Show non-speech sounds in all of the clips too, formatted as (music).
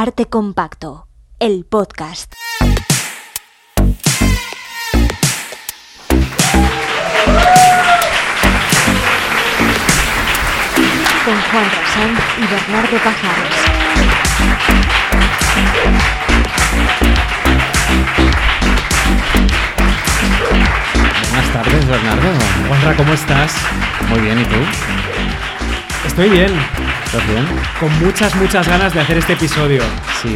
Arte Compacto, el podcast. Con Juan Rasán y Bernardo Pajares. Buenas tardes, Bernardo. Juanra, ¿cómo estás? Muy bien, ¿y tú? Estoy bien, ¿Estás bien? con muchas, muchas ganas de hacer este episodio. Sí.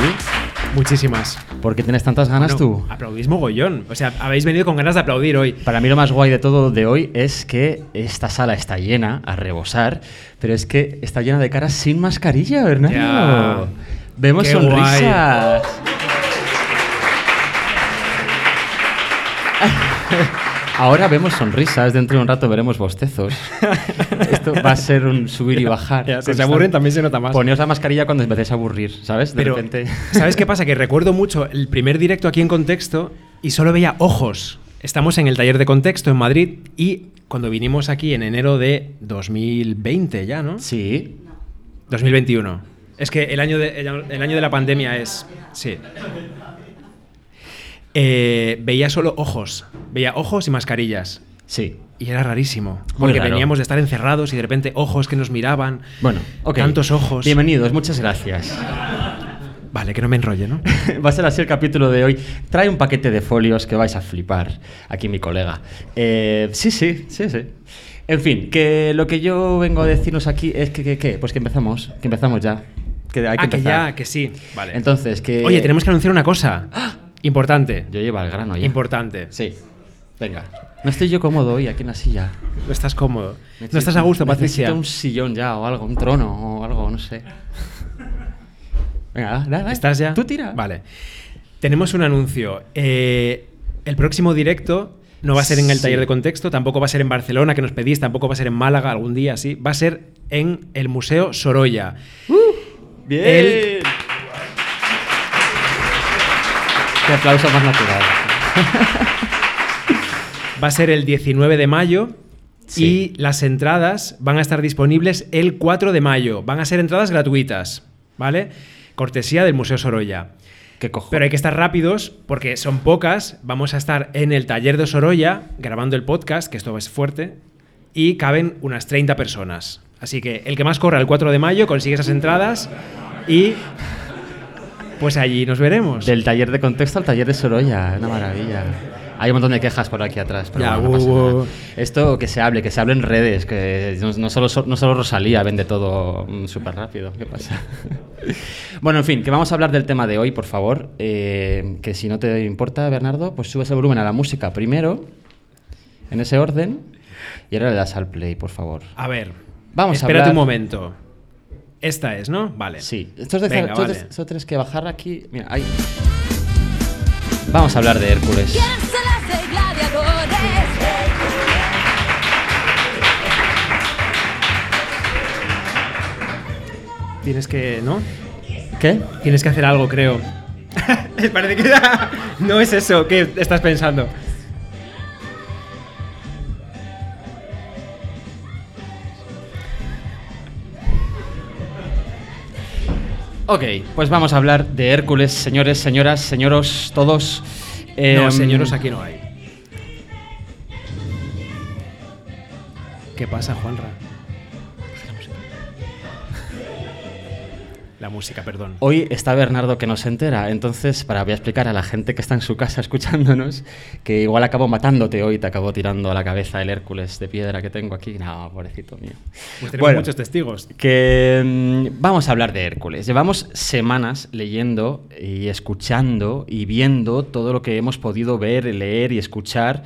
Muchísimas. ¿Por qué tienes tantas ganas Bueno, tú? Aplaudís mogollón. O sea, habéis venido con ganas de aplaudir hoy. Para mí lo más guay de todo de hoy es que esta sala está llena, a rebosar, pero es que está llena de caras sin mascarilla, Bernardo. Vemos Qué sonrisas. (laughs) Ahora vemos sonrisas, dentro de un rato veremos bostezos. Esto va a ser un subir y bajar. Ya, si se aburren también se nota más. Poneos la mascarilla cuando empecéis a aburrir, ¿sabes? De Pero, repente. ¿sabes qué pasa? Que recuerdo mucho el primer directo aquí en Contexto y solo veía ojos. Estamos en el taller de Contexto en Madrid y cuando vinimos aquí en enero de 2020 ya, ¿no? Sí, 2021. Es que el año de, el, el año de la pandemia es. Sí. Eh, veía solo ojos. Veía ojos y mascarillas. sí. Y era rarísimo. Porque veníamos de estar encerrados y de repente ojos que nos miraban. Bueno, ok. Tantos ojos. Bienvenidos, muchas gracias. Vale, que no me enrolle, ¿no? (laughs) Va a ser así el capítulo de hoy. Trae un paquete de folios que vais a flipar. Aquí mi colega. Eh, sí, sí, sí, sí. En fin, que lo que yo vengo a deciros aquí es que, que, que, pues que empezamos, que empezamos ya. Que hay que ah, que empezar. ya, que sí. Vale. Entonces, que... Oye, tenemos que anunciar una cosa. Importante. Yo llevo al grano ya. Importante. Sí. Venga. No estoy yo cómodo hoy aquí en la silla. No estás cómodo. Necesito- No estás a gusto, Patricia. Necesito un sillón ya o algo, un trono o algo, no sé. Venga, dale, dale. ¿Estás ya? Tú tira. Vale. Tenemos un anuncio. Eh, el próximo directo no va a ser en el Sí. taller de contexto, tampoco va a ser en Barcelona, que nos pedís, tampoco va a ser en Málaga algún día, sí. Va a ser en el Museo Sorolla. Bien. El- Qué aplauso más natural. Va a ser el 19 de mayo. Sí. Y las entradas van a estar disponibles el 4 de mayo. Van a ser entradas gratuitas, ¿vale? Cortesía del Museo Sorolla. ¿Qué cojo? Pero hay que estar rápidos porque son pocas. Vamos a estar en el taller de Sorolla grabando el podcast, que esto es fuerte, y caben unas 30 personas. Así que el que más corra el 4 de mayo consigue esas entradas y pues allí nos veremos. Del taller de contexto al taller de Sorolla, una maravilla. Hay un montón de quejas por aquí atrás, pero Ya, bueno, no pasa nada. Esto que se hable, que se hable en redes, que no, no solo, no solo Rosalía vende todo mm, súper rápido. ¿Qué pasa? (laughs) bueno, en fin, que vamos a hablar del tema de hoy, por favor. Eh, que si no te importa, Bernardo, pues subes el volumen a la música primero, en ese orden, y ahora le das al play, por favor. A ver, Vamos a espérate hablar- un momento. Esta es, ¿no? Vale. Sí, esto es de Venga, esto, vale. esto tienes que bajar aquí. Mira, ahí. Vamos a hablar de Hércules. Tienes que, ¿no? ¿Qué? Tienes que hacer algo, creo. (laughs) Parece que (laughs) no es eso. ¿Qué estás pensando? Ok, pues vamos a hablar de Hércules, señores, señoras, señoros, todos. no, Em, señoros, aquí no hay. ¿Qué pasa, Juanra? La música, perdón. Hoy está Bernardo que no se entera, entonces para voy a explicar a la gente que está en su casa (laughs) escuchándonos que igual acabo matándote hoy, te acabo tirando a la cabeza el Hércules de piedra que tengo aquí. No, pobrecito mío. Pues tenemos Bueno. muchos testigos. Que mm, vamos a hablar de Hércules. Llevamos semanas leyendo y escuchando y viendo todo lo que hemos podido ver, leer y escuchar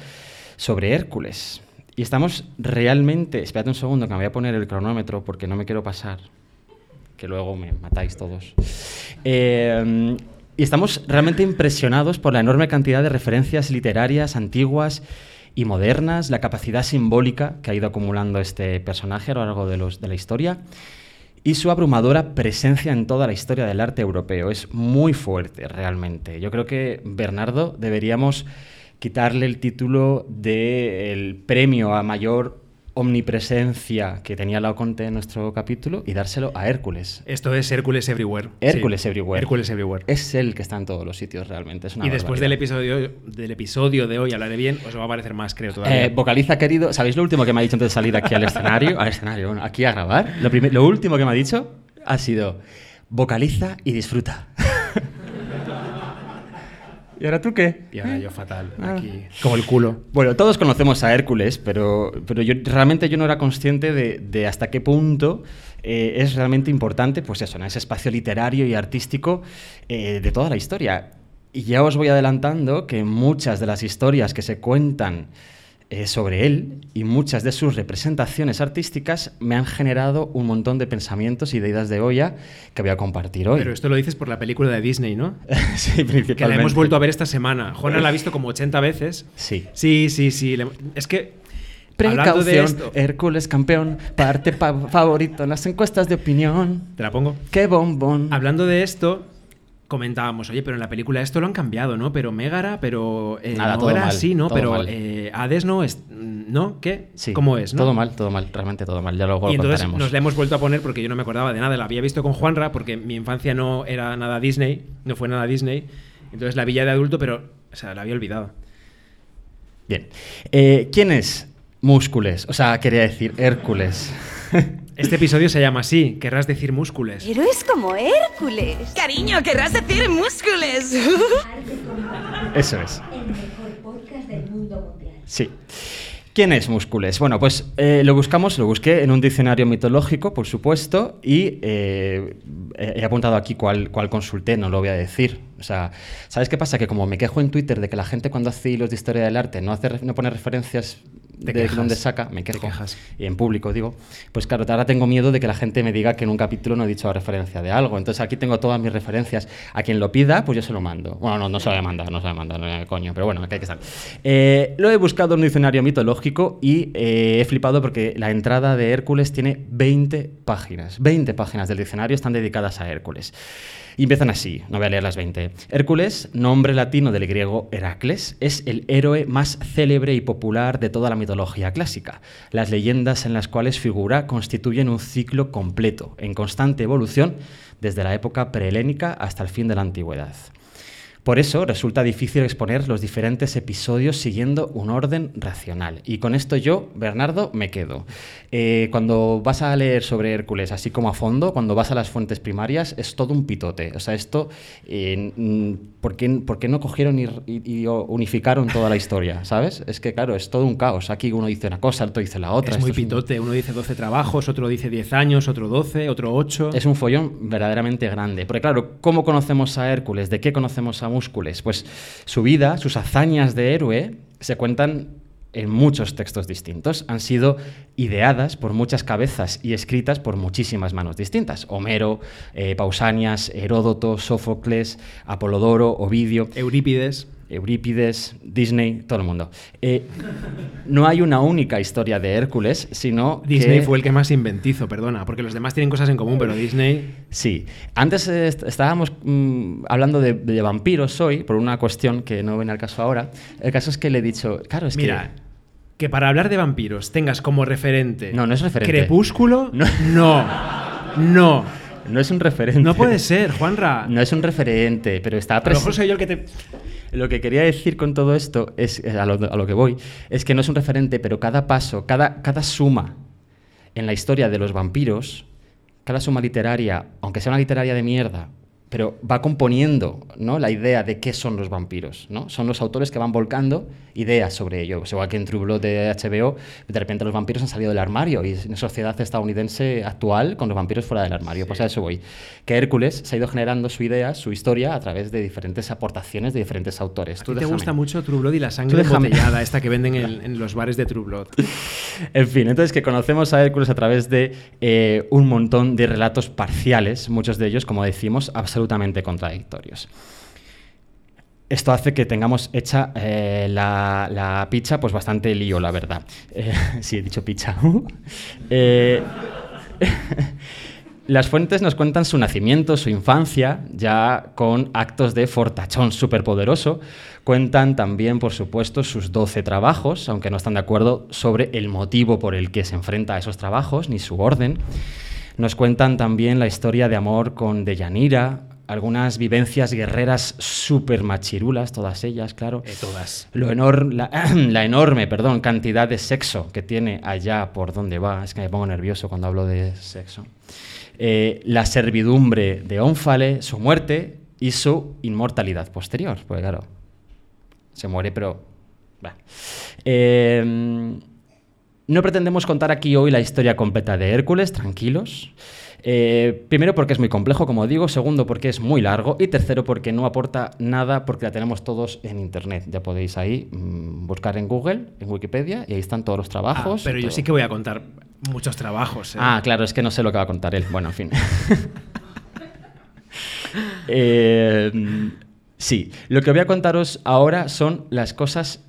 sobre Hércules. Y estamos realmente... Espérate un segundo que me voy a poner el cronómetro porque no me quiero pasar. Que luego me matáis todos. Eh, y estamos realmente impresionados por la enorme cantidad de referencias literarias antiguas y modernas, la capacidad simbólica que ha ido acumulando este personaje a lo largo de, los- de la historia y su abrumadora presencia en toda la historia del arte europeo. Es muy fuerte, realmente. Yo creo que, Bernardo, deberíamos quitarle el título del premio a mayor omnipresencia que tenía Laoconte en nuestro capítulo y dárselo a Hércules. Esto es Hércules Everywhere. Hércules Sí. Everywhere. Hércules Everywhere. Es él que está en todos los sitios realmente. Es una y después del episodio, del episodio de hoy, hablaré bien, os va a parecer más, creo, todavía. Eh, vocaliza, querido. ¿Sabéis lo último que me ha dicho antes de salir aquí al escenario? Al escenario, bueno, aquí a grabar. Lo, lo último que me ha dicho ha sido vocaliza y disfruta. ¿Y ahora tú qué? y ahora yo fatal, Ah. aquí, como el culo. Bueno, todos conocemos a Hércules, pero, pero yo realmente yo no era consciente de, de hasta qué punto eh, es realmente importante, pues eso, en ese espacio literario y artístico eh, de toda la historia. Y ya os voy adelantando que muchas de las historias que se cuentan eh, sobre él y muchas de sus representaciones artísticas me han generado un montón de pensamientos y de ideas de olla que voy a compartir hoy. Pero esto lo dices por la película de Disney, ¿no? (laughs) sí, Que la principalmente. hemos vuelto a ver esta semana. Juana la ha visto como 80 veces. Sí. Sí, sí, sí. Es que. Hablando de Precaución, esto. Hércules campeón, parte pa- favorito en las encuestas de opinión. Te la pongo. ¡Qué bombón! Hablando de esto, comentábamos, oye, pero en la película esto lo han cambiado, ¿no? Pero Megara, pero eh, Nada, todo era mal, así, ¿no? todo Pero mal. eh, Hades no es, ¿no? ¿Qué? Sí, ¿Cómo es? ¿no? Todo mal, todo mal, realmente todo mal. Ya luego Y lo entonces contaremos. nos la hemos vuelto a poner porque yo no me acordaba de nada. La había visto con Juanra porque mi infancia no era nada Disney, no fue nada Disney. Entonces la vi ya de adulto, pero, o sea, la había olvidado. Bien. Eh, ¿Quién es Múscules? O sea, quería decir Hércules. (laughs) Este episodio se llama así, querrás decir múscules. Pero es como Hércules. Cariño, querrás decir múscules. (laughs) Eso es. El mejor podcast del mundo mundial. Sí. ¿Quién es Múscules? Bueno, pues eh, lo buscamos, lo busqué en un diccionario mitológico, por supuesto, y eh, he he apuntado aquí cuál, cuál consulté, no lo voy a decir. O sea, ¿sabes qué pasa? Que como me quejo en Twitter de que la gente cuando hace hilos de historia del arte no, hace, no pone referencias de quejas. dónde saca, me quejo. Y en público digo, pues claro, ahora tengo miedo de que la gente me diga que en un capítulo no he dicho referencia de algo. Entonces aquí tengo todas mis referencias. A quien lo pida, pues yo se lo mando. Bueno, no, no se lo voy a mandar, no se lo voy a mandar, no, coño, pero bueno, que hay que estar. Eh, lo he buscado en un diccionario mitológico y eh, he flipado porque la entrada de Hércules tiene 20 páginas. 20 páginas del diccionario están dedicadas a Hércules. Y empiezan así, no voy a leer las 20. Hércules, nombre latino del griego Heracles, es el héroe más célebre y popular de toda la mitología clásica. Las leyendas en las cuales figura constituyen un ciclo completo, en constante evolución, desde la época prehelénica hasta el fin de la antigüedad. Por eso resulta difícil exponer los diferentes episodios siguiendo un orden racional. Y con esto yo, Bernardo, me quedo. Eh, cuando vas a leer sobre Hércules así como a fondo, cuando vas a las fuentes primarias, es todo un pitote. O sea, esto, eh, ¿por, qué, por qué no cogieron y, y- y unificaron toda la historia? (laughs) ¿Sabes? Es que, claro, es todo un caos. Aquí uno dice una cosa, otro dice la otra. es muy un- pitote. Uno dice 12 trabajos, otro dice 10 años, otro 12, otro 8. Es un follón verdaderamente grande. Porque claro, ¿cómo conocemos a Hércules? ¿De qué conocemos a Múscules? Pues su vida, sus hazañas de héroe, se cuentan en muchos textos distintos. Han sido ideadas por muchas cabezas y escritas por muchísimas manos distintas. Homero, eh, Pausanias, Heródoto, Sófocles, Apolodoro, Ovidio. Eurípides. Eurípides, Disney, todo el mundo. Eh, no hay una única historia de Hércules, sino Disney que- fue el que más inventizo, perdona, porque los demás tienen cosas en común, pero Disney... Sí, antes eh, est- estábamos mm, hablando de, de vampiros hoy, por una cuestión que no viene al caso ahora. El caso es que le he dicho, claro, es Mira, que para hablar de vampiros tengas como referente... No, no es referente. Crepúsculo, No. no, no, es un referente. no puede ser, Juanra. No es un referente, pero está A lo mejor presente. soy yo el que te... Lo que quería decir con todo esto, es, eh, a, lo, que voy, es que no es un referente, pero cada paso, cada, cada suma en la historia de los vampiros, cada suma literaria, aunque sea una literaria de mierda, pero va componiendo ¿no? la idea de qué son los vampiros. ¿no? Son los autores que van volcando ideas sobre ello. Pues igual que en True Blood de HBO, de repente los vampiros han salido del armario y en sociedad estadounidense actual con los vampiros fuera del armario. Pues a eso voy. Que Hércules se ha ido generando su idea, su historia, a través de diferentes aportaciones de diferentes autores. A Tú te déjame. gusta mucho True Blood y la sangre embotellada, esta que venden (laughs) en, en los bares de True Blood. En fin, entonces que conocemos a Hércules a través de eh, un montón de relatos parciales, muchos de ellos, como decimos, absolutamente contradictorios. Esto hace que tengamos hecha eh, la, la picha, pues bastante lío, la verdad. (laughs) Eh, sí, he dicho picha. (laughs) Eh, (laughs) Las fuentes nos cuentan su nacimiento, su infancia, ya con actos de fortachón superpoderoso. Cuentan también, por supuesto, sus 12 trabajos, aunque no están de acuerdo sobre el motivo por el que se enfrenta a esos trabajos, ni su orden. Nos cuentan también la historia de amor con Deyanira, algunas vivencias guerreras súper machirulas, todas ellas, claro. Eh, todas. Lo enor- la, (clears throat) la enorme perdón, cantidad de sexo que tiene allá por donde va. Es que me pongo nervioso cuando hablo de sexo. Eh, la servidumbre de Ónfale, su muerte y su inmortalidad posterior. Porque claro, se muere, pero... bah. Eh, no pretendemos contar aquí hoy la historia completa de Hércules, tranquilos. Eh, primero porque es muy complejo, como digo. Segundo porque es muy largo. Y tercero porque no aporta nada porque la tenemos todos en Internet. Ya podéis ahí mm, buscar en Google, en Wikipedia, y ahí están todos los Ah, trabajos. pero yo todo. sí que voy a contar muchos trabajos. ¿eh? Ah, claro, es que no sé lo que va a contar él. Bueno, en fin. (laughs) (laughs) Eh, sí, lo que voy a contaros ahora son las cosas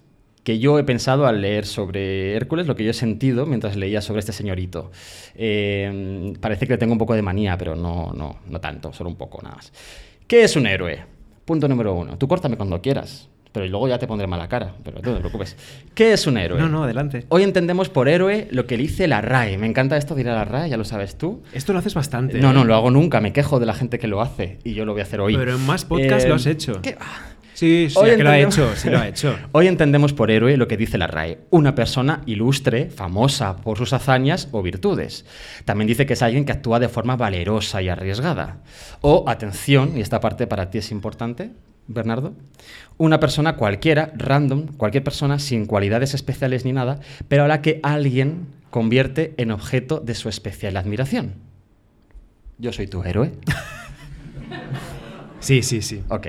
que yo he pensado al leer sobre Hércules, lo que yo he sentido mientras leía sobre este señorito. Eh, parece que le tengo un poco de manía, pero no, no, no tanto, solo un poco nada más. ¿Qué es un héroe? Punto número uno. Tú córtame cuando quieras, pero luego ya te pondré mala cara, pero no te preocupes. ¿Qué es un héroe? No, no, adelante. Hoy entendemos por héroe lo que dice la RAE. Me encanta esto de ir a la RAE, ya lo sabes tú. Esto lo haces bastante. No, ¿eh? no, lo hago nunca. Me quejo de la gente que lo hace y yo lo voy a hacer hoy. Pero en más podcasts Eh, lo has hecho. ¿qué va? Sí, sí, Hoy que lo ha hecho, sí lo ha hecho. (laughs) Hoy entendemos por héroe lo que dice la RAE, una persona ilustre, famosa por sus hazañas o virtudes. También dice que es alguien que actúa de forma valerosa y arriesgada. O, atención, y esta parte para ti es importante, Bernardo, una persona cualquiera, random, cualquier persona sin cualidades especiales ni nada, pero a la que alguien convierte en objeto de su especial admiración. Yo soy tu héroe. (laughs) Sí, sí, sí. Ok.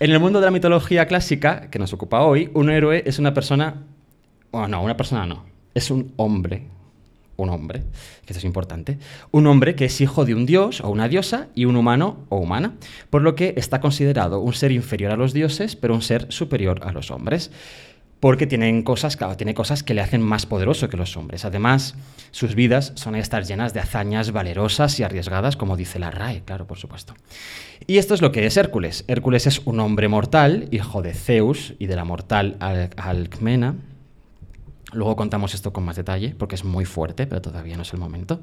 En el mundo de la mitología clásica, que nos ocupa hoy, un héroe es una persona. Bueno, no, una persona no. Es un hombre. Un hombre, que esto es importante. Un hombre que es hijo de un dios o una diosa y un humano o humana, por lo que está considerado un ser inferior a los dioses, pero un ser superior a los hombres. Porque tienen cosas, tiene cosas que le hacen más poderoso que los hombres. Además, sus vidas son estar llenas de hazañas valerosas y arriesgadas, como dice la RAE, claro, por supuesto. Y esto es lo que es Hércules. Hércules es un hombre mortal, hijo de Zeus y de la mortal Al- Alcmena. Luego contamos esto con más detalle, porque es muy fuerte, pero todavía no es el momento.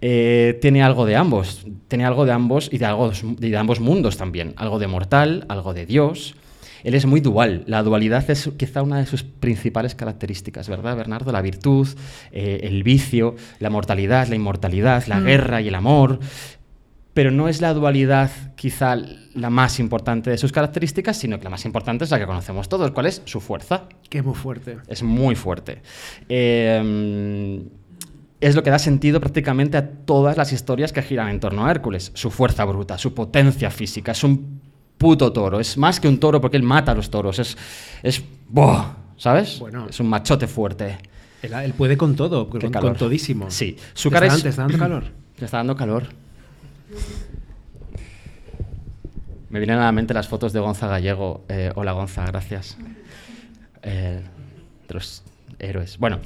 Eh, tiene algo de ambos, tiene algo de ambos y de, algo, y de ambos mundos también. Algo de mortal, algo de Dios. Él es muy dual. La dualidad es quizá una de sus principales características, ¿verdad, Bernardo? La virtud, eh, el vicio, la mortalidad, la inmortalidad, la guerra y el amor. Pero no es la dualidad quizá la más importante de sus características, sino que la más importante es la que conocemos todos, cuál es su fuerza. Qué muy fuerte. Es muy fuerte. Eh, es lo que da sentido prácticamente a todas las historias que giran en torno a Hércules. Su fuerza bruta, su potencia física. Es un puto toro. Es más que un toro porque él mata a los toros. Es. es ¡buah! ¿Sabes? Bueno. es un machote fuerte. Él, él puede con todo, con, con todísimo. Sí. Su ¿Te cara está, es- te está dando calor? Me (clears throat) está dando calor. Me vienen a la mente las fotos de Gonza Gallego. Eh, hola Gonza, gracias. Eh, de los héroes. Bueno,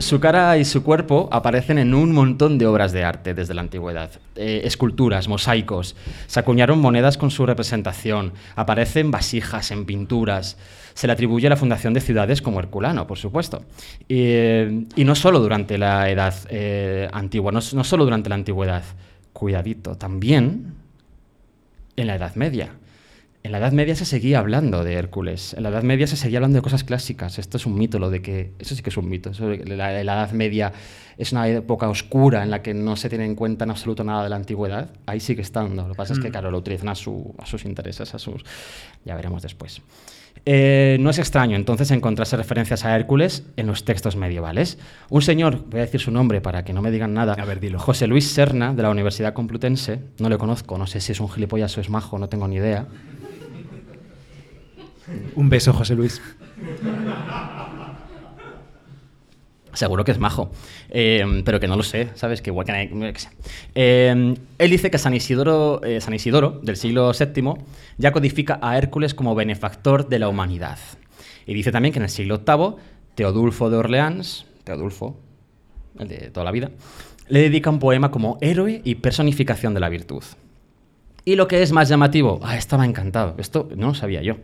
su cara y su cuerpo aparecen en un montón de obras de arte desde la antigüedad. Eh, esculturas, mosaicos. Se acuñaron monedas con su representación. Aparecen vasijas en pinturas. Se le atribuye la fundación de ciudades como Herculano, por supuesto. Eh, y no solo durante la edad eh, antigua, no, no solo durante la antigüedad. Cuidadito, también en la Edad Media. En la Edad Media se seguía hablando de Hércules. En la Edad Media se seguía hablando de cosas clásicas. Esto es un mito, lo de que. Eso sí que es un mito. Eso la, la Edad Media es una época oscura en la que no se tiene en cuenta en absoluto nada de la antigüedad. Ahí sigue estando. Lo que pasa es que, claro, lo utilizan a, su- a sus intereses, a sus. Ya veremos después. Eh, no es extraño entonces encontrarse referencias a Hércules en los textos medievales. Un señor, voy a decir su nombre para que no me digan nada, A ver, dilo. José Luis Serna, de la Universidad Complutense, no le conozco, no sé si es un gilipollas o es majo, no tengo ni idea. Un beso, José Luis. Seguro que es majo, eh, pero que no lo sé, ¿sabes? Que igual que nadie- que. Eh, él dice que San Isidoro, eh, San Isidoro, del siglo VII, ya codifica a Hércules como benefactor de la humanidad. Y dice también que en el siglo VIII, Teodulfo de Orleans, Teodulfo, el de toda la vida, le dedica un poema como héroe y personificación de la virtud. Y lo que es más llamativo, ah, estaba encantado, esto no lo sabía yo.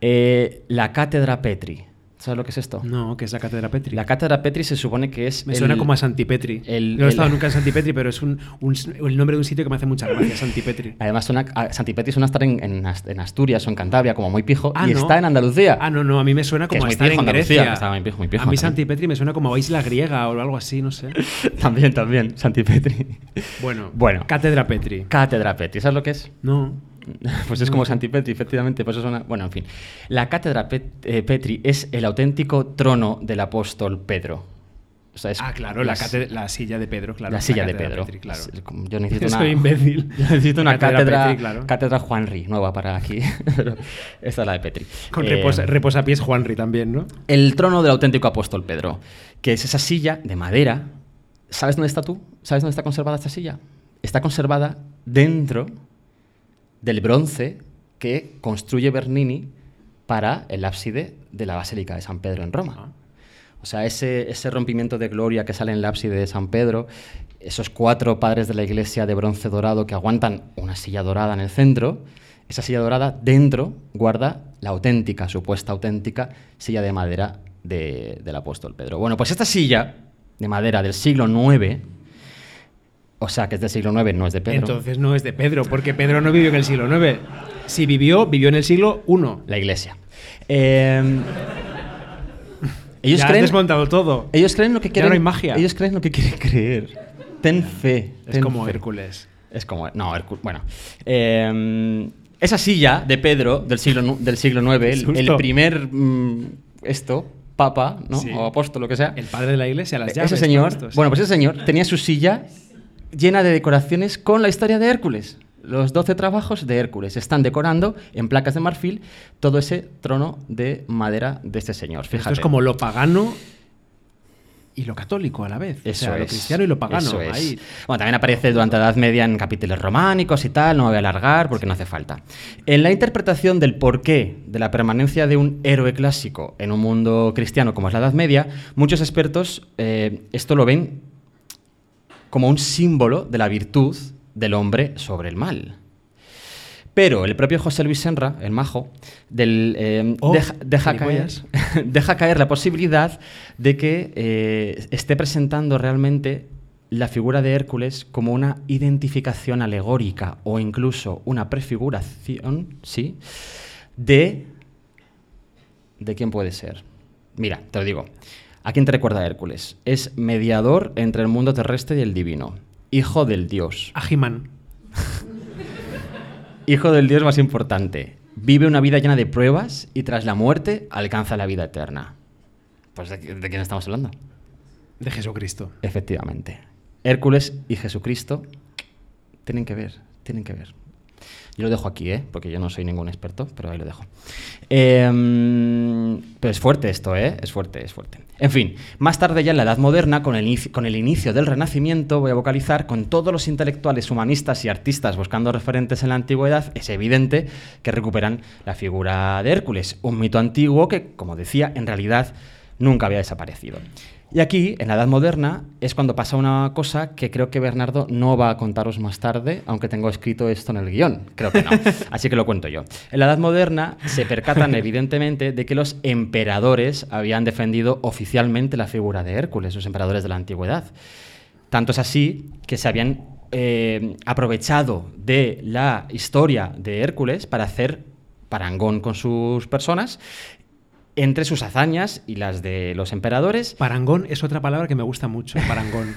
Eh, la cátedra Petri. ¿Sabes lo que es esto? No, que es la Cátedra Petri. La cátedra Petri se supone que es. Me el- suena como a Santipetri. el- no he el- estado nunca en Santipetri, pero es un, un- el nombre de un sitio que me hace mucha gracia, Santipetri. Además, suena, a- Santipetri suena a estar en, en Ast- en Asturias o en Cantabria, como muy pijo, Ah, y ¿no? está en Andalucía. Ah, no, no, a mí me suena como es a estar pijo en Andalucía, Grecia. muy pijo, muy pijo a mí también. Santipetri me suena como a isla griega o algo así, no sé. (laughs) también, también, Santipetri. Bueno, Bueno. Cátedra Petri. Cátedra Petri, ¿sabes lo que es? No. (laughs) Pues es como Santipetri, efectivamente. Pues eso suena- Bueno, en fin. La cátedra Pet- eh, Petri es el auténtico trono del apóstol Pedro. O sea, es Ah, claro, la, las- cátedra- la silla de Pedro, claro. la silla de Pedro. Petri, claro. Es Yo necesito una, Soy (laughs) imbécil. yo necesito una Cátedra cátedra, Petri, claro. cátedra Juanri, nueva para aquí. (laughs) Esta es la de Petri. Con Eh, reposa- reposapiés Juanri también, ¿no? el trono del auténtico apóstol Pedro, que es esa silla de madera. ¿Sabes dónde está tú? ¿Sabes dónde está conservada esta silla? Está conservada dentro del bronce que construye Bernini para el ábside de la Basílica de San Pedro en Roma. O sea, ese, ese rompimiento de gloria que sale en el ábside de San Pedro, esos cuatro padres de la iglesia de bronce dorado que aguantan una silla dorada en el centro, esa silla dorada dentro guarda la auténtica, supuesta auténtica silla de madera de- del apóstol Pedro. Bueno, pues esta silla de madera del siglo IX, o sea, que es del siglo IX, no es de Pedro. Entonces no es de Pedro, porque Pedro no vivió en el siglo IX. Si vivió, vivió en el siglo I. La iglesia. Eh, ellos ya creen, desmontado todo. ellos creen lo que Ya quieren. no hay magia. Ellos creen lo que quieren creer. Ten fe. Es ten como fe. Hércules. Es como. No, Hércules. Bueno. Eh, esa silla de Pedro del siglo, del siglo IX, el, el primer. mm, esto, papa, ¿no? Sí. O apóstol, lo que sea. El padre de la iglesia, las llaves. ese señor. esto, sí. Bueno, pues ese señor tenía su silla llena de decoraciones con la historia de Hércules. Los 12 trabajos de Hércules están decorando en placas de marfil todo ese trono de madera de este señor. Esto Fíjate. es como lo pagano y lo católico a la vez. Eso o sea, lo es, cristiano y lo pagano. eso es. ahí. Bueno, también aparece durante la Edad Media en capítulos románicos y tal, no me voy a alargar porque no hace falta. En la interpretación del porqué de la permanencia de un héroe clásico en un mundo cristiano como es la Edad Media, muchos expertos eh, esto lo ven como un símbolo de la virtud del hombre sobre el mal. Pero el propio José Luis Senra, el majo, del, eh, Oh, deja, deja caer, gilipollas. (laughs) deja caer la posibilidad de que eh, esté presentando realmente la figura de Hércules como una identificación alegórica o incluso una prefiguración, ¿sí? De... ¿De quién puede ser? Mira, te lo digo. ¿A quién te recuerda Hércules? Es mediador entre el mundo terrestre y el divino. Hijo del dios. A He-Man. (laughs) Hijo del Dios más importante. Vive una vida llena de pruebas y tras la muerte alcanza la vida eterna. Pues ¿de, de quién estamos hablando? De Jesucristo. Efectivamente. Hércules y Jesucristo tienen que ver, tienen que ver. Yo lo dejo aquí, ¿eh? porque yo no soy ningún experto, pero ahí lo dejo. Em, pero es fuerte esto, ¿eh? Es fuerte, es fuerte. En fin, más tarde ya en la Edad Moderna, con el, con el inicio del Renacimiento, voy a vocalizar, con todos los intelectuales, humanistas y artistas buscando referentes en la antigüedad, es evidente que recuperan la figura de Hércules, un mito antiguo que, como decía, en realidad nunca había desaparecido. Y aquí, en la Edad Moderna, es cuando pasa una cosa que creo que Bernardo no va a contaros más tarde, aunque tengo escrito esto en el guion. Creo que no. (laughs) Así que lo cuento yo. En la Edad Moderna se percatan, (laughs) evidentemente, de que los emperadores habían defendido oficialmente la figura de Hércules, los emperadores de la antigüedad. Tanto es así que se habían eh, aprovechado de la historia de Hércules para hacer parangón con sus personas entre sus hazañas y las de los emperadores. Parangón es otra palabra que me gusta mucho. (laughs) Parangón.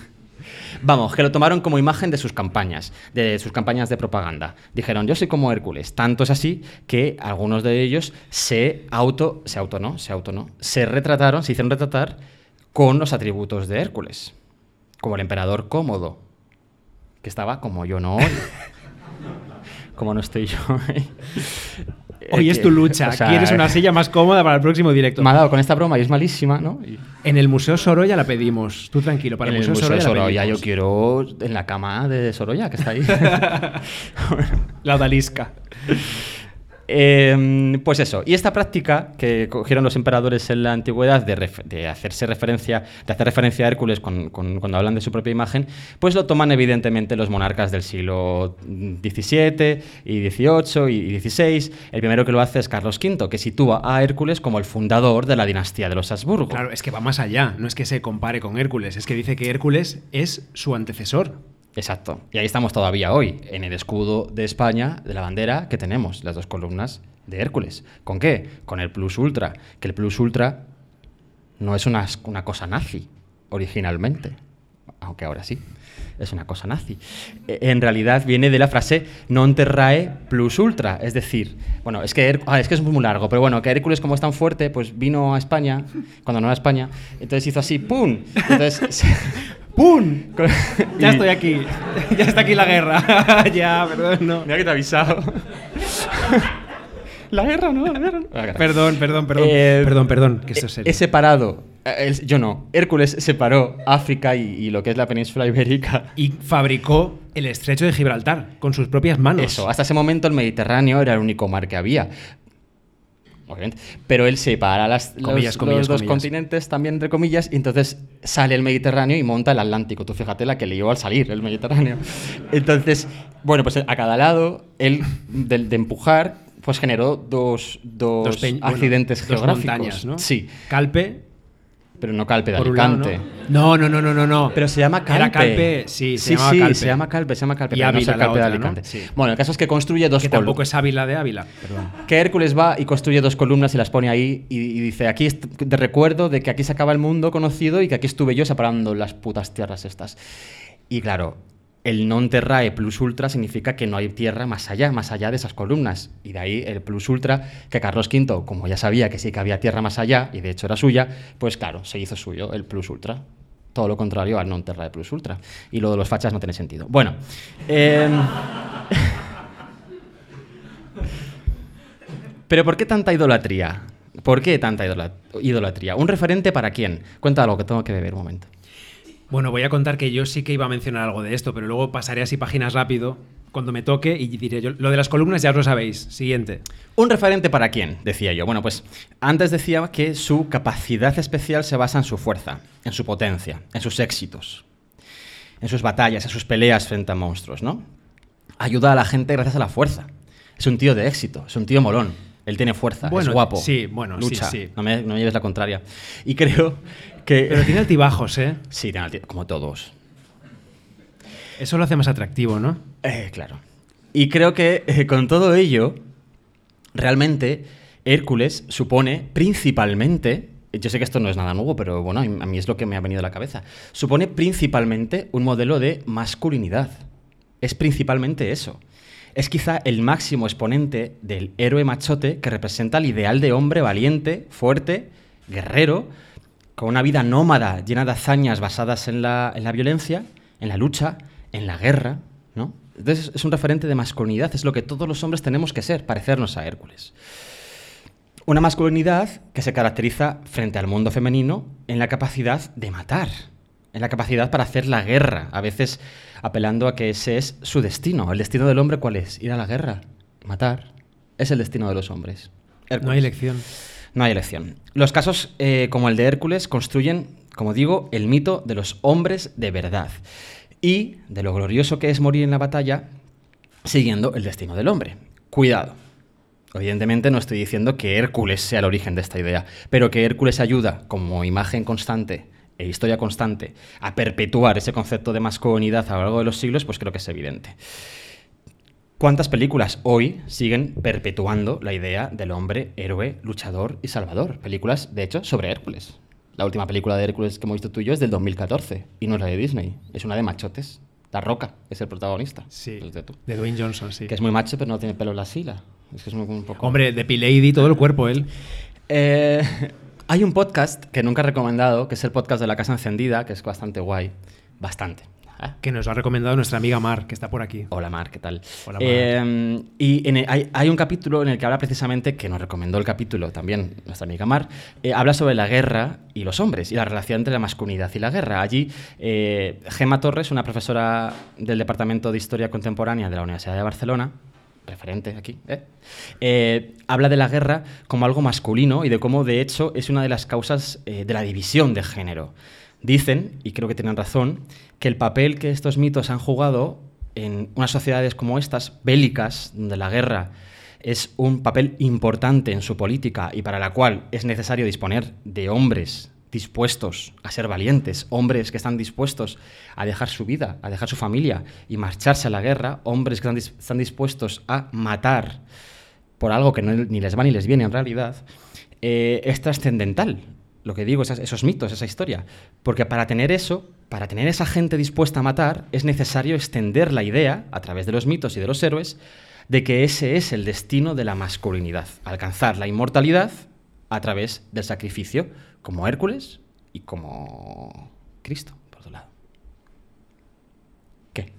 Vamos, que lo tomaron como imagen de sus campañas, de sus campañas de propaganda. Dijeron, yo soy como Hércules. Tanto es así que algunos de ellos se auto, se auto no, se auto no, se retrataron, se hicieron retratar con los atributos de Hércules. Como el emperador cómodo, que estaba como yo no hoy. (laughs) como no estoy yo hoy. Hoy es tu lucha. o sea, Quieres una silla más cómoda para el próximo directo. Me ha dado con esta broma y es malísima, ¿no? Y- En el Museo Sorolla la pedimos. Tú tranquilo, para el Museo, Sorolla, la Sorolla, yo quiero en la cama de Sorolla, que está ahí. (laughs) La odalisca. Eh, pues eso, y esta práctica que cogieron los emperadores en la antigüedad de, hacerse referencia, de hacer referencia a Hércules cuando hablan de su propia imagen, pues lo toman evidentemente los monarcas del siglo XVII y XVIII y XVI. El primero que lo hace es Carlos V, que sitúa a Hércules como el fundador de la dinastía de los Habsburgo. Claro, es que va más allá. No es que se compare con Hércules, es que dice que Hércules es su antecesor. Exacto. Y ahí estamos todavía hoy, en el escudo de España, de la bandera que tenemos, las dos columnas de Hércules. ¿Con qué? Con el Plus Ultra. Que el Plus Ultra no es una, cosa nazi, originalmente. Aunque ahora sí, es una cosa nazi. Eh, En realidad viene de la frase non terrae plus ultra. Es decir, bueno, es que, ah, es que es muy largo, pero bueno, que Hércules como es tan fuerte, pues vino a España, cuando no era España, entonces hizo así, ¡pum! Entonces... (laughs) ¡Pum! (laughs) Ya estoy aquí. (laughs) ya está aquí la guerra. (laughs) ya, perdón, no. Mira que te he avisado. la guerra, ¿no? La guerra. no. Perdón, perdón, perdón. Eh, perdón, perdón, que esto es He serio. separado. eh, el- yo no. Hércules separó África y, y lo que es la península ibérica. Y fabricó el estrecho de Gibraltar con sus propias manos. Eso, hasta ese momento el Mediterráneo era el único mar que había. Obviamente. Pero él separa las, los- Comillas, los, dos comillas. continentes también, entre comillas, y entonces sale el Mediterráneo y monta el Atlántico. Tú fíjate la que le llevó al salir el Mediterráneo. (laughs) Entonces, bueno, pues a cada lado, él, de, de empujar, pues generó dos, dos, Dos bueno, accidentes dos geográficos. montañas, ¿no? Sí, Calpe, pero no Calpe de por un lado, Alicante. ¿no? No, no, no, no, no. Pero se llama Calpe. Era Calpe, sí, se sí, llamaba sí, Calpe. se llama Calpe, se llama Calpe. Y pero no es el Ávila la Calpe de. Alicante. Sí. Bueno, el caso es que construye dos Que col- tampoco es Ávila de Ávila. Perdón. (laughs) que Hércules va y construye dos columnas y las pone ahí y, y dice, aquí de recuerdo de que aquí se acaba el mundo conocido y que aquí estuve yo separando las putas tierras estas. Y claro, el non terrae plus ultra significa que no hay tierra más allá, más allá de esas columnas. Y de ahí el plus ultra, que Carlos V, como ya sabía que sí que había tierra más allá, y de hecho era suya, pues claro, se hizo suyo el plus ultra. Todo lo contrario al non terrae plus ultra. Y lo de los fachas no tiene sentido. Bueno. em, (laughs) Pero ¿por qué tanta idolatría? ¿Por qué tanta idola- idolatría? ¿Un referente para quién? Cuenta algo que tengo que beber un momento. Bueno, voy a contar que yo sí que iba a mencionar algo de esto, pero luego pasaré así páginas rápido cuando me toque y diré yo. Lo de las columnas ya os lo sabéis. Siguiente. ¿Un referente para quién? Decía yo. Bueno, pues antes decía que su capacidad especial se basa en su fuerza, en su potencia, en sus éxitos, en sus batallas, en sus peleas frente a monstruos, ¿no? Ayuda a la gente gracias a la fuerza. Es un tío de éxito, es un tío molón. Él tiene fuerza, Bueno, es guapo. sí, bueno, lucha. sí. No me, no me lleves la contraria. Y creo que... Pero tiene altibajos, ¿eh? (laughs) Sí, tiene alti- como todos. Eso lo hace más atractivo, ¿no? Eh, claro. Y creo que eh, con todo ello, realmente Hércules supone principalmente, yo sé que esto no es nada nuevo, pero bueno, a mí es lo que me ha venido a la cabeza, supone principalmente un modelo de masculinidad. Es principalmente eso. Es quizá el máximo exponente del héroe machote que representa el ideal de hombre valiente, fuerte, guerrero, con una vida nómada llena de hazañas basadas en la, en la violencia, en la lucha, en la guerra, ¿no? Entonces es un referente de masculinidad, es lo que todos los hombres tenemos que ser, parecernos a Hércules. Una masculinidad que se caracteriza frente al mundo femenino en la capacidad de matar, en la capacidad para hacer la guerra, a veces apelando a que ese es su destino. ¿El destino del hombre cuál es? Ir a la guerra, matar. Es el destino de los hombres. No hay elección. No hay elección. Los casos eh, como el de Hércules construyen, como digo, el mito de los hombres de verdad y de lo glorioso que es morir en la batalla siguiendo el destino del hombre. Cuidado. Evidentemente no estoy diciendo que Hércules sea el origen de esta idea, pero que Hércules ayuda como imagen constante e historia constante a perpetuar ese concepto de masculinidad a lo largo de los siglos, pues creo que es evidente. ¿Cuántas películas hoy siguen perpetuando la idea del hombre héroe, luchador y salvador? Películas, de hecho, sobre Hércules. La última película de Hércules que hemos visto tú y yo es del 2014 y no es la de Disney, es una de machotes. La Roca es el protagonista. Sí. De tú. De Dwayne Johnson, sí. Que es muy macho, pero no tiene pelo en la sila. Es que es muy- un poco. Hombre, de P-Lady, todo el cuerpo él. Eh, hay un podcast que nunca he recomendado, que es el podcast de la Casa Encendida, que es bastante guay. Bastante. Ah, Que nos lo ha recomendado nuestra amiga Mar, que está por aquí. Hola Mar, ¿qué tal? Hola, Mar. Eh, y en el- hay, hay un capítulo en el que habla precisamente, que nos recomendó el capítulo también nuestra amiga Mar, eh, habla sobre la guerra y los hombres y la relación entre la masculinidad y la guerra. Allí, eh, Gemma Torres, una profesora del Departamento de Historia Contemporánea de la Universidad de Barcelona, referente aquí, ¿eh? Eh, habla de la guerra como algo masculino y de cómo, de hecho, es una de las causas eh, de la división de género. Dicen, y creo que tienen razón, que el papel que estos mitos han jugado en unas sociedades como estas, bélicas, donde la guerra es un papel importante en su política y para la cual es necesario disponer de hombres dispuestos a ser valientes, hombres que están dispuestos a dejar su vida, a dejar su familia y marcharse a la guerra, hombres que están, dis- están dispuestos a matar por algo que ni les va ni les viene en realidad, eh, es trascendental. Lo que digo, esas- esos mitos, esa historia. Porque para tener eso, para tener esa gente dispuesta a matar, es necesario extender la idea, a través de los mitos y de los héroes, de que ese es el destino de la masculinidad, alcanzar la inmortalidad a través del sacrificio, como Hércules y como Cristo, por otro lado. ¿Qué?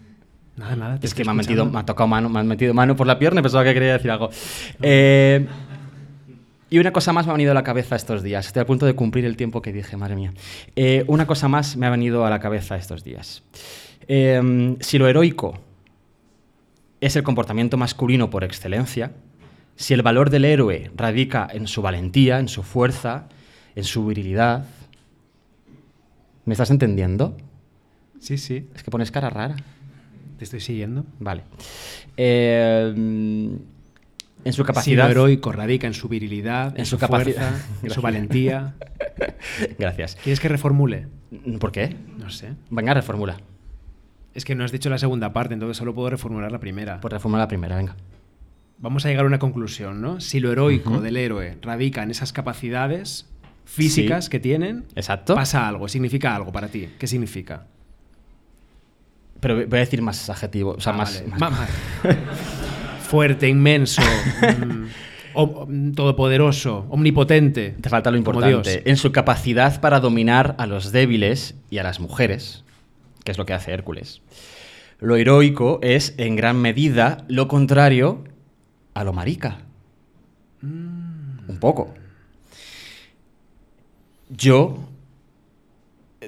Nada, nada. te Es que me ha, metido, me ha tocado mano, me han metido mano por la pierna y pensaba que quería decir algo. Eh, y una cosa más me ha venido a la cabeza estos días. Estoy a punto de cumplir el tiempo que dije, madre mía. Eh, una cosa más me ha venido a la cabeza estos días. Eh, si lo heroico es el comportamiento masculino por excelencia, si el valor del héroe radica en su valentía, en su fuerza, en su virilidad, ¿me estás entendiendo? Sí, sí. Es que pones cara rara. Te estoy siguiendo. Vale. Eh, en su Si capacidad. lo heroico radica en su virilidad, en, En su, su capacidad. fuerza, en su valentía. (laughs) Gracias. ¿Quieres que reformule? ¿Por qué? No sé. Venga, reformula. Es que no has dicho la segunda parte, entonces solo puedo reformular la primera. Pues reformula la primera, venga. Vamos a llegar a una conclusión, ¿no? Si lo heroico del héroe radica en esas capacidades físicas Sí. que tienen, Exacto. pasa algo, significa algo para ti. ¿Qué significa? Pero voy a decir más adjetivos. O sea, Ah, más. vale. más- ma- (laughs) Fuerte, inmenso, mm, mm, todopoderoso, omnipotente. Te falta lo importante. En su capacidad para dominar a los débiles y a las mujeres, que es lo que hace Hércules. Lo heroico es, en gran medida, lo contrario a lo marica. Un poco. Yo,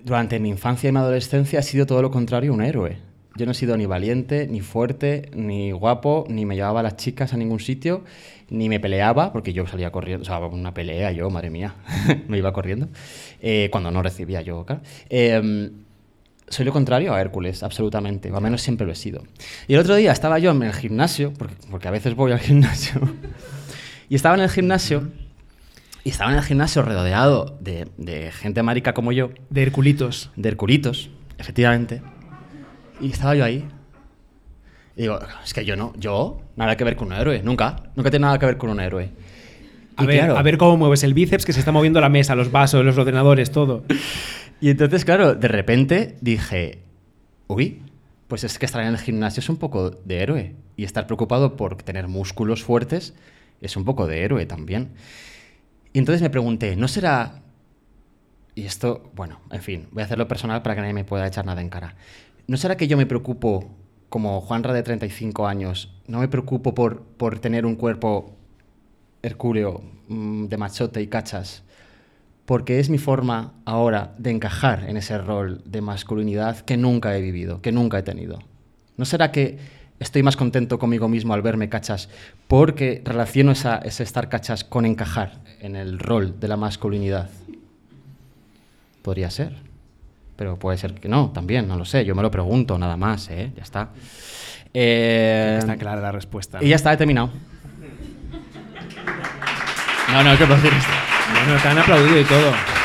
durante mi infancia y mi adolescencia, he sido todo lo contrario un héroe. Yo no he sido ni valiente, ni fuerte, ni guapo, ni me llevaba a las chicas a ningún sitio, ni me peleaba, porque yo salía corriendo, o sea, una pelea yo, madre mía, (laughs) me iba corriendo, eh, cuando no recibía yo, claro. Eh, soy lo contrario a Hércules, absolutamente, o al menos siempre lo he sido. Y el otro día estaba yo en el gimnasio, porque, porque a veces voy al gimnasio, (laughs) y estaba en el gimnasio, y estaba en el gimnasio rodeado de, de gente marica como yo, De Herculitos. de Herculitos, efectivamente. Y estaba yo ahí. Y digo, es que yo no, yo, nada que ver con un héroe, nunca, nunca tiene nada que ver con un héroe. A Y ver, claro, a ver cómo mueves el bíceps, que se está moviendo la mesa, los vasos, los ordenadores, todo. (laughs) Y entonces, claro, de repente dije, uy, pues es que estar en el gimnasio es un poco de héroe. Y estar preocupado por tener músculos fuertes es un poco de héroe también. Y entonces me pregunté, ¿no será... Y esto, bueno, en fin, voy a hacerlo personal para que nadie me pueda echar nada en cara. ¿No será que yo me preocupo, como Juanra de 35 años, no me preocupo por, por tener un cuerpo hercúleo, mm, de machote y cachas? porque es mi forma ahora de encajar en ese rol de masculinidad que nunca he vivido, que nunca he tenido. ¿No será que estoy más contento conmigo mismo al verme cachas porque relaciono esa, ese estar cachas con encajar en el rol de la masculinidad? Podría ser, pero puede ser que no, también, no lo sé, yo me lo pregunto nada más, ¿eh? ya está. Eh, Está clara la respuesta. Y ya está, he terminado. No, no, ¿qué esto? Bueno, te han aplaudido y todo.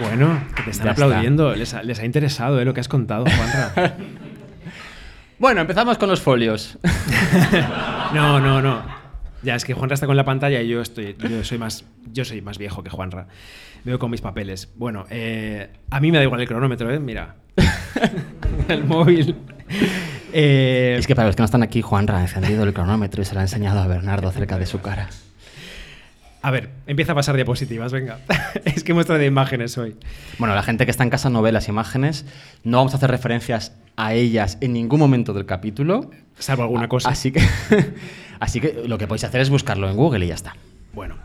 Bueno, que te está. aplaudiendo. Les ha, les ha interesado eh, lo que has contado, Juanra. (laughs) Bueno, empezamos con los folios. (laughs) No, no, no. Ya, es que Juanra está con la pantalla y yo estoy. Yo soy más, yo soy más viejo que Juanra. Veo con mis papeles. Bueno, eh, a mí me da igual el cronómetro, ¿eh? Mira. (laughs) el móvil. Eh, Es que para los que no están aquí, Juanra ha encendido el cronómetro y se lo ha enseñado a Bernardo cerca de su cara. A ver, empieza a pasar diapositivas, venga. (laughs) es que muestra de imágenes hoy. Bueno, la gente que está en casa no ve las imágenes. No vamos a hacer referencias a ellas en ningún momento del capítulo. Salvo alguna cosa. Así que, (laughs) así que lo que podéis hacer es buscarlo en Google y ya está. Bueno.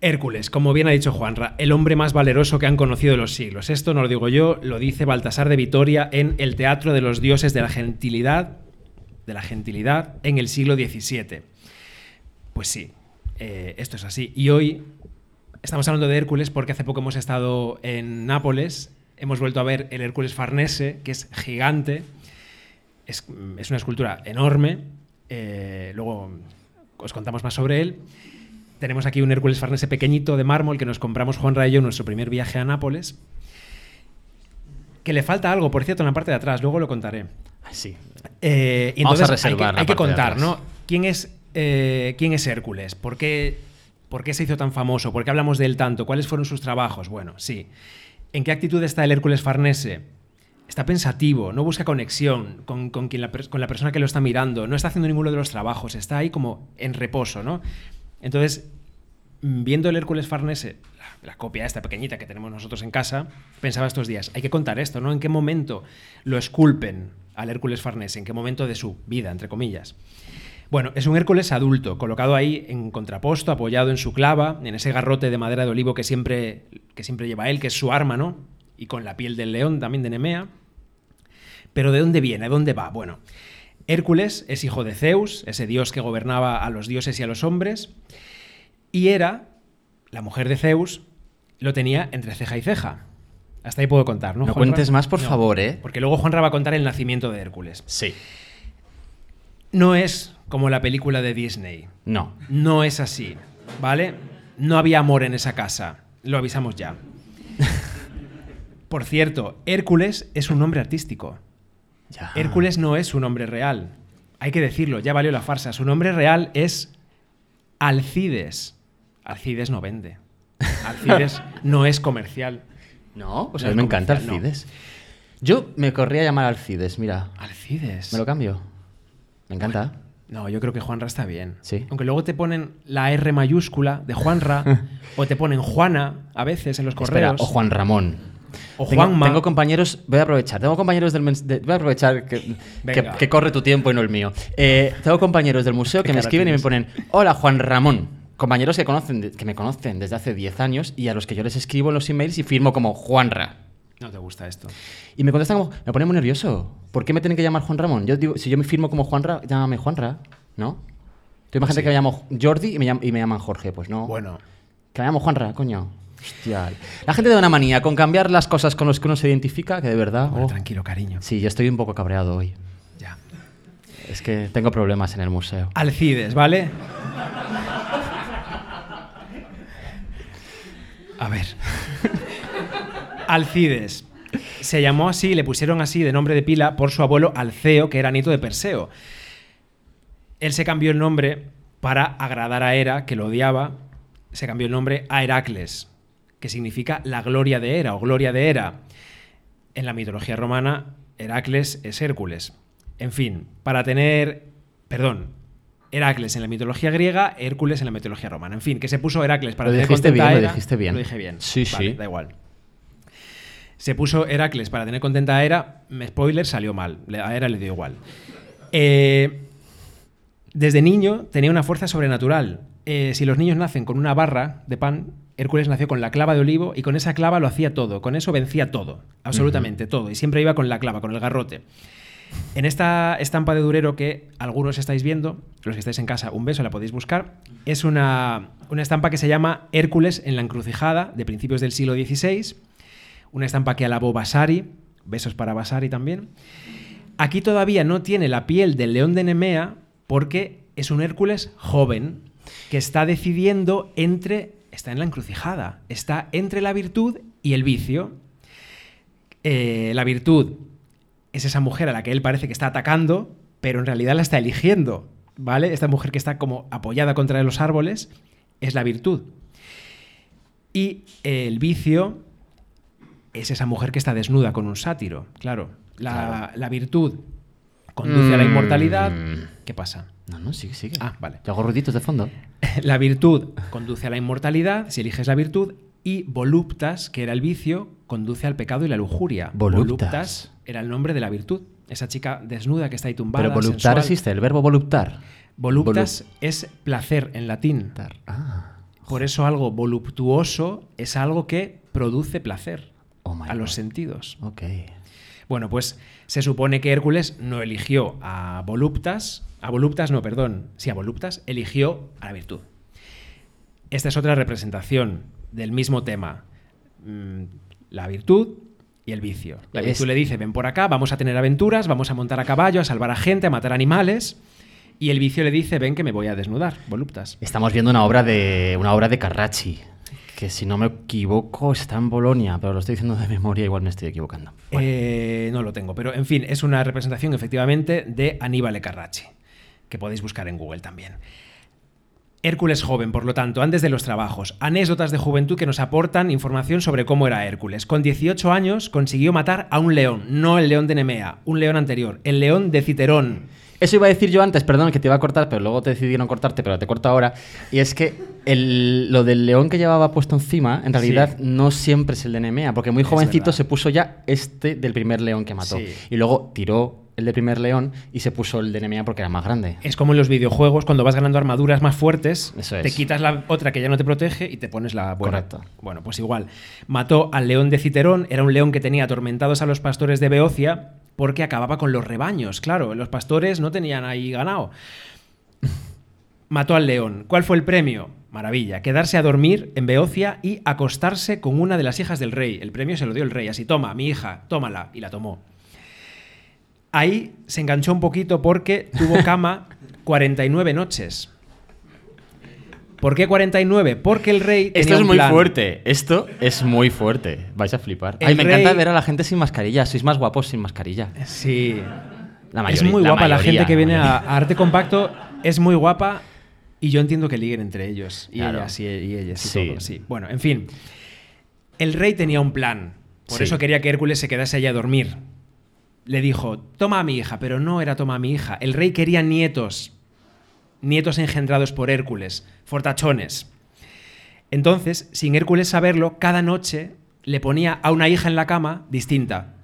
Hércules, como bien ha dicho Juanra, el hombre más valeroso que han conocido los siglos. Esto no lo digo yo, lo dice Baltasar de Vitoria en El Teatro de los Dioses de la Gentilidad, de la Gentilidad en el siglo XVII. Pues sí, eh, esto es así. Y hoy estamos hablando de Hércules porque hace poco hemos estado en Nápoles, hemos vuelto a ver el Hércules Farnese, que es gigante, es, es una escultura enorme, eh, luego os contamos más sobre él. Tenemos aquí un Hércules Farnese pequeñito de mármol que nos compramos Juan Rayo en nuestro primer viaje a Nápoles. Que le falta algo, por cierto, en la parte de atrás, luego lo contaré. Sí. Eh, y Vamos a entonces hay que- hay que, contar. ¿no? ¿Quién es, eh, ¿Quién es Hércules? ¿Por qué, ¿Por qué se hizo tan famoso? ¿Por qué hablamos de él tanto? ¿Cuáles fueron sus trabajos? Bueno, sí. ¿En qué actitud está el Hércules Farnese? Está pensativo, no busca conexión con, con quien la, con la persona que lo está mirando, no está haciendo ninguno de los trabajos, está ahí como en reposo, ¿no? Entonces, viendo el Hércules Farnese, la, la copia esta pequeñita que tenemos nosotros en casa, pensaba estos días, hay que contar esto, ¿no? ¿En qué momento lo esculpen al Hércules Farnese? ¿En qué momento de su vida, entre comillas? Bueno, es un Hércules adulto, colocado ahí en contraposto, apoyado en su clava, en ese garrote de madera de olivo que siempre, que siempre lleva él, que es su arma, ¿no? Y con la piel del león también de Nemea. Pero ¿de dónde viene? ¿De dónde va? Bueno, Hércules es hijo de Zeus, ese dios que gobernaba a los dioses y a los hombres, y era, la mujer de Zeus, lo tenía entre ceja y ceja. Hasta ahí puedo contar, ¿no? No cuentes más, por No, favor, ¿eh? Porque luego Juanra va a contar el nacimiento de Hércules. Sí. No es como la película de Disney. No. No es así, ¿vale? No había amor en esa casa. Lo avisamos ya. (laughs) Por cierto, Hércules es un nombre artístico. Ya. Hércules no es su nombre real. Hay que decirlo, ya valió la farsa. Su nombre real es Alcides. Alcides no vende. Alcides (laughs) no es comercial. No, No a mí es me encanta no. Alcides. Yo me corría a llamar Alcides, mira. Alcides. Me lo cambio. Me encanta. No, yo creo que Juanra está bien. Sí. Aunque luego te ponen la R mayúscula de Juanra (laughs) o te ponen Juana a veces en los Espera, correos. o Juan Ramón. O Tengo- Juanma. Tengo compañeros, voy a aprovechar, tengo compañeros del de- voy a aprovechar que, que, Venga. que corre tu tiempo y no el mío. Eh, tengo compañeros del museo que me escriben y me ponen, hola Juan Ramón. Compañeros que, conocen, que me conocen desde hace 10 años y a los que yo les escribo en los emails y firmo como Juanra. No te gusta esto. Y me contestan como, me pone muy nervioso. ¿Por qué me tienen que llamar Juan Ramón? Yo digo, si yo me firmo como Juanra, llámame Juanra, ¿no? Tú imagínate Sí. que me llamo Jordi y me, llam- y me llaman Jorge, pues no. Bueno, Que me llamo Juanra, coño. Hostia. La gente tiene una manía con cambiar las cosas con las que uno se identifica, que de verdad. bueno, oh. tranquilo, cariño. Sí, yo estoy un poco cabreado hoy. Ya. Es que tengo problemas en el museo. Alcides, ¿vale? A ver. Alcides. Se llamó así, le pusieron así de nombre de pila por su abuelo Alceo, que era nieto de Perseo. Él se cambió el nombre para agradar a Hera, que lo odiaba. Se cambió el nombre a Heracles, que significa la gloria de Hera o gloria de Hera. En la mitología romana, Heracles es Hércules. En fin, para tener. Perdón. Heracles en la mitología griega, Hércules en la mitología romana. En fin, que se puso Heracles para Lo tener dijiste a bien, lo dijiste bien. Lo dije bien. Sí, Vale, sí. Da igual. Se puso Heracles para tener contenta a Hera. Spoiler, salió mal. A Hera le dio igual. Eh, desde niño tenía una fuerza sobrenatural. Eh, si los niños nacen con una barra de pan, Hércules nació con la clava de olivo y con esa clava lo hacía todo. Con eso vencía todo, absolutamente todo. Y siempre iba con la clava, con el garrote. En esta estampa de Durero que algunos estáis viendo, los que estáis en casa, un beso, la podéis buscar, es una, una estampa que se llama Hércules en la encrucijada, de principios del siglo XVI, una estampa que alabó Vasari, besos para Vasari también. Aquí todavía no tiene la piel del león de Nemea porque es un Hércules joven que está decidiendo entre, está en la encrucijada, está entre la virtud y el vicio. Eh, la virtud es esa mujer a la que él parece que está atacando, pero en realidad la está eligiendo, ¿vale? Esta mujer que está como apoyada contra los árboles es la virtud. Y el vicio es esa mujer que está desnuda con un sátiro, claro. La, Claro. la virtud conduce a la Mm. inmortalidad. ¿Qué pasa? No, no, sigue, sigue. Ah, vale. Yo hago ruiditos de fondo. (laughs) La virtud conduce a la inmortalidad, si eliges la virtud, y voluptas, que era el vicio, conduce al pecado y la lujuria. Voluptas. era el nombre de la virtud. Esa chica desnuda que está ahí tumbada. Pero voluptar sensual. existe, el verbo voluptar. Voluptas es placer en latín. Ah, Por eso algo voluptuoso es algo que produce placer Oh a los sentidos. Bueno, pues se supone que Hércules no eligió a Voluptas, a Voluptas no, perdón, sí, a Voluptas, eligió a la virtud. Esta es otra representación del mismo tema, Mm, la virtud y el vicio. La Es- virtud le dice, ven por acá, vamos a tener aventuras, vamos a montar a caballo, a salvar a gente, a matar animales, y el vicio le dice, ven que me voy a desnudar, Voluptas. Estamos viendo una obra de una obra de Carracci, que si no me equivoco está en Bolonia, pero lo estoy diciendo de (laughs) memoria, igual me estoy equivocando. Eh, no lo tengo, pero en fin, es una representación efectivamente de Aníbal Carracci, que podéis buscar en Google también. Hércules joven, por lo tanto, antes de los trabajos, anécdotas de juventud que nos aportan información sobre cómo era Hércules. Con 18 años consiguió matar a un león, no el león de Nemea, un león anterior, el león de Citerón. Eso iba a decir yo antes, perdón, que te iba a cortar, pero luego te decidieron cortarte, pero te corto ahora. Y es que el- lo del león que llevaba puesto encima, en realidad Sí. no siempre es el de Nemea, porque muy jovencito se puso ya este del primer león que mató. Sí. Y luego tiró el del primer león y se puso el de Nemea porque era más grande. Es como en los videojuegos, cuando vas ganando armaduras más fuertes, es. te quitas la otra que ya no te protege y te pones la buena. Correcto. Bueno, pues igual. Mató al león de Citerón, era un león que tenía atormentados a los pastores de Beocia porque acababa con los rebaños. Claro, los pastores no tenían ahí ganado. (laughs) Mató al león. ¿Cuál fue el premio? Maravilla. Quedarse a dormir en Beocia y acostarse con una de las hijas del rey. El premio se lo dio el rey. Así, toma, mi hija, tómala. Y la tomó. Ahí se enganchó un poquito porque tuvo cama (laughs) 49 noches. ¿Por qué 49? Porque el rey. Esto tenía es un muy plan. fuerte. Esto es muy fuerte. Vais a flipar. El Ay, me encanta ver a la gente sin mascarilla. Sois más guapos sin mascarilla. Sí. La es mayoría- muy la guapa la, mayoría, gente que la viene a, Arte Compacto. Es muy guapa y yo entiendo que liguen entre ellos. Y Claro. ellas y, y ellas y Sí. todo. Sí. Bueno, en fin. El rey tenía un plan. Por Sí. eso quería que Hércules se quedase allí a dormir. Le dijo, toma a mi hija, pero no era toma a mi hija. El rey quería nietos. Nietos engendrados por Hércules, fortachones. Entonces, sin Hércules saberlo, cada noche le ponía a una hija en la cama distinta.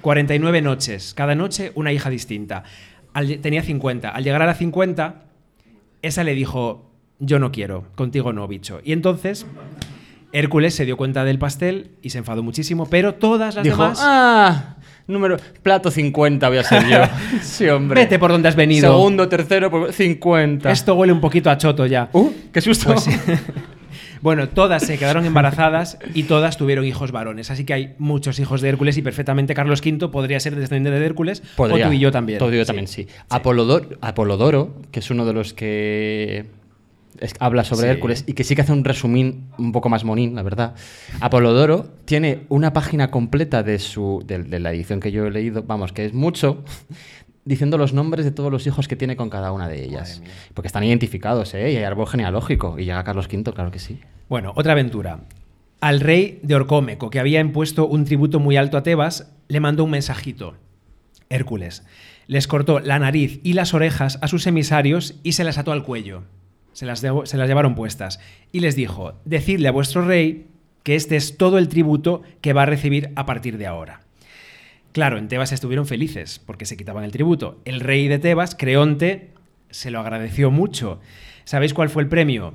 49 noches, cada noche una hija distinta. Al tenía 50. Al llegar a la 50, esa le dijo, yo no quiero, contigo no, bicho. Y entonces Hércules se dio cuenta del pastel y se enfadó muchísimo, pero todas las Dijo, demás... ah, número, plato 50 voy a ser yo. (laughs) sí, hombre. Vete por donde has venido. Segundo, tercero, pues, 50. Esto huele un poquito a choto ya. Uh, qué susto. Pues. (laughs) Bueno, todas se quedaron embarazadas y todas tuvieron hijos varones. Así que hay muchos hijos de Hércules y perfectamente Carlos V podría ser descendiente de Hércules. Podría. O tú y yo también. Tú y yo también, sí. Apolodor- Apolodoro, que es uno de los que es- habla sobre Sí. Hércules y que sí que hace un resumín un poco más monín, la verdad. Apolodoro tiene una página completa de, su, de, de la edición que yo he leído, vamos, que es mucho, (laughs) diciendo los nombres de todos los hijos que tiene con cada una de ellas. Porque están identificados, ¿eh? Y hay árbol genealógico. Y llega Carlos V, claro que sí. Bueno, otra aventura. Al rey de Orcómeco, que había impuesto un tributo muy alto a Tebas, le mandó un mensajito. Hércules. Les cortó la nariz y las orejas a sus emisarios y se las ató al cuello. Se las, se las llevaron puestas. Y les dijo, decidle a vuestro rey que este es todo el tributo que va a recibir a partir de ahora. Claro, en Tebas estuvieron felices porque se quitaban el tributo. El rey de Tebas, Creonte, se lo agradeció mucho. ¿Sabéis cuál fue el premio?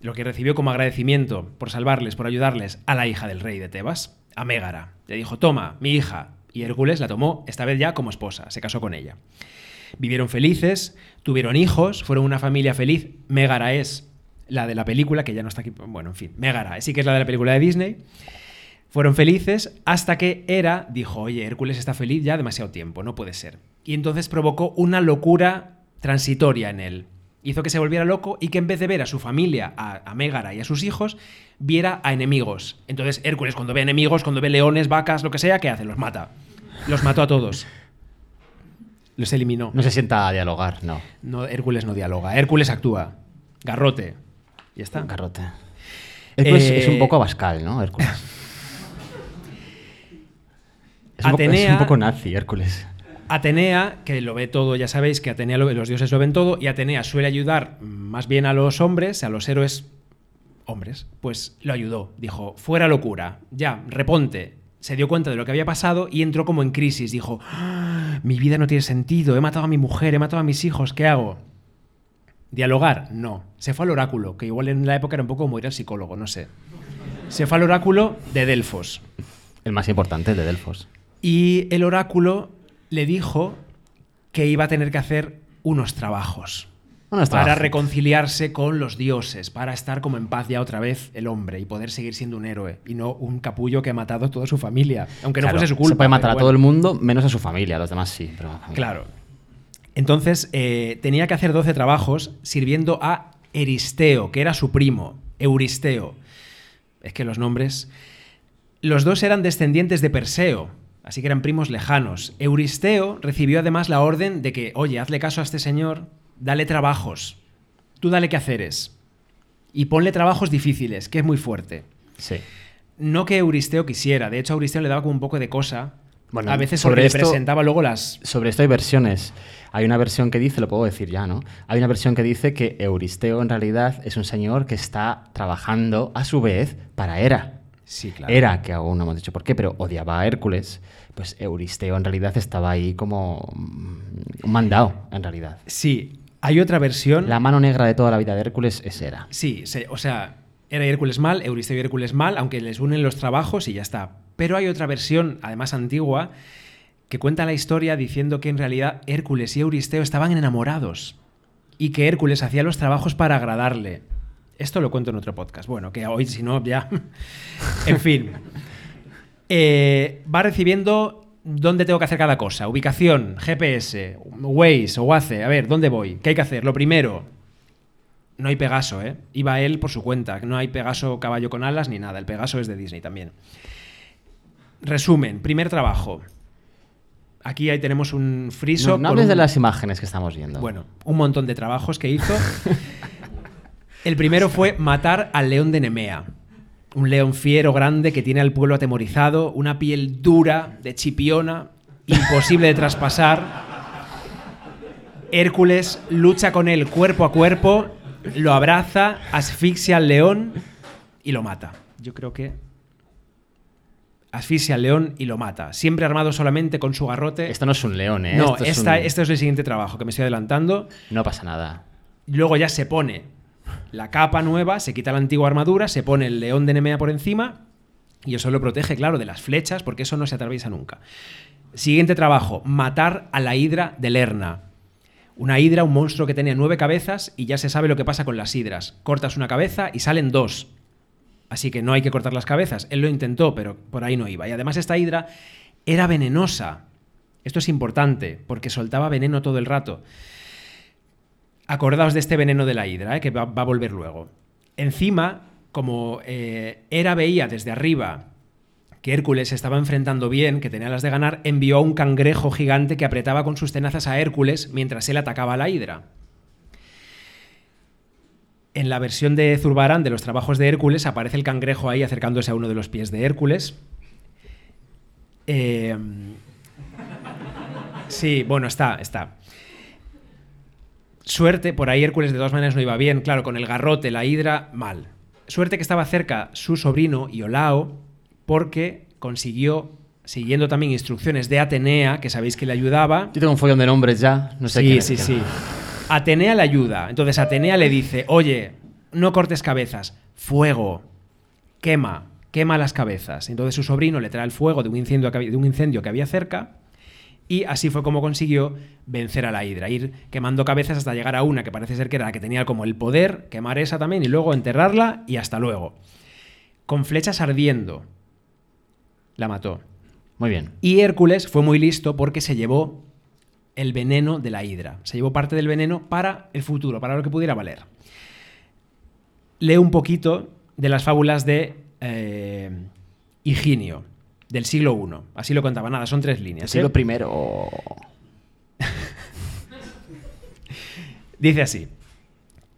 Lo que recibió como agradecimiento por salvarles, por ayudarles a la hija del rey de Tebas, a Mégara. Le dijo, toma, mi hija. Y Hércules la tomó, esta vez ya como esposa, se casó con ella. Vivieron felices, tuvieron hijos, fueron una familia feliz. Mégara es la de la película, que ya no está aquí. Bueno, en fin, Mégara sí que es la de la película de Disney. Fueron felices hasta que Hera dijo, oye, Hércules está feliz ya demasiado tiempo, no puede ser. Y entonces provocó una locura transitoria en él. Hizo que se volviera loco y que en vez de ver a su familia, a, a Mégara y a sus hijos, viera a enemigos. Entonces Hércules cuando ve enemigos, cuando ve leones, vacas, lo que sea, ¿qué hace? Los mata. Los mató a todos. Los eliminó. No se sienta a dialogar, no. No, Hércules no dialoga. Hércules actúa. Garrote. Ya está. Garrote. Hércules Eh, es un poco Abascal, ¿no? Hércules. (laughs) Es un, poco, es Atenea- un poco nazi, Hércules. Atenea, que lo ve todo, ya sabéis que Atenea lo- los dioses lo ven todo, y Atenea suele ayudar más bien a los hombres, a los héroes hombres, pues lo ayudó. Dijo, fuera locura, ya, reponte. Se dio cuenta de lo que había pasado y entró como en crisis. Dijo, "Ah, mi vida no tiene sentido, he matado a mi mujer, he matado a mis hijos, ¿qué hago? Dialogar, no. Se fue al oráculo, que igual en la época era un poco como ir al psicólogo, no sé. Se fue al oráculo de Delfos. El más importante de Delfos. Y el oráculo le dijo que iba a tener que hacer unos trabajos para reconciliarse con los dioses, para estar como en paz ya otra vez el hombre y poder seguir siendo un héroe y no un capullo que ha matado a toda su familia, aunque no Claro, fuese su culpa. Se puede matar a todo el mundo, menos a su familia, los demás sí. Pero, Claro. Entonces eh, tenía que hacer 12 trabajos sirviendo a Eristeo, que era su primo, Euristeo. Es que los nombres. Los dos eran descendientes de Perseo, así que eran primos lejanos. Euristeo recibió además la orden de que, oye, hazle caso a este señor, dale trabajos. Tú dale quehaceres. Y ponle trabajos difíciles, que es muy fuerte. Sí. No que Euristeo quisiera, de hecho a Euristeo le daba como un poco de cosa. Bueno, a veces sobre esto- presentaba luego las, Sobre esto hay versiones. Hay una versión que dice, lo puedo decir ya, ¿no? Hay una versión que dice que Euristeo en realidad es un señor que está trabajando a su vez para Hera. Sí, claro. Hera, que aún no hemos dicho por qué, pero odiaba a Hércules. Pues Euristeo en realidad estaba ahí como mm, un mandado, en realidad. Sí, hay otra versión. La mano negra de toda la vida de Hércules es Hera. Sí, se- o sea, era Hércules mal, Euristeo y Hércules mal, aunque les unen los trabajos y ya está. Pero hay otra versión, además antigua, que cuenta la historia diciendo que en realidad Hércules y Euristeo estaban enamorados y que Hércules hacía los trabajos para agradarle. Esto lo cuento en otro podcast. Bueno, que hoy si no, ya. (laughs) en fin. Eh, va recibiendo dónde tengo que hacer cada cosa. Ubicación, GPS, Waze o Waze. A ver, ¿dónde voy? ¿Qué hay que hacer? Lo primero, no hay Pegaso, ¿eh? Iba él por su cuenta. No hay Pegaso caballo con alas ni nada. El Pegaso es de Disney también. Resumen, primer trabajo. Aquí ahí tenemos un friso. No, no hables un- de las imágenes que estamos viendo. Bueno, un montón de trabajos que hizo. (laughs) El primero fue matar al león de Nemea. Un león fiero grande que tiene al pueblo atemorizado, una piel dura, de chipiona, imposible de traspasar. Hércules lucha con él cuerpo a cuerpo, lo abraza, asfixia al león y lo mata. Yo creo que asfixia al león y lo mata. Siempre armado solamente con su garrote. Esto no es un león, ¿eh? no, Esto es esta- un- este es el siguiente trabajo que me estoy adelantando. No pasa nada. Luego ya se pone la capa nueva, se quita la antigua armadura, se pone el león de Nemea por encima y eso lo protege, claro, de las flechas porque eso no se atraviesa nunca. Siguiente trabajo, matar a la hidra de Lerna. Una hidra, un monstruo que tenía nueve cabezas y ya se sabe lo que pasa con las hidras. Cortas una cabeza y salen dos. Así que no hay que cortar las cabezas. Él lo intentó, pero por ahí no iba. Y además esta hidra era venenosa. Esto es importante, porque soltaba veneno todo el rato. Acordaos de este veneno de la hidra, ¿eh? que va, a volver luego. Encima, como eh, Hera veía desde arriba que Hércules se estaba enfrentando bien, que tenía las de ganar, envió a un cangrejo gigante que apretaba con sus tenazas a Hércules mientras él atacaba a la hidra. En la versión de Zurbarán de los trabajos de Hércules aparece el cangrejo ahí acercándose a uno de los pies de Hércules. Eh, sí, bueno, está, está. Suerte, por ahí Hércules de todas maneras no iba bien, claro, con el garrote, la hidra, mal. Suerte que estaba cerca su sobrino Iolao, porque consiguió, siguiendo también instrucciones de Atenea, que sabéis que le ayudaba, Yo tengo un follón de nombres ya. No sé sí, quién sí, sí. Atenea le ayuda. Entonces Atenea le dice, oye, no cortes cabezas, fuego, quema, quema las cabezas. Entonces su sobrino le trae el fuego de un incendio de un incendio que había cerca y así fue como consiguió vencer a la hidra, ir quemando cabezas hasta llegar a una que parece ser que era la que tenía como el poder, quemar esa también y luego enterrarla y hasta luego. Con flechas ardiendo, la mató. Muy bien. Y Hércules fue muy listo porque se llevó el veneno de la hidra. Se llevó parte del veneno para el futuro, para lo que pudiera valer. Leo un poquito de las fábulas de eh, Higinio, del siglo I. Así lo contaba. Nada, son tres líneas. Así ¿eh? primero. (laughs) Dice así.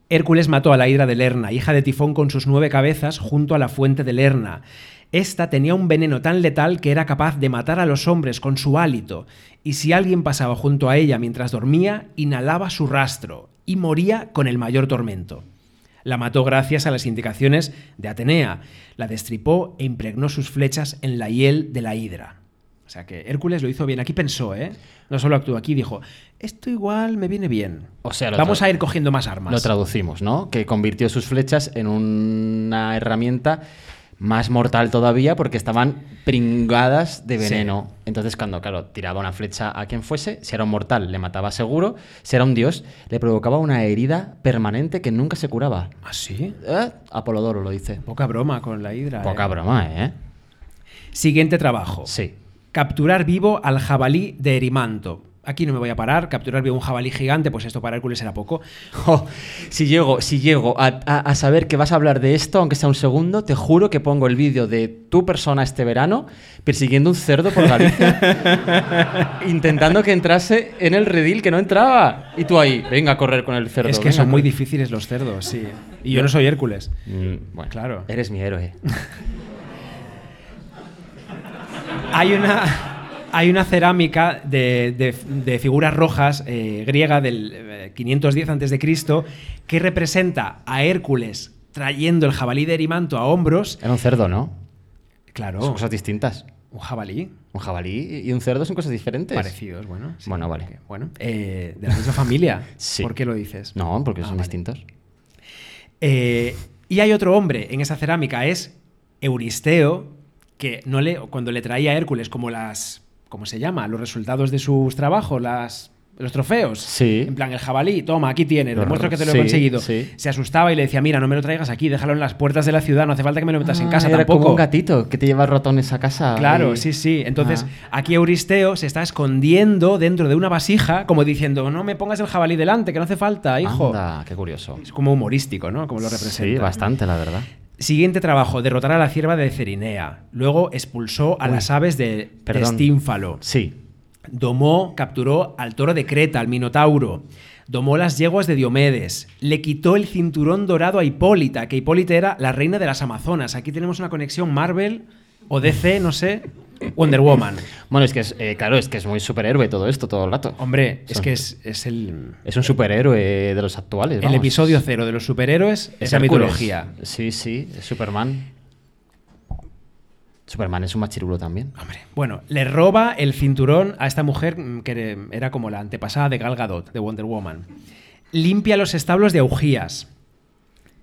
Hércules mató a la hidra de Lerna, hija de Tifón con sus nueve cabezas, junto a la fuente de Lerna. Esta tenía un veneno tan letal que era capaz de matar a los hombres con su hálito, y si alguien pasaba junto a ella mientras dormía, inhalaba su rastro, y moría con el mayor tormento. La mató gracias a las indicaciones de Atenea, la destripó e impregnó sus flechas en la hiel de la hidra. sea que Hércules lo hizo bien. Aquí pensó, ¿eh? No solo actuó aquí, dijo, esto igual me viene bien. O sea, Vamos a ir cogiendo más armas. Lo traducimos, ¿no? Que convirtió sus flechas en una herramienta más mortal todavía porque estaban pringadas de Sí. veneno. Entonces, cuando, claro, tiraba una flecha a quien fuese, si era un mortal, le mataba seguro. Si era un dios, le provocaba una herida permanente que nunca se curaba. ¿Ah, sí? ¿Eh? Apolodoro lo dice. Poca broma con la hidra. Poca ¿eh? broma, ¿eh? Siguiente trabajo. Sí. Capturar vivo al jabalí de Erimanto. Aquí no me voy a parar. Capturar vivo un jabalí gigante, pues esto para Hércules era poco. (laughs) Si llego, si llego a, a- a saber que vas a hablar de esto, aunque sea un segundo, te juro que pongo el vídeo de tu persona este verano persiguiendo un cerdo por Galicia, (laughs) intentando que entrase en el redil que no entraba. Y tú ahí, venga a correr con el cerdo. es que son muy difíciles los cerdos, sí. Y yo no soy Hércules. Mm, bueno, Claro. Eres mi héroe. (laughs) Hay una, hay una cerámica de, de- de figuras rojas eh, griega del eh, 510 a.C. que representa a Hércules trayendo el jabalí de Erimanto a hombros. Era un cerdo, ¿no? Claro, Son cosas distintas. un jabalí. Un jabalí y un cerdo son cosas diferentes. Parecidos, bueno. sí. Bueno, vale. Bueno, eh, de la misma familia. (laughs) Sí. ¿Por qué lo dices? No, porque Ah, son vale. distintos. Eh, y hay otro hombre en esa cerámica, es Euristeo, que no le, cuando le traía a Hércules como las, ¿cómo se llama? Los resultados de sus trabajos, las, los trofeos. Sí. En plan, el jabalí, toma, aquí tienes, demuestro que te lo he sí, conseguido. sí. Se asustaba y le decía, mira, no me lo traigas aquí, déjalo en las puertas de la ciudad, no hace falta que me lo metas en Ah, casa era tampoco. como un gatito que te lleva ratones a casa. Claro, y- sí, sí. Entonces, Ah. aquí Euristeo se está escondiendo dentro de una vasija, como diciendo, no me pongas el jabalí delante, que no hace falta, hijo. Anda, qué curioso. Es como humorístico, ¿no? Como lo representa. Sí, bastante, la verdad. Siguiente trabajo, derrotar a la cierva de Cerinea. Luego expulsó a Uy. las aves de. Estínfalo. Sí. Domó, capturó al toro de Creta, al Minotauro. Domó las yeguas de Diomedes. Le quitó el cinturón dorado a Hipólita, que Hipólita era la reina de las Amazonas. Aquí tenemos una conexión Marvel o DC, no sé, Wonder Woman. Bueno, es que es, eh, claro, es que es muy superhéroe todo esto, todo el rato. Hombre, es que es, es el, Es un superhéroe de los actuales. el vamos. episodio cero de los superhéroes, es la mitología. Sí, sí, es Superman. Superman es un machirulo también. Hombre, bueno, le roba el cinturón a esta mujer mm, que era como la antepasada de Gal Gadot, de Wonder Woman. Limpia los establos de Augías.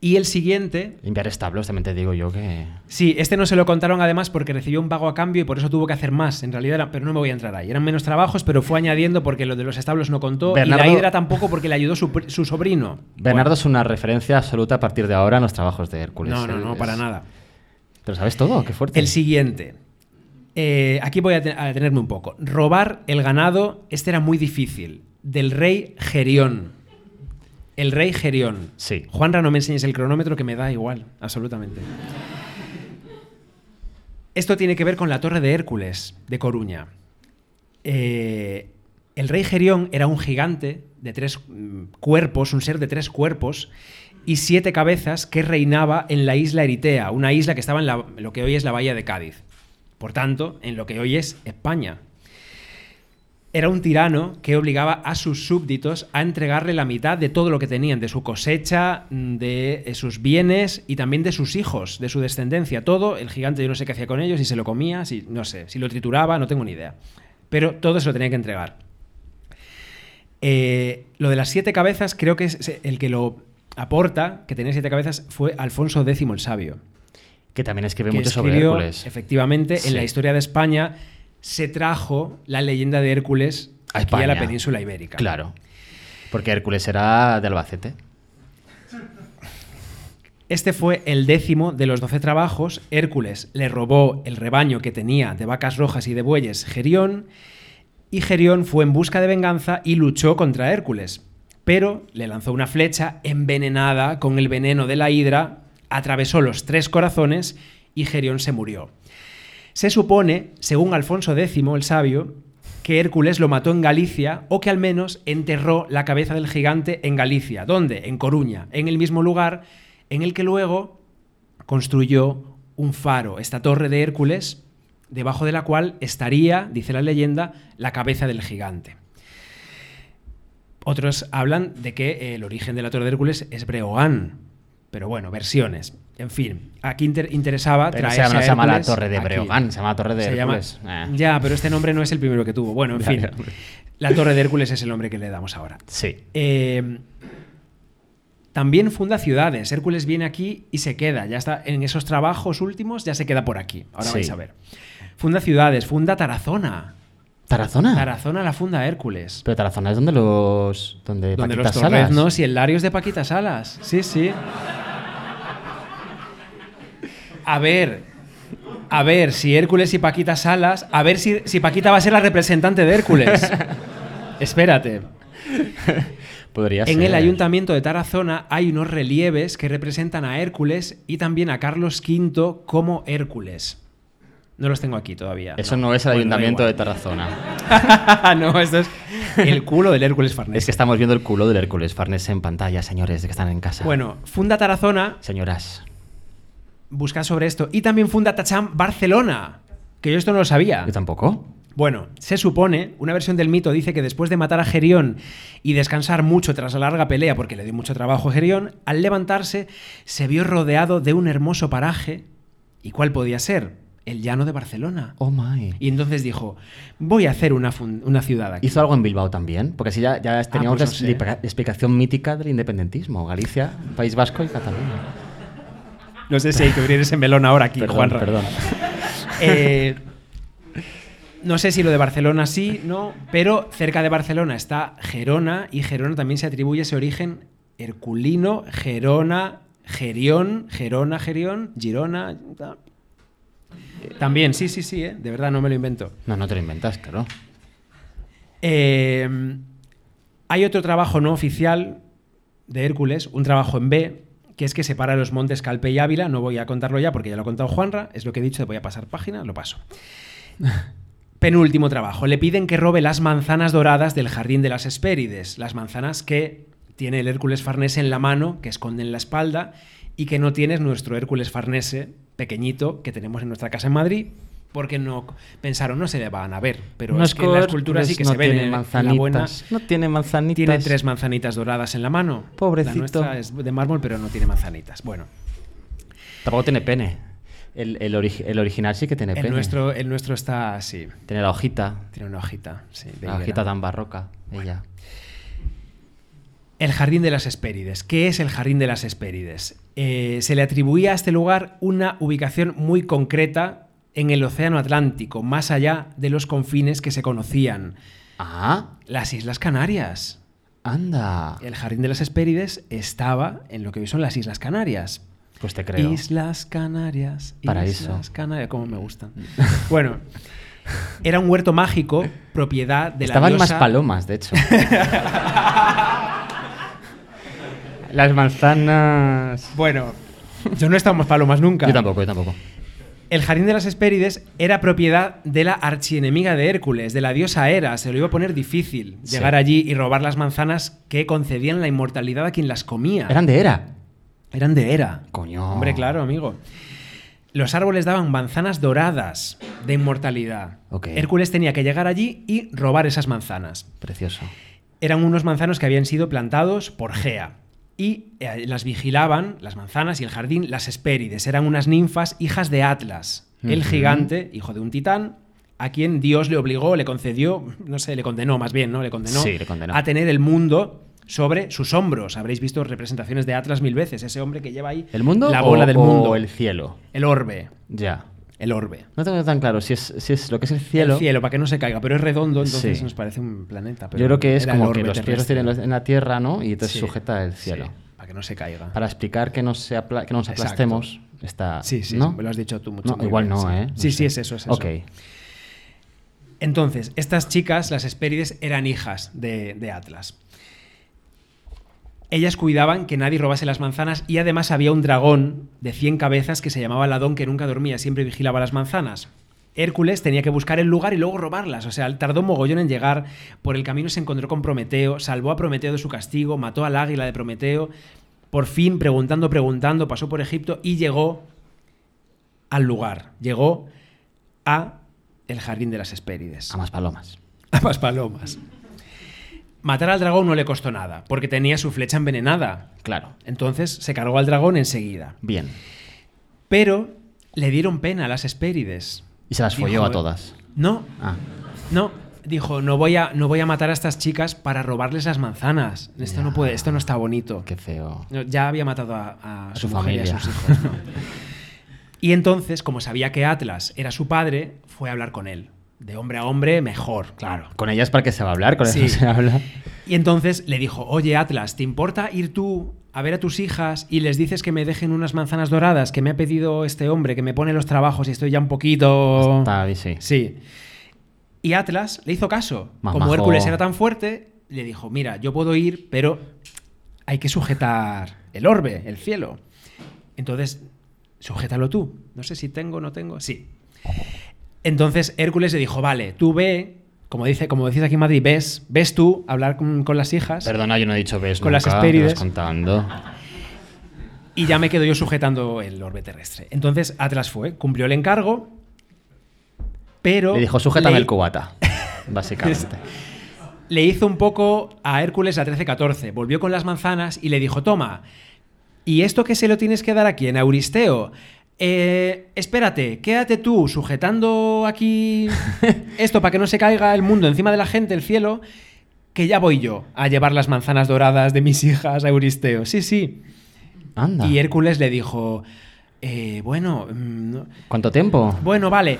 Y el siguiente, Limpiar establos, también te digo yo que. sí, este no se lo contaron además porque recibió un pago a cambio y por eso tuvo que hacer más. En realidad, era- pero no me voy a entrar ahí. Eran menos trabajos, pero fue añadiendo porque lo de los establos no contó. Y la hidra tampoco porque le ayudó su, sobrino. Bernardo es una referencia absoluta a partir de ahora en los trabajos de Hércules. No, no, no, Es- para nada. Pero sabes todo, qué fuerte. El siguiente. Eh, aquí voy a, te- a detenerme un poco. Robar el ganado, este era muy difícil. Del rey Gerión. El rey Gerión. Sí. Juanra, no me enseñes el cronómetro que me da igual, absolutamente. Esto tiene que ver con la torre de Hércules de Coruña. Eh, el rey Gerión era un gigante de tres mm, cuerpos, un ser de tres cuerpos y siete cabezas que reinaba en la isla Eritea, una isla que estaba en la- lo que hoy es la bahía de Cádiz. Por tanto, en lo que hoy es España. Era un tirano que obligaba a sus súbditos a entregarle la mitad de todo lo que tenían, de su cosecha, de eh, sus bienes y también de sus hijos, de su descendencia. Todo, el gigante yo no sé qué hacía con ellos, si se lo comía, si no sé, si lo trituraba, no tengo ni idea. Pero todo se lo tenía que entregar. Eh, lo de las siete cabezas, creo que es el que lo aporta, que tenía siete cabezas, fue Alfonso X el Sabio Que también escribe que mucho sobre Hércules. Efectivamente, Sí. en la historia de España se trajo la leyenda de Hércules A aquí a la península ibérica. Claro. Porque Hércules era de Albacete. Este fue el décimo de los doce trabajos. Hércules le robó el rebaño que tenía de vacas rojas y de bueyes Gerión, y Gerión fue en busca de venganza y luchó contra Hércules. Pero le lanzó una flecha envenenada con el veneno de la hidra, atravesó los tres corazones y Gerión se murió. Se supone, según Alfonso X el sabio, que Hércules lo mató en Galicia o que al menos enterró la cabeza del gigante en Galicia. ¿Dónde? En Coruña, en el mismo lugar en el que luego construyó un faro, esta torre de Hércules, debajo de la cual estaría, dice la leyenda, la cabeza del gigante. Otros hablan de que el origen de la torre de Hércules es Breogán, Pero bueno, versiones. En fin, aquí inter- interesaba Pero se traerse llama, no a se llama la Torre de aquí. Breogán, se llama Torre de Se llama- Hércules. Eh. Ya, pero este nombre no es el primero que tuvo. Bueno, en (laughs) fin. La Torre de Hércules es el nombre que le damos ahora. Sí. Eh, también funda ciudades. Hércules viene aquí y se queda. Ya está en esos trabajos últimos, ya se queda por aquí. Ahora Sí. vais a ver. Funda ciudades, funda Tarazona. ¿Tarazona? Tarazona la funda Hércules. Pero Tarazona es donde los. Donde, Donde los Paquita Salas. torreznos y el Larios de Paquita Salas. Sí, sí. A ver. A ver, si Hércules y Paquita Salas. A ver si, si Paquita va a ser la representante de Hércules. (laughs) Espérate. Podría En ser. el ayuntamiento de Tarazona hay unos relieves que representan a Hércules y también a Carlos V como Hércules. No los tengo aquí todavía. Eso no, es el Bueno, ayuntamiento de. Tarazona. (laughs) no, esto es el culo del Hércules Farnese. Es que estamos viendo el culo del Hércules Farnese en pantalla, señores, de que están en casa. Bueno, funda Tarazona, Señoras. Buscad sobre esto. Y también funda Tacham Barcelona, que yo esto no lo sabía. Yo tampoco. Bueno, se supone, una versión del mito dice que después de matar a Gerión y descansar mucho tras la larga pelea, porque le dio mucho trabajo a Gerión, al levantarse se vio rodeado de un hermoso paraje. ¿Y cuál podía ser? El llano de Barcelona. Oh my. Y entonces dijo, voy a hacer una, una ciudad aquí. ¿Hizo algo en Bilbao también? Porque así ya, ya teníamos pues no la sé. explicación mítica del independentismo. Galicia, País Vasco y Cataluña. No sé si hay que abrir ese melón ahora aquí, Perdón, Juanra. perdón. (laughs) Eh, no sé si lo de Barcelona sí, no, pero cerca de Barcelona está Gerona y Gerona también se atribuye ese origen herculino, Gerona, Gerión, Gerona, Gerión, Girona. ta. También, sí, sí, sí, ¿eh? de verdad no me lo invento. No, no te lo inventas, claro. Eh, hay otro trabajo no oficial de Hércules, un trabajo en B, que es que separa los montes Calpe y Ávila. No voy a contarlo ya porque ya lo ha contado Juanra, es lo que he dicho, voy a pasar página, lo paso. (laughs) Penúltimo trabajo. Le piden que robe las manzanas doradas del jardín de las Hespérides, las manzanas que tiene el Hércules Farnese en la mano, que esconde en la espalda, y que no tienes nuestro Hércules Farnese pequeñito que tenemos en nuestra casa en Madrid, porque no pensaron no se le van a ver, pero No es que en la escultura sí que no se ven tiene en, en la manzanitas. buena. No tiene manzanitas. Tiene tres manzanitas doradas en la mano. Pobrecito. La nuestra es de mármol, pero no tiene manzanitas. Bueno, Tampoco tiene pene. El, el ori- el original sí que tiene el pene. nuestro, el nuestro está así. Tiene la hojita. Tiene una hojita. Sí, de La hojita tan barroca. Ella. El Jardín de las Hespérides. ¿Qué es el Jardín de las Hespérides? Eh, se le atribuía a este lugar una ubicación muy concreta en el Océano Atlántico, más allá de los confines que se conocían. Ah, Las Islas Canarias. anda. El Jardín de las Hespérides estaba en lo que hoy son las Islas Canarias. Pues te creo. Islas Canarias. Paraíso. Islas Canarias, como me gustan. (laughs) bueno, era un huerto mágico, propiedad de Estaban la más palomas, de hecho. (laughs) Las manzanas. Bueno, yo no estamos palomas nunca. Yo tampoco, yo tampoco. El jardín de las Hespérides era propiedad de la archienemiga de Hércules, de la diosa Hera. Se lo iba a poner difícil Sí. llegar allí y robar las manzanas que concedían la inmortalidad a quien las comía. Eran de Era. Eran de Hera. Coño. Hombre, claro, amigo. Los árboles daban manzanas doradas de inmortalidad. Hércules tenía que llegar allí y robar esas manzanas. Precioso. Eran unos manzanos que habían sido plantados por Gea. Y eh, las vigilaban, las manzanas y el jardín, las Hespérides. Eran unas ninfas hijas de Atlas, el gigante, hijo de un titán, a quien Dios le obligó, le concedió, no sé, le condenó más bien, ¿no? Le condenó, Sí, le condenó. a tener el mundo sobre sus hombros. Habréis visto representaciones de Atlas mil veces, ese hombre que lleva ahí ¿El mundo la o- bola del o mundo. el cielo? El orbe. Ya. El orbe. No tengo tan claro si es, si es lo que es el cielo. El cielo, para que no se caiga, pero es redondo, entonces Sí. nos parece un planeta. pero Yo creo que es como que los pies tienen en la tierra, ¿no? Y entonces Sí, sujeta el cielo. sí, para que no se caiga. Para explicar que, no se apla- que no nos Exacto. aplastemos, está. Sí, sí, ¿no? me lo has dicho tú mucho. No, igual bien, no. ¿eh? No sí, sé. sí, es eso, es eso. Ok. Entonces, estas chicas, las Hespérides, eran hijas de, de Atlas. Ellas cuidaban que nadie robase las manzanas y además había un dragón de 100 cabezas que se llamaba Ladón que nunca dormía, siempre vigilaba las manzanas. Hércules tenía que buscar el lugar y luego robarlas, o sea, tardó mogollón en llegar, por el camino se encontró con Prometeo, salvó a Prometeo de su castigo, mató al águila de Prometeo, por fin, preguntando, preguntando, pasó por Egipto y llegó al lugar, llegó a el jardín de las Hespérides. A más palomas. Ambas palomas. Matar al dragón no le costó nada, porque tenía su flecha envenenada. Claro. Entonces se cargó al dragón enseguida. Bien. Pero le dieron pena a las Hespérides. Y se las Dijo, folló a todas. No, Ah. no. Dijo, no voy, a, no voy a matar a estas chicas para robarles las manzanas. Esto no puede, esto no está bonito. Qué feo. Ya había matado a, a A su, su mujer y a familia. sus hijos. ¿no? (laughs) y entonces, como sabía que Atlas era su padre, fue a hablar con él. De hombre a hombre, mejor, claro. Con ellas para qué se va a hablar, con Sí. eso se habla. Y entonces le dijo, oye Atlas, ¿te importa ir tú a ver a tus hijas y les dices que me dejen unas manzanas doradas que me ha pedido este hombre, que me pone los trabajos y estoy ya un poquito... Está sí. Sí. Y Atlas le hizo caso. Más Como majo. Hércules era tan fuerte, le dijo, mira, yo puedo ir, pero hay que sujetar el orbe, el cielo. Entonces, sujétalo tú. No sé si tengo o no tengo. Sí. Entonces Hércules le dijo, vale, tú ve, como, dice, como decís aquí en Madrid, ves, ves tú hablar con, con las hijas Perdona, yo no he dicho ves Con las nunca, vas contando. y ya me quedo yo sujetando el orbe terrestre. Entonces Atlas fue, cumplió el encargo, pero... Le dijo, sujétame le- el cubata, (laughs) básicamente. le hizo un poco a Hércules a 13-14. Volvió con las manzanas y le dijo, toma, ¿y esto que se lo tienes que dar aquí en Euristeo? Eh, espérate, quédate tú sujetando aquí (laughs) esto para que no se caiga el mundo encima de la gente, el cielo, que ya voy yo a llevar las manzanas doradas de mis hijas a Euristeo. Sí, sí. Anda. Y Hércules le dijo, "Eh, bueno, mm, no- ¿Cuánto tiempo? bueno, vale.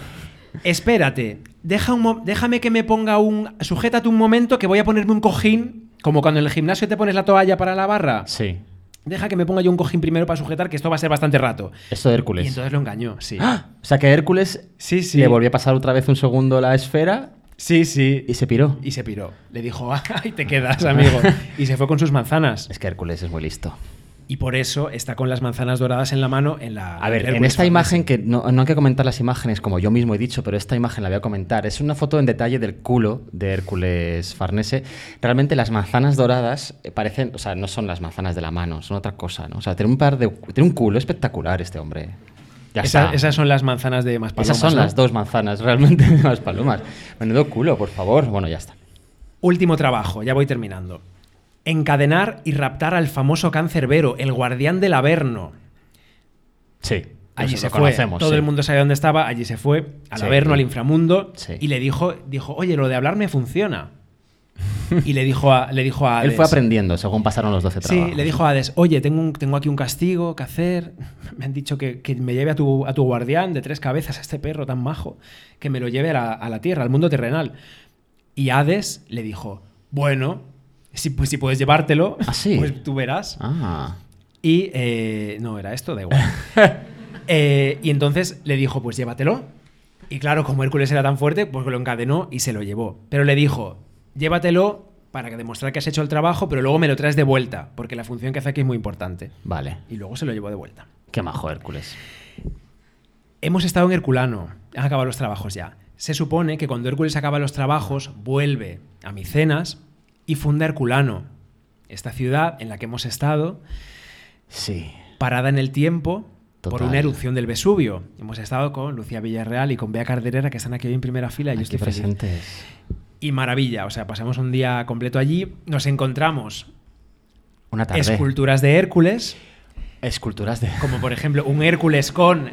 Espérate, deja un mo- déjame que me ponga un. Sujétate un momento que voy a ponerme un cojín. Como cuando en el gimnasio te pones la toalla para la barra. Sí. Deja que me ponga yo un cojín primero para sujetar, que esto va a ser bastante rato. Esto de Hércules. Y entonces lo engañó, sí. ¡Ah! O sea que Hércules Sí, sí. le volvió a pasar otra vez un segundo la esfera Sí, sí. y se piró. Y se piró. Le dijo, ¡ay, te quedas, amigo! (laughs) y se fue con sus manzanas. Es que Hércules es muy listo. Y por eso está con las manzanas doradas en la mano en la. A ver, en esta imagen, que no, no hay que comentar las imágenes como yo mismo he dicho, pero esta imagen la voy a comentar. Es una foto en detalle del culo de Hércules Farnese. Realmente las manzanas doradas eh, parecen, o sea, no son las manzanas de la mano, son otra cosa, ¿no? O sea, tiene un par de, tiene un culo espectacular este hombre. Ya Esa- está. esas son las manzanas de más Esas son las dos manzanas realmente de las palomas. Menudo culo, por favor. Bueno, ya está. Último trabajo, ya voy terminando. Encadenar y raptar al famoso cancerbero, el guardián del Averno. Sí. Allí se fue. Todo sí. el mundo sabe dónde estaba. Allí se fue al Sí. Averno, al inframundo. Y le dijo, dijo, oye, lo de hablar me funciona. (laughs) y le dijo a, le dijo a Él fue aprendiendo según pasaron los 12 trabajos. Sí, le dijo a Hades, oye, tengo, un- tengo aquí un castigo que hacer. (laughs) Me han dicho que, que me lleve a tu, a tu guardián de tres cabezas, a este perro tan majo, que me lo lleve a la, a la tierra, al mundo terrenal. Y Hades le dijo, bueno, si, pues, si puedes llevártelo, ¿Ah, sí? (laughs) pues tú verás. Ah. Y eh, no, era esto, da igual. (laughs) Eh, y entonces le dijo, pues llévatelo. Y claro, como Hércules era tan fuerte, pues lo encadenó y se lo llevó. Pero le dijo, llévatelo para que demostrar que has hecho el trabajo, pero luego me lo traes de vuelta, porque la función que hace aquí es muy importante. Vale. Y luego se lo llevó de vuelta. Qué majo Hércules. Hemos estado en Herculano, han acabado los trabajos ya. Se supone que cuando Hércules acaba los trabajos, vuelve a Micenas y funda Herculano, esta ciudad en la que hemos estado, Sí. parada en el tiempo por una erupción del Vesubio. Hemos estado con Lucía Villarreal y con Bea Carderera, que están aquí hoy en primera fila. y yo estoy feliz. Y maravilla, o sea, pasamos un día completo allí, nos encontramos Una tarde. esculturas de Hércules, Esculturas de. como por ejemplo un Hércules con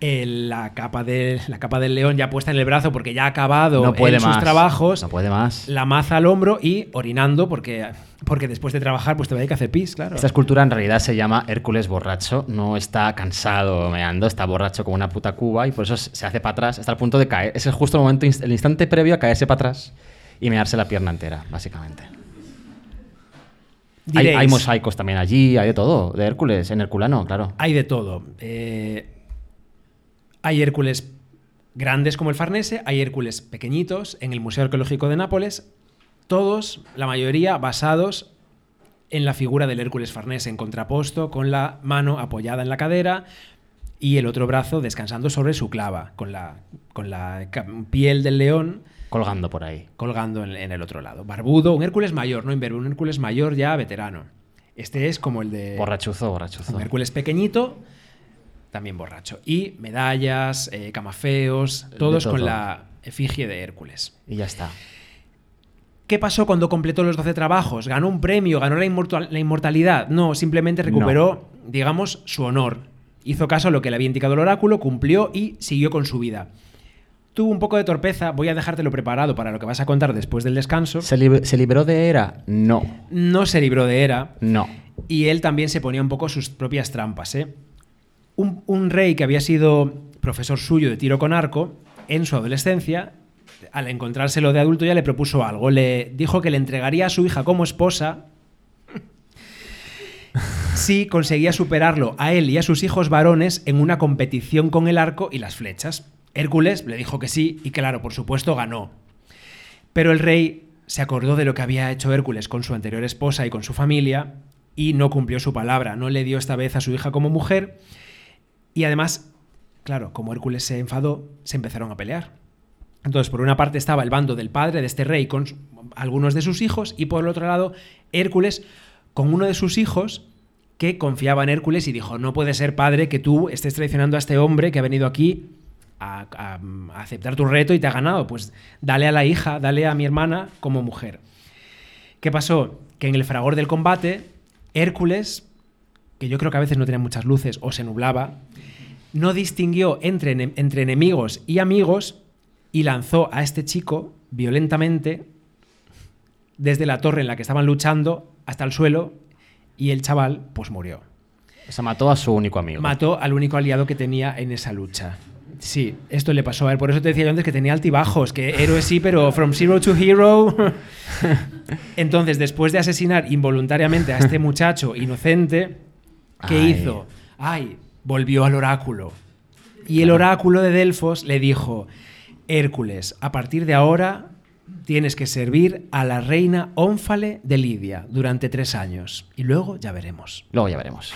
eh, la, capa de, la capa del león ya puesta en el brazo porque ya ha acabado No puede en más. sus trabajos, No puede más. la maza al hombro y orinando porque, porque después de trabajar pues te va a ir que hacer pis, claro. Esta escultura en realidad se llama Hércules borracho. No está cansado meando, está borracho como una puta cuba y por eso se hace para atrás hasta el punto de caer. Es justo el momento, inst- el instante previo a caerse para atrás y mearse la pierna entera, básicamente. Hay, hay mosaicos también allí, hay de todo, de Hércules, en Herculano, claro. Hay de todo. Eh, hay Hércules grandes como el Farnese, hay Hércules pequeñitos en el Museo Arqueológico de Nápoles, todos, la mayoría, basados en la figura del Hércules Farnese, en contraposto, con la mano apoyada en la cadera y el otro brazo descansando sobre su clava, con la, con la piel del león Colgando por ahí. colgando en, en el otro lado. Barbudo, un Hércules mayor, no imberbe, un Hércules mayor ya veterano. Este es como el de... Borrachuzo, borrachuzo. Un Hércules pequeñito, también borracho. Y medallas, eh, camafeos, todos todo. con la efigie de Hércules. Y ya está. ¿Qué pasó cuando completó los 12 trabajos? ¿Ganó un premio? ¿Ganó la, inmortal- la inmortalidad? No, simplemente recuperó, digamos, su honor. Hizo caso a lo que le había indicado el oráculo, cumplió y siguió con su vida. Tuvo un poco de torpeza, voy a dejártelo preparado para lo que vas a contar después del descanso. ¿Se, lib- se libró de Hera? No. No se libró de Hera No. y él también se ponía un poco sus propias trampas. ¿eh? Un, rey que había sido profesor suyo de tiro con arco, en su adolescencia, al encontrárselo de adulto ya le propuso algo. Le dijo que le entregaría a su hija como esposa (laughs) si conseguía superarlo a él y a sus hijos varones en una competición con el arco y las flechas. Hércules le dijo que sí y claro, por supuesto, ganó. Pero el rey se acordó de lo que había hecho Hércules con su anterior esposa y con su familia y no cumplió su palabra, no le dio esta vez a su hija como mujer y además, claro, como Hércules se enfadó, se empezaron a pelear. Entonces, por una parte estaba el bando del padre de este rey con algunos de sus hijos y por el otro lado Hércules con uno de sus hijos que confiaba en Hércules y dijo, no puede ser padre que tú estés traicionando a este hombre que ha venido aquí a- a aceptar tu reto y te ha ganado. Pues dale a la hija, dale a mi hermana como mujer. ¿Qué pasó? Que en el fragor del combate, Hércules, que yo creo que a veces no tenía muchas luces o se nublaba, no distinguió entre, entre enemigos y amigos y lanzó a este chico violentamente desde la torre en la que estaban luchando hasta el suelo y el chaval pues murió. O sea, mató a su único amigo. Mató al único aliado que tenía en esa lucha. Sí, esto le pasó a él. Por eso te decía yo antes que tenía altibajos, que héroe sí, pero from zero to hero. (laughs) Entonces, después de asesinar involuntariamente a este muchacho inocente, ¿qué Ay. hizo? Ay, volvió al oráculo. Y el oráculo de Delfos le dijo, Hércules, a partir de ahora tienes que servir a la reina Ónfale de Lidia durante tres años. Y luego ya veremos. Luego ya veremos.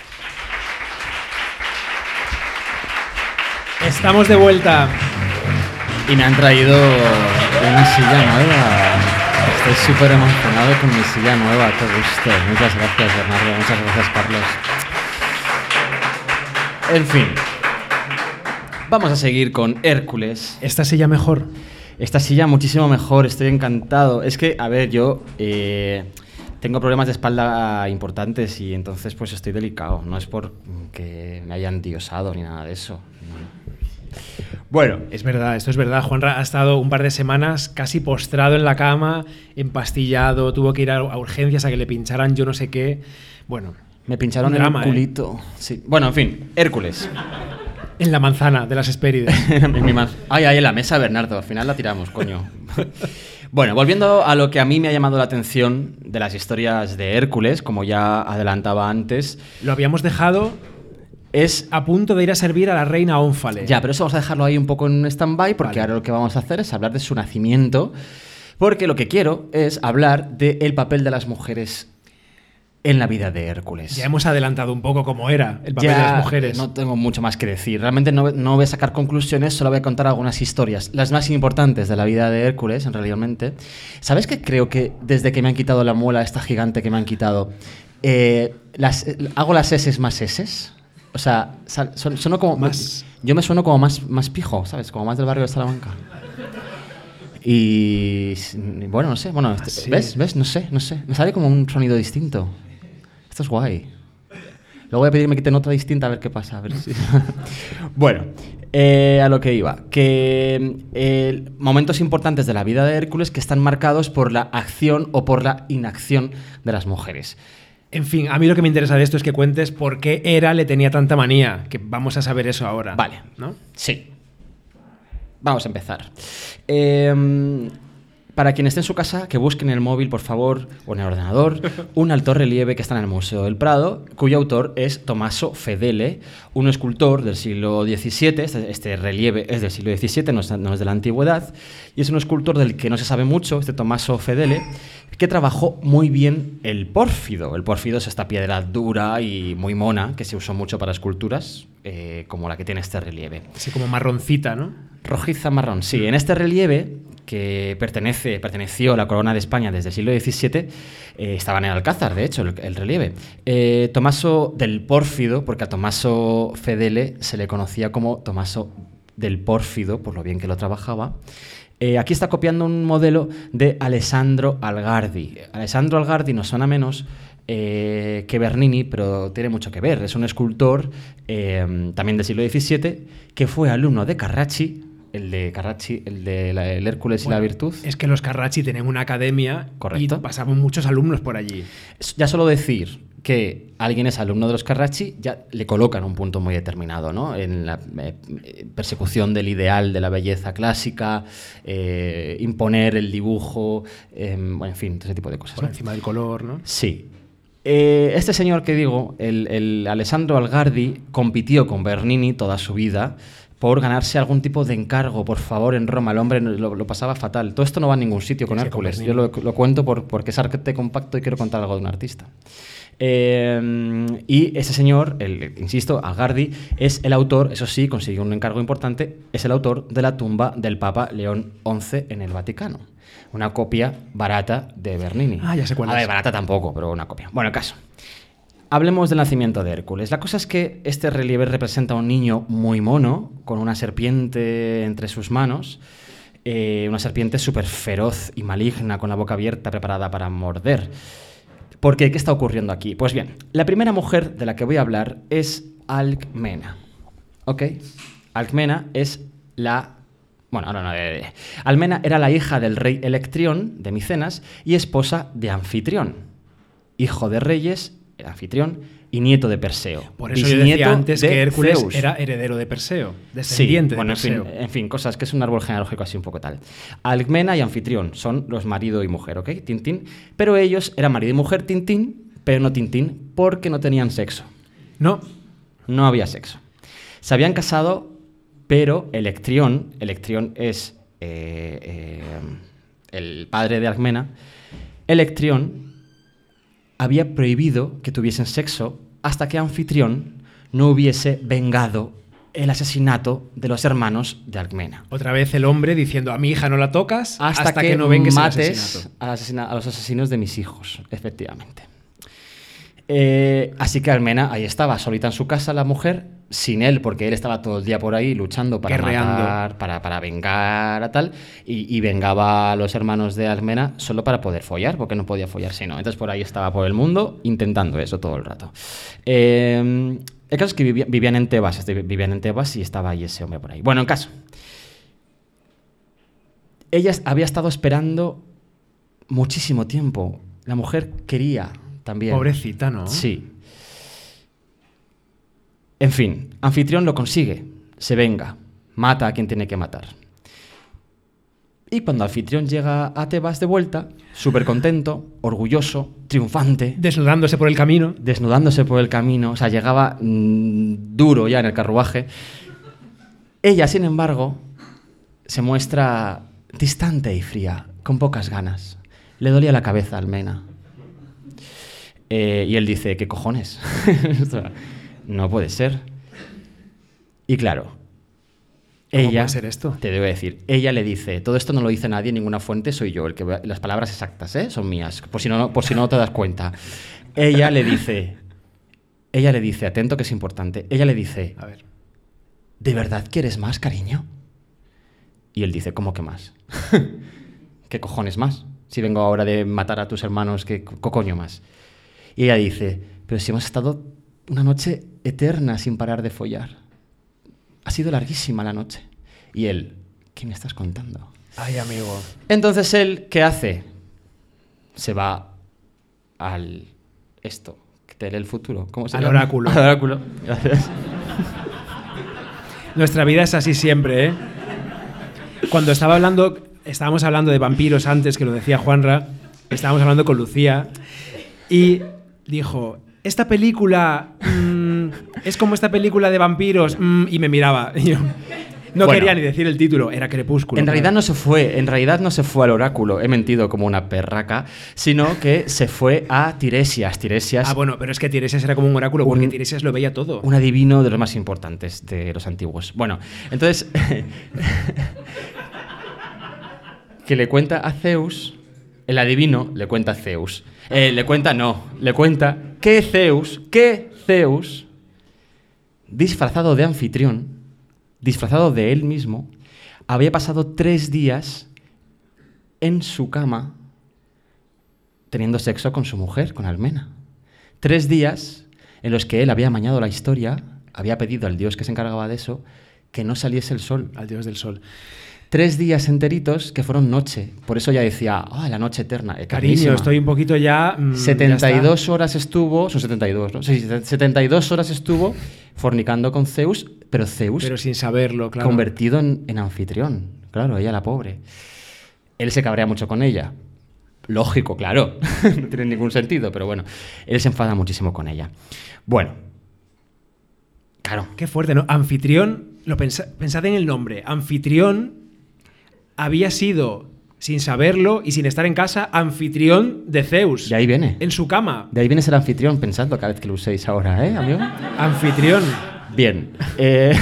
Estamos de vuelta. Y me han traído una silla nueva. Estoy súper emocionado con mi silla nueva. Qué gusto. Muchas gracias, Bernardo. Muchas gracias, Carlos. En fin. Vamos a seguir con Hércules. Esta silla mejor. Esta silla muchísimo mejor, estoy encantado. Es que, a ver, yo eh, tengo problemas de espalda importantes y entonces pues estoy delicado. No es por que me hayan diosado ni nada de eso. no. Bueno, Es verdad, esto es verdad. Juanra ha estado un par de semanas casi postrado en la cama, empastillado, tuvo que ir a urgencias a que le pincharan yo no sé qué. Bueno, me pincharon en el ¿eh? culito. Sí. Bueno, en fin, Hércules. en la manzana de las Hespérides. (laughs) En mi Ay, ay, en la mesa, Bernardo. Al final la tiramos, coño. (laughs) Bueno, volviendo a lo que a mí me ha llamado la atención de las historias de Hércules, como ya adelantaba antes, Lo habíamos dejado es a punto de ir a servir a la reina Ónfale. Ya, pero eso vamos a dejarlo ahí un poco en stand-by porque Vale. ahora lo que vamos a hacer es hablar de su nacimiento. Porque lo que quiero es hablar del papel de las mujeres en la vida de Hércules. Ya hemos adelantado un poco cómo era el papel de las mujeres. No tengo mucho más que decir. Realmente no, no voy a sacar conclusiones, solo voy a contar algunas historias. Las más importantes de la vida de Hércules, en realmente. ¿Sabes que creo que desde que me han quitado la muela esta gigante que me han quitado, eh, las, eh, hago las S más S? O sea, sal- son, sueno como Más- Yo me sueno como más, más pijo, ¿sabes? Como más del barrio de Salamanca. Y bueno, no sé, bueno, este- sí. ¿ves? ¿Ves? No sé, no sé. Me sale como un sonido distinto. Esto es guay. Luego voy a pedir que me quiten otra distinta a ver qué pasa. a ver si- (laughs) bueno, eh, a lo que iba. Que eh, momentos importantes de la vida de Hércules que están marcados por la acción o por la inacción de las mujeres. En fin, a mí lo que me interesa de esto es que cuentes por qué Hera le tenía tanta manía, que vamos a saber eso ahora. Vale. ¿No? Sí. Vamos a empezar. Eh, para quien esté en su casa, que busquen en el móvil, por favor, o en el ordenador, (laughs) un alto relieve que está en el Museo del Prado, cuyo autor es Tommaso Fedele, un escultor del siglo XVII. Este, este relieve es del siglo XVII, no es, no es de la antigüedad, y es un escultor del que no se sabe mucho, este Tommaso Fedele, que trabajó muy bien el pórfido. El pórfido es esta piedra dura y muy mona que se usó mucho para esculturas, eh, como la que tiene este relieve. Así como marroncita, ¿no? Rojiza marrón, sí. En este relieve, que pertenece, perteneció a la corona de España desde el siglo XVII, eh, estaba en el Alcázar, de hecho, el, el relieve. Eh, Tomaso del Pórfido, porque a Tomaso Fedele se le conocía como Tomaso del Pórfido, por lo bien que lo trabajaba, Eh, aquí está copiando un modelo de Alessandro Algardi. Alessandro Algardi nos suena menos que Bernini, pero tiene mucho que ver. Es un escultor también del siglo XVII que fue alumno de Carracci, el de Carracci, el de la- el Hércules y la Virtud. Es que los Carracci tienen una academia Correcto. y pasaban muchos alumnos por allí. Ya solo decir que alguien es alumno de los Carracci ya le coloca en un punto muy determinado, ¿no? En la eh, persecución del ideal de la belleza clásica, eh, imponer el dibujo, eh, bueno, en fin, ese tipo de cosas. Por ¿no? encima del color, ¿no? Sí. Eh, este señor que digo, el, el Alessandro Algardi, compitió con Bernini toda su vida por ganarse algún tipo de encargo, por favor, en Roma. El hombre lo, lo pasaba fatal. Todo esto no va a ningún sitio con Hércules. Yo lo, lo cuento por- porque es arte compacto y quiero contar algo de un artista. Eh, y ese señor, el, insisto, Algardi, es el autor, eso sí, consiguió un encargo importante, es el autor de la tumba del Papa León XI en el Vaticano. Una copia barata de Bernini. Ah, ya sé cuál A ver, barata tampoco, pero una copia. Bueno, el caso. Hablemos del nacimiento de Hércules. La cosa es que este relieve representa a un niño muy mono, con una serpiente entre sus manos, eh, una serpiente súper feroz y maligna, con la boca abierta, preparada para morder. ¿Por qué? ¿Qué está ocurriendo aquí? Pues bien, la primera mujer de la que voy a hablar es Alcmena. ¿Ok? Alcmena es la... Bueno, no, no, de- de- Almena era la hija del rey Electrión de Micenas y esposa de Anfitrión, hijo de reyes, Anfitrión, y nieto de Perseo. Por eso yo decía antes de que Hércules Zeus. era heredero de Perseo, Sí, descendiente bueno, de en fin, Perseo. en fin, cosas que es un árbol genealógico así un poco tal. Alcmena y Anfitrión son los marido y mujer, ¿ok? Tintín. Pero ellos eran marido y mujer Tintín, pero no Tintín, porque no tenían sexo. No, No había sexo. Se habían casado, pero Electrión, Electrión es eh, eh, el padre de Alcmena, Electrión había prohibido que tuviesen sexo hasta que Anfitrión no hubiese vengado el asesinato de los hermanos de Alcmena. otra vez el hombre diciendo a mi hija no la tocas Hasta, que, que, no vengues el asesinato. asesina- a los asesinos de mis hijos, efectivamente. Eh, así que Almena ahí estaba, solita en su casa la mujer, sin él, porque él estaba todo el día por ahí luchando para Guerreando. matar, para, para vengar a tal, y, y vengaba a los hermanos de Almena solo para poder follar, porque no podía follar si no. Entonces por ahí estaba por el mundo intentando eso todo el rato. Eh, el caso es que vivía- vivían en Tebas, este, vivían en Tebas y estaba ahí ese hombre por ahí. Bueno, en caso. Ella había estado esperando muchísimo tiempo. La mujer quería también. Pobrecita, ¿no? Sí. En fin, anfitrión lo consigue, se venga, mata a quien tiene que matar. Y cuando anfitrión llega a Tebas de vuelta, súper contento, orgulloso, triunfante, Desnudándose por el camino. desnudándose por el camino, o sea, llegaba mm, duro ya en el carruaje. Ella, sin embargo, se muestra distante y fría, con pocas ganas. Le dolía la cabeza a Almena. Eh, y él dice, ¿qué cojones? (laughs) No puede ser. Y claro, ¿Cómo ella, puede ser esto? te debo decir, ella le dice, todo esto no lo dice nadie en ninguna fuente, soy yo, el que las palabras exactas, ¿eh? son mías, por si no, por si no te das cuenta. Ella le dice, ella le dice, atento que es importante, ella le dice, A ver. ¿de verdad quieres más, cariño? Y él dice, ¿cómo que más? (laughs) ¿Qué cojones más? Si vengo ahora de matar a tus hermanos, ¿qué co- coño más? Y ella dice, pero si hemos estado una noche eterna sin parar de follar. Ha sido larguísima la noche. Y él, ¿qué me estás contando? Ay, amigo. Entonces él, ¿qué hace? Se va al esto, que te lee el futuro. ¿Cómo se Al llama? oráculo. Al oráculo. Gracias. Nuestra vida es así siempre, ¿eh? Cuando estaba hablando, estábamos hablando de vampiros antes, que lo decía Juanra, estábamos hablando con Lucía, y dijo, esta película mm, es como esta película de vampiros, mm", y me miraba. (laughs) Y yo no Bueno. quería ni decir el título, era Crepúsculo. En realidad no se fue, en realidad no se fue al oráculo, he mentido como una perraca, sino que se fue a Tiresias. Tiresias, Ah, bueno, pero es que Tiresias era como un oráculo, porque Un- Tiresias lo veía todo. un adivino de los más importantes de los antiguos. Bueno, entonces, (laughs) que le cuenta a Zeus, el adivino le cuenta a Zeus. Eh, le cuenta, no, le cuenta que Zeus, que Zeus, disfrazado de anfitrión, disfrazado de él mismo, había pasado tres días en su cama teniendo sexo con su mujer, con Almena. Tres días en los que él había amañado la historia, había pedido al dios que se encargaba de eso que no saliese el sol. Al dios del sol. Tres días enteritos que fueron noche. Por eso ya decía, ah, la noche eterna. Cariño, eternísima". estoy un poquito ya. mm, ya 72 horas estuvo, son 72, ¿no? Sí, 72 horas estuvo fornicando con Zeus, pero. Zeus Pero sin saberlo, claro. convertido en, en anfitrión. Claro, ella la pobre. Él se cabrea mucho con ella. Lógico, claro. (laughs) no tiene ningún sentido, pero bueno. Él se enfada muchísimo con ella. Bueno. Claro. Qué fuerte, ¿no? Anfitrión, lo pensa- pensad en el nombre. Anfitrión había sido, sin saberlo y sin estar en casa, anfitrión de Zeus. De ahí viene. En su cama. De ahí viene ser anfitrión, pensando cada vez que lo uséis ahora, ¿eh, amigo? Anfitrión. Bien. eh,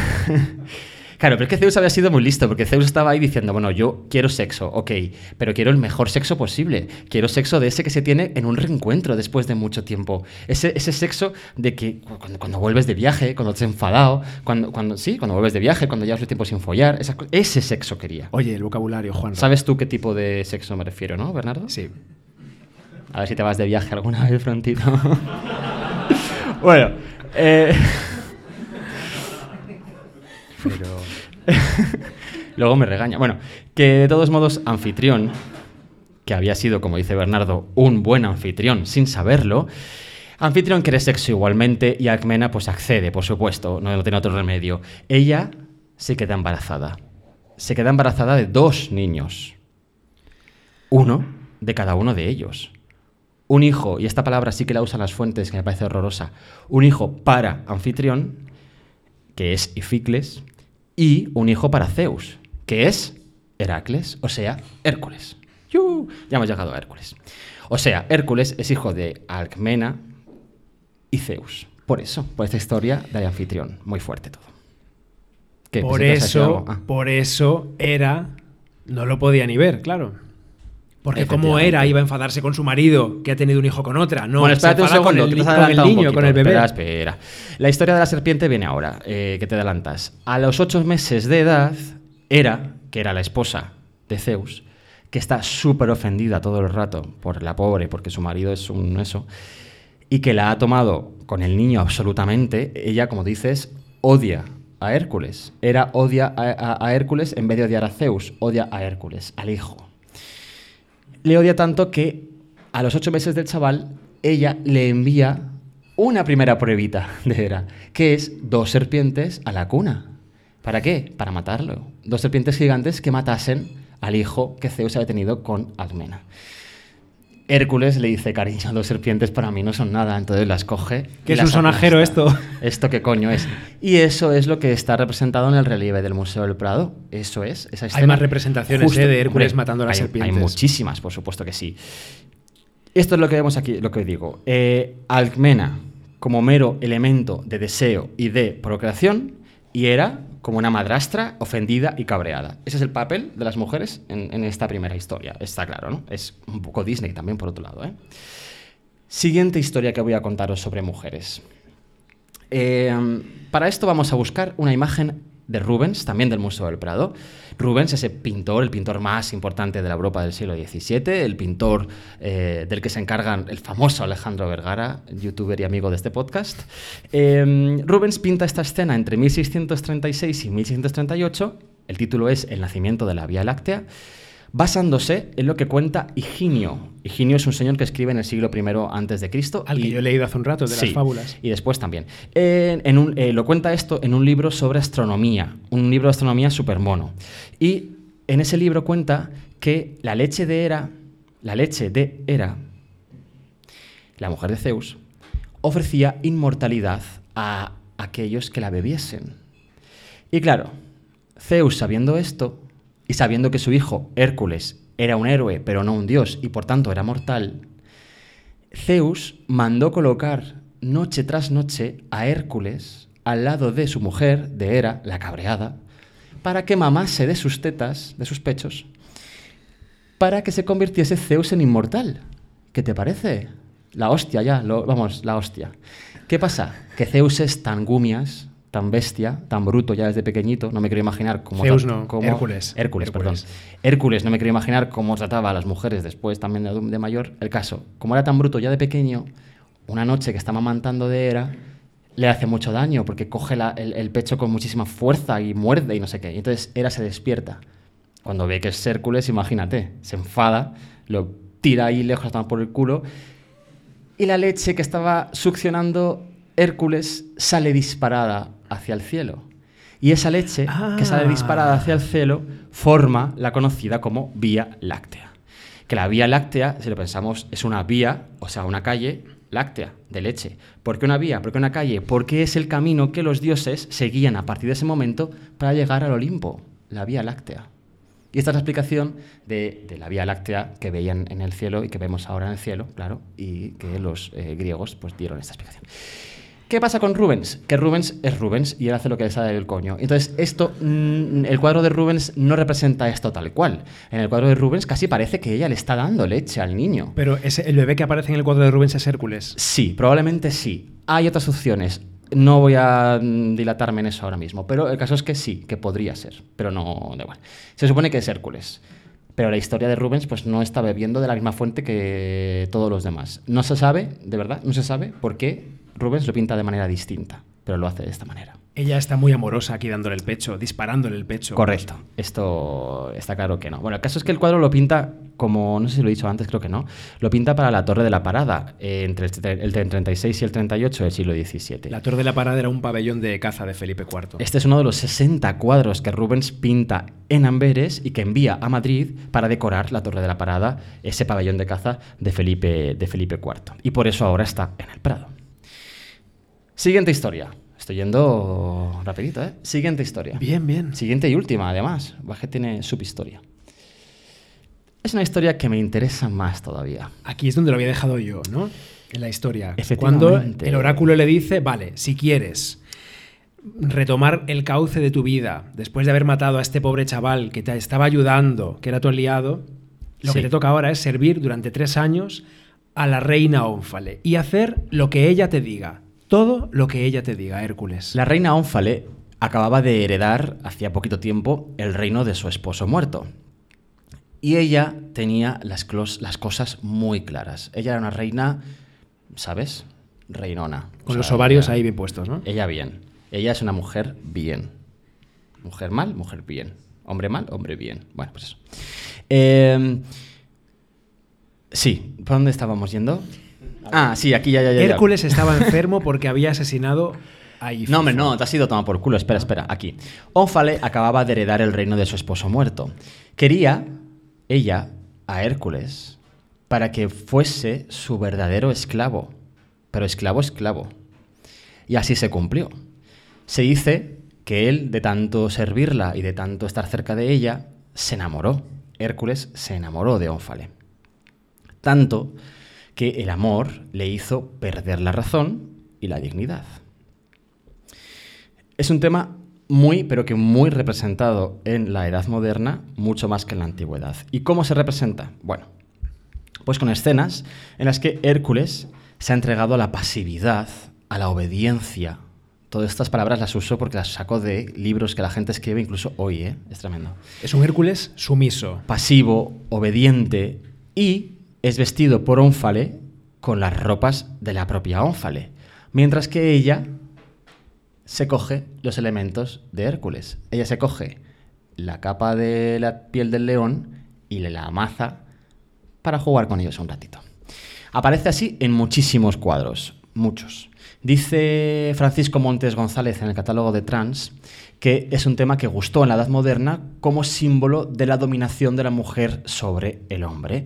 claro, pero es que Zeus había sido muy listo, porque Zeus estaba ahí diciendo, bueno, yo quiero sexo, ok, pero quiero el mejor sexo posible. Quiero sexo de ese que se tiene en un reencuentro después de mucho tiempo. Ese, ese sexo de que cu- cuando, cuando vuelves de viaje, cuando te has enfadado, cuando, cuando, sí, cuando vuelves de viaje, cuando llevas el tiempo sin follar, esas ese sexo quería. Oye, el vocabulario, Juan. ¿Sabes tú qué tipo de sexo me refiero, no, Bernardo? Sí. A ver si te vas de viaje alguna vez prontito. (laughs) bueno, eh, Pero. (laughs) luego me regaña. Bueno, que de todos modos, anfitrión, que había sido, como dice Bernardo, un buen anfitrión sin saberlo, anfitrión quiere sexo igualmente y Alcmena pues accede, por supuesto, no, no tiene otro remedio. Ella se queda embarazada. Se queda embarazada de dos niños. Uno de cada uno de ellos. Un hijo, y esta palabra sí que la usan las fuentes, que me parece horrorosa, un hijo para anfitrión, que es Ificles, y un hijo para Zeus, que es Heracles, o sea, Hércules. ¡Yu! Ya hemos llegado a Hércules. O sea, Hércules es hijo de Alcmena y Zeus. Por eso, por esta historia de anfitrión. Muy fuerte todo. ¿Qué? Por eso. Ah. por eso era. No lo podía ni ver, claro. Porque como era, iba a enfadarse con su marido, que ha tenido un hijo con otra. No, bueno, se espérate un enfada segundo, con el, te con niño, poquito. con el bebé. Espera, espera. La historia de la serpiente viene ahora, eh, que te adelantas. A los ocho meses de edad, Hera, que era la esposa de Zeus, que está súper ofendida todo el rato por la pobre, porque su marido es un eso, y que la ha tomado con el niño absolutamente, ella, como dices, odia a Hércules. Hera odia a, a- a Hércules en vez de odiar a Zeus, odia a Hércules, al hijo le odia tanto que a los ocho meses del chaval, ella le envía una primera pruebita (laughs) de Hera, que es dos serpientes a la cuna. ¿Para qué? Para matarlo. Dos serpientes gigantes que matasen al hijo que Zeus había tenido con Almena. Hércules le dice, cariño, dos serpientes para mí no son nada, entonces las coge. Que y es un sonajero aplasta. esto. (laughs) ¿Esto qué coño es? Y eso es lo que está representado en el relieve del Museo del Prado. Eso es, esa escena. más representaciones, ¿eh? de Hércules matando a las hay- serpientes. Hay muchísimas, por supuesto que sí. Esto es lo que vemos aquí, lo que digo. Eh, Alcmena como mero elemento de deseo y de procreación y Hera como una madrastra ofendida y cabreada. Ese es el papel de las mujeres en, esta primera historia. Está claro, ¿no? Es un poco Disney también, por otro lado. ¿eh? Siguiente historia que voy a contaros sobre mujeres. Eh, para esto vamos a buscar una imagen de Rubens, también del Museo del Prado. Rubens, ese pintor, el pintor más importante de la Europa del siglo XVII, el pintor eh, del que se encargan el famoso Alejandro Vergara, youtuber y amigo de este podcast. Eh, Rubens pinta esta escena entre 1636 y 1638. El título es El nacimiento de la Vía Láctea basándose en lo que cuenta Higinio. Higinio es un señor que escribe en el siglo I antes de Cristo. Al que yo he leído hace un rato, de Sí, las fábulas. Y después también. Eh, en un- eh, lo cuenta esto en un libro sobre astronomía, un libro de astronomía súper mono. Y en ese libro cuenta que la leche de Hera, la leche de Hera, la mujer de Zeus, ofrecía inmortalidad a aquellos que la bebiesen. Y claro, Zeus sabiendo esto, y sabiendo que su hijo, Hércules, era un héroe, pero no un dios, y por tanto era mortal, Zeus mandó colocar noche tras noche a Hércules al lado de su mujer, de Hera, la cabreada, para que mamase de sus tetas, de sus pechos, para que se convirtiese Zeus en inmortal. ¿Qué te parece? La hostia ya, vamos, la hostia. ¿Qué pasa? Que Zeus es tan gumias, tan bestia, tan bruto ya desde pequeñito, no me quiero imaginar cómo... Zeus no, cómo- Hércules. Hércules, Hércules. perdón. Hércules, no me quiero imaginar cómo trataba a las mujeres después también de, de mayor. El caso, como era tan bruto ya de pequeño, una noche que está amamantando de Hera, le hace mucho daño porque coge la- el, el pecho con muchísima fuerza y muerde y no sé qué. Y entonces Hera se despierta. Cuando ve que es Hércules, imagínate, se enfada, lo tira ahí lejos a tomar por el culo y la leche que estaba succionando Hércules sale disparada hacia el cielo. Y esa leche que sale Ah. disparada hacia el cielo forma la conocida como Vía Láctea. Que la Vía Láctea, si lo pensamos, es una vía, o sea, una calle láctea de leche. ¿Por qué una vía? ¿Por qué una calle? Porque es el camino que los dioses seguían a partir de ese momento para llegar al Olimpo, la Vía Láctea. Y esta es la explicación de, de la Vía Láctea que veían en el cielo y que vemos ahora en el cielo, claro, y que los eh, griegos pues dieron esta explicación. ¿Qué pasa con Rubens? Que Rubens es Rubens y él hace lo que le sale del coño. Entonces, esto, mm, el cuadro de Rubens no representa esto tal cual. En el cuadro de Rubens casi parece que ella le está dando leche al niño. Pero ese, el bebé que aparece en el cuadro de Rubens es Hércules. Sí, probablemente sí. Hay otras opciones. No voy a mm, dilatarme en eso ahora mismo, pero el caso es que sí, que podría ser, pero no da igual. Se supone que es Hércules, pero la historia de Rubens pues no está bebiendo de la misma fuente que todos los demás. No se sabe, de verdad, no se sabe por qué Rubens lo pinta de manera distinta, pero lo hace de esta manera. Ella está muy amorosa aquí dándole el pecho, disparándole el pecho. Correcto, esto está claro que no. Bueno, el caso es que el cuadro lo pinta, como no sé si lo he dicho antes, creo que no, lo pinta para la Torre de la Parada, eh, entre el, tre- el 36 y el 38 del siglo XVII. La Torre de la Parada era un pabellón de caza de Felipe IV. Este es uno de los 60 cuadros que Rubens pinta en Amberes y que envía a Madrid para decorar la Torre de la Parada, ese pabellón de caza de Felipe, de Felipe IV. Y por eso ahora está en el Prado. Siguiente historia. Estoy yendo rapidito, ¿eh? Siguiente historia. Bien, bien. Siguiente y última, además. Baje tiene subhistoria. Es una historia que me interesa más todavía. Aquí es donde lo había dejado yo, ¿no? En la historia. Cuando el oráculo le dice, vale, si quieres retomar el cauce de tu vida, después de haber matado a este pobre chaval que te estaba ayudando, que era tu aliado, lo Sí. que te toca ahora es servir durante tres años a la reina Ónfale y hacer lo que ella te diga. Todo lo que ella te diga, Hércules. La reina Ónfale acababa de heredar hacía poquito tiempo el reino de su esposo muerto. Y ella tenía las, cosas muy claras. Ella era una reina, ¿sabes? Reinona. Con O los ovarios ella- ahí bien puestos, ¿no? Ella bien. Ella es una mujer bien. Mujer mal, mujer bien. Hombre mal, hombre bien. Bueno, pues eso. Eh, sí, ¿por dónde estábamos yendo? Ah, sí, aquí ya, ya, ya. ya. Hércules estaba enfermo porque había asesinado a Ifife. No, hombre, no, te has ido tomado por culo. Espera, espera, aquí. Ónfale acababa de heredar el reino de su esposo muerto. Quería ella a Hércules para que fuese su verdadero esclavo. Pero esclavo, esclavo. Y así se cumplió. Se dice que él, de tanto servirla y de tanto estar cerca de ella, se enamoró. Hércules se enamoró de Ónfale. Tanto que el amor le hizo perder la razón y la dignidad. Es un tema muy, pero que muy representado en la Edad Moderna, mucho más que en la Antigüedad. ¿Y cómo se representa? Bueno, pues con escenas en las que Hércules se ha entregado a la pasividad, a la obediencia. Todas estas palabras las uso porque las saco de libros que la gente escribe incluso hoy, ¿eh? Es tremendo. Es un Hércules sumiso. Pasivo, obediente y es vestido por Ónfale con las ropas de la propia Ónfale, mientras que ella se coge los elementos de Hércules. Ella se coge la capa de la piel del león y le la amaza para jugar con ellos un ratito. Aparece así en muchísimos cuadros, muchos. Dice Francisco Montes González en el catálogo de Trans que es un tema que gustó en la Edad Moderna como símbolo de la dominación de la mujer sobre el hombre,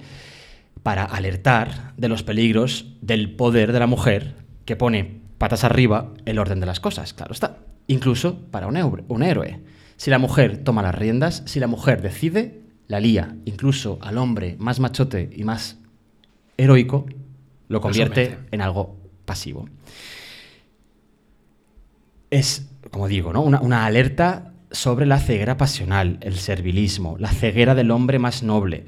para alertar de los peligros del poder de la mujer que pone patas arriba el orden de las cosas, claro está. Incluso para un, héroe- un héroe. Si la mujer toma las riendas, si la mujer decide, la lía. Incluso al hombre más machote y más heroico, lo convierte en algo pasivo. Es, como digo, ¿no? una, una alerta sobre la ceguera pasional, el servilismo, la ceguera del hombre más noble.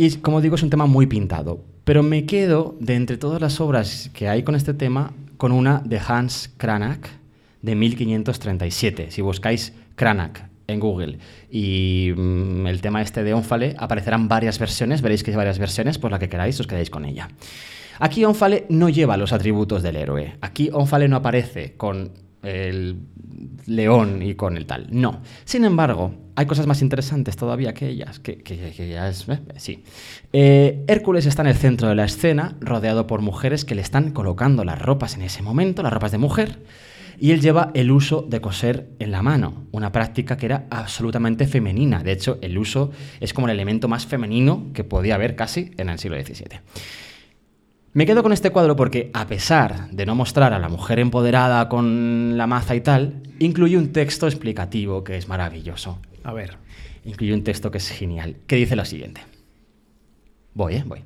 Y como digo, es un tema muy pintado. Pero me quedo, de entre todas las obras que hay con este tema, con una de Hans Cranach, de 1537. Si buscáis Cranach en Google y mm, el tema este de Ónfale, aparecerán varias versiones, veréis que hay varias versiones, por la que queráis os quedáis con ella. Aquí Ónfale no lleva los atributos del héroe. Aquí Ónfale no aparece con el león y con el tal. No. Sin embargo, hay cosas más interesantes todavía que ellas. Que, que- ya es. eh, sí. Eh, Hércules está en el centro de la escena, rodeado por mujeres que le están colocando las ropas en ese momento, las ropas de mujer. Y él lleva el uso de coser en la mano, una práctica que era absolutamente femenina. De hecho, el uso es como el elemento más femenino que podía haber casi en el siglo XVII. Me quedo con este cuadro porque, a pesar de no mostrar a la mujer empoderada con la maza y tal, incluye un texto explicativo que es maravilloso. A ver. Incluye un texto que es genial, que dice lo siguiente. Voy, ¿eh? Voy.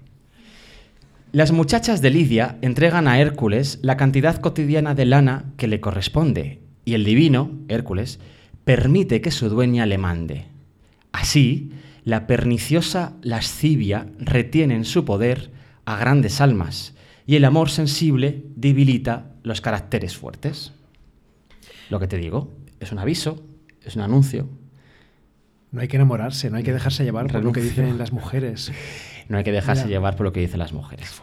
Las muchachas de Lidia entregan a Hércules la cantidad cotidiana de lana que le corresponde, y el divino, Hércules, permite que su dueña le mande. Así, la perniciosa lascivia retiene en su poder a grandes almas, y el amor sensible debilita los caracteres fuertes. Lo que te digo, es un aviso, es un anuncio, No hay que enamorarse, no hay que dejarse llevar por lo que dicen las mujeres. (laughs) No hay que dejarse Ya. llevar por lo que dicen las mujeres.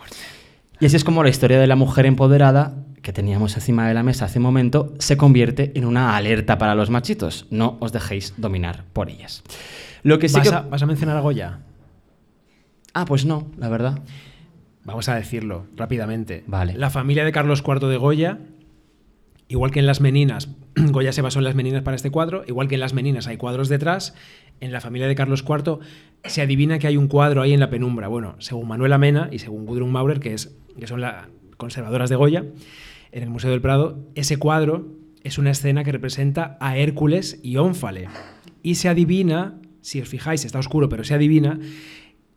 Y así es como la historia de la mujer empoderada que teníamos encima de la mesa hace un momento se convierte en una alerta para los machitos. No os dejéis dominar por ellas. Lo que sí ¿Vas, que... a, vas a mencionar a Goya? Ah, pues no, la verdad. Vamos a decirlo rápidamente. Vale. La familia de Carlos IV de Goya, igual que en las Meninas, (clears throat) Goya se basó en las Meninas para este cuadro, igual que en las Meninas hay cuadros detrás, en la familia de Carlos IV se adivina que hay un cuadro ahí en la penumbra. Bueno, según Manuela Mena y según Gudrun Maurer, que, es, que son las conservadoras de Goya, en el Museo del Prado, ese cuadro es una escena que representa a Hércules y Ónfale. Y se adivina, si os fijáis, está oscuro, pero se adivina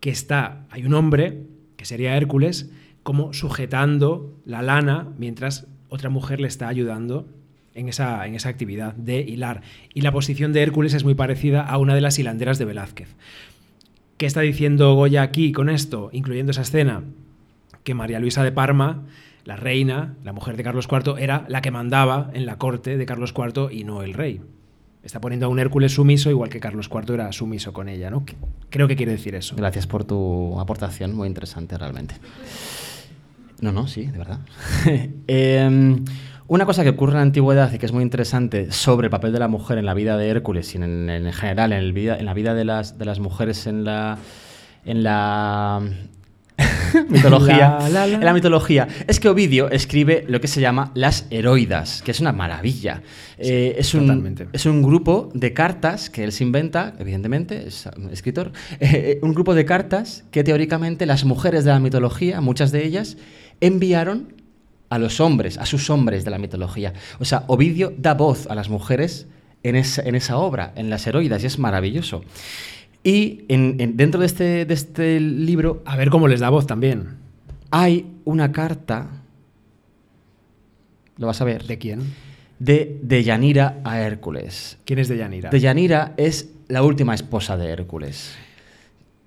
que está, hay un hombre, que sería Hércules, como sujetando la lana mientras otra mujer le está ayudando en esa, en esa actividad de hilar. Y la posición de Hércules es muy parecida a una de las hilanderas de Velázquez. ¿Qué está diciendo Goya aquí con esto, incluyendo esa escena? Que María Luisa de Parma, la reina, la mujer de Carlos IV, era la que mandaba en la corte de Carlos IV y no el rey. Está poniendo a un Hércules sumiso, igual que Carlos IV era sumiso con ella, ¿no? Creo que quiere decir eso. Gracias por tu aportación, muy interesante realmente. No, no, sí, de verdad. (laughs) Em, una cosa que ocurre en la antigüedad y que es muy interesante sobre el papel de la mujer en la vida de Hércules y en, en general en, el vida, en la vida de las, de las mujeres en la, en la (laughs) mitología. La, la, la. En la mitología. Es que Ovidio escribe lo que se llama las heroidas, que es una maravilla. Eh, es, un, es un grupo de cartas que él se inventa, evidentemente, es um, escritor, (laughs) eh, un grupo de cartas que teóricamente las mujeres de la mitología, muchas de ellas, enviaron a los hombres, a sus hombres de la mitología. O sea, Ovidio da voz a las mujeres en esa, en esa obra, en las heroidas, y es maravilloso. Y en- en- dentro de este, de este libro A ver cómo les da voz también. hay una carta, lo vas a ver, ¿De quién? de Deyanira a Hércules. ¿Quién es Deyanira? Deyanira es la última esposa de Hércules.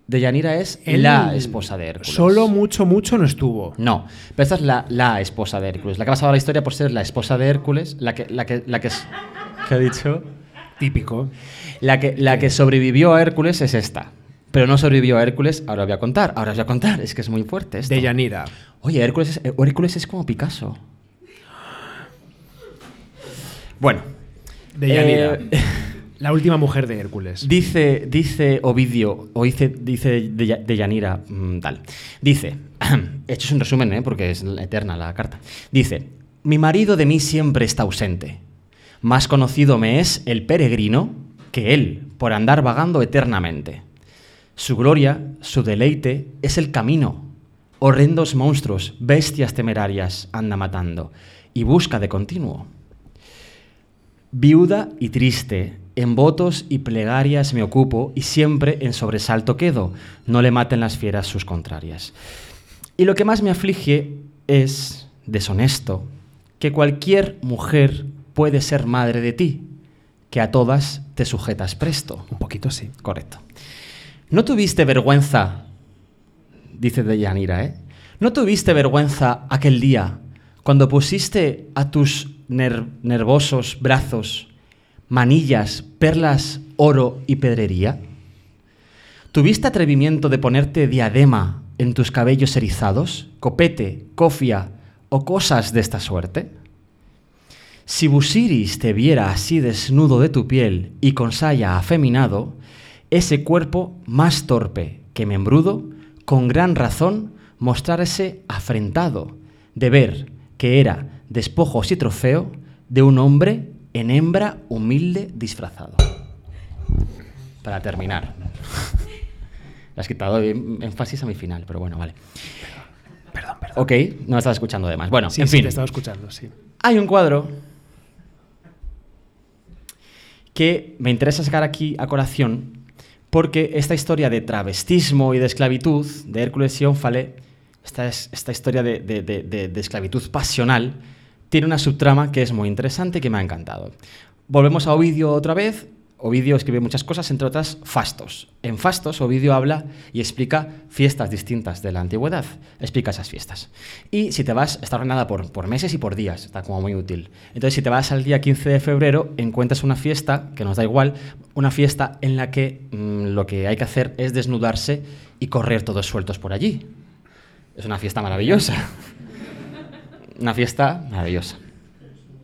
Deyanira es Él la esposa de Hércules. Solo mucho, mucho no estuvo. No, pero esta es la, la esposa de Hércules. La que ha pasado la historia por ser la esposa de Hércules, la que, la que, la que es. ¿Qué ha dicho? Típico. La que, la que sobrevivió a Hércules es esta. Pero no sobrevivió a Hércules, ahora os voy a contar. Ahora os voy a contar, es que es muy fuerte esto. Deyanira. Oye, Hércules es, Hércules es como Picasso. Bueno. Deyanira. eh, (laughs) La última mujer de Hércules. Dice, dice Ovidio, o dice, dice de, de Yanira, mm, tal. Dice, (clears throat) hecho es un resumen, ¿eh? porque es eterna la carta. Dice, mi marido de mí siempre está ausente. Más conocido me es el peregrino que él, por andar vagando eternamente. Su gloria, su deleite, es el camino. Horrendos monstruos, bestias temerarias, anda matando, y busca de continuo. Viuda y triste, en votos y plegarias me ocupo y siempre en sobresalto quedo, no le maten las fieras sus contrarias. Y lo que más me aflige es, deshonesto, que cualquier mujer puede ser madre de ti, que a todas te sujetas presto. Un poquito sí. Correcto. ¿No tuviste vergüenza? Dice Deyanira, ¿eh? ¿No tuviste vergüenza aquel día cuando pusiste a tus ner- nervosos brazos, manillas, perlas, oro y pedrería? ¿Tuviste atrevimiento de ponerte diadema en tus cabellos erizados, copete, cofia o cosas de esta suerte? Si Busiris te viera así desnudo de tu piel y con saya afeminado, ese cuerpo más torpe que membrudo, con gran razón mostrarse afrentado de ver que era despojos y trofeo de un hombre en hembra humilde disfrazado. Para terminar. Le (laughs) has quitado em- énfasis a mi final, pero bueno, vale. Perdón, perdón. Ok, no me estás escuchando además. Bueno, Sí, en sí, fin. te estaba escuchando, sí. Hay un cuadro que me interesa sacar aquí a colación porque esta historia de travestismo y de esclavitud de Hércules y Ónfale, esta, es- esta historia de, de- de- de- de esclavitud pasional, tiene una subtrama que es muy interesante y que me ha encantado. Volvemos a Ovidio otra vez. Ovidio escribe muchas cosas, entre otras Fastos. En Fastos, Ovidio habla y explica fiestas distintas de la antigüedad. Explica esas fiestas. Y si te vas, está ordenada por, por meses y por días, está como muy útil. Entonces, si te vas al día 15 de febrero, encuentras una fiesta, que nos da igual, una fiesta en la que mm, lo que hay que hacer es desnudarse y correr todos sueltos por allí. Es una fiesta maravillosa. Una fiesta maravillosa.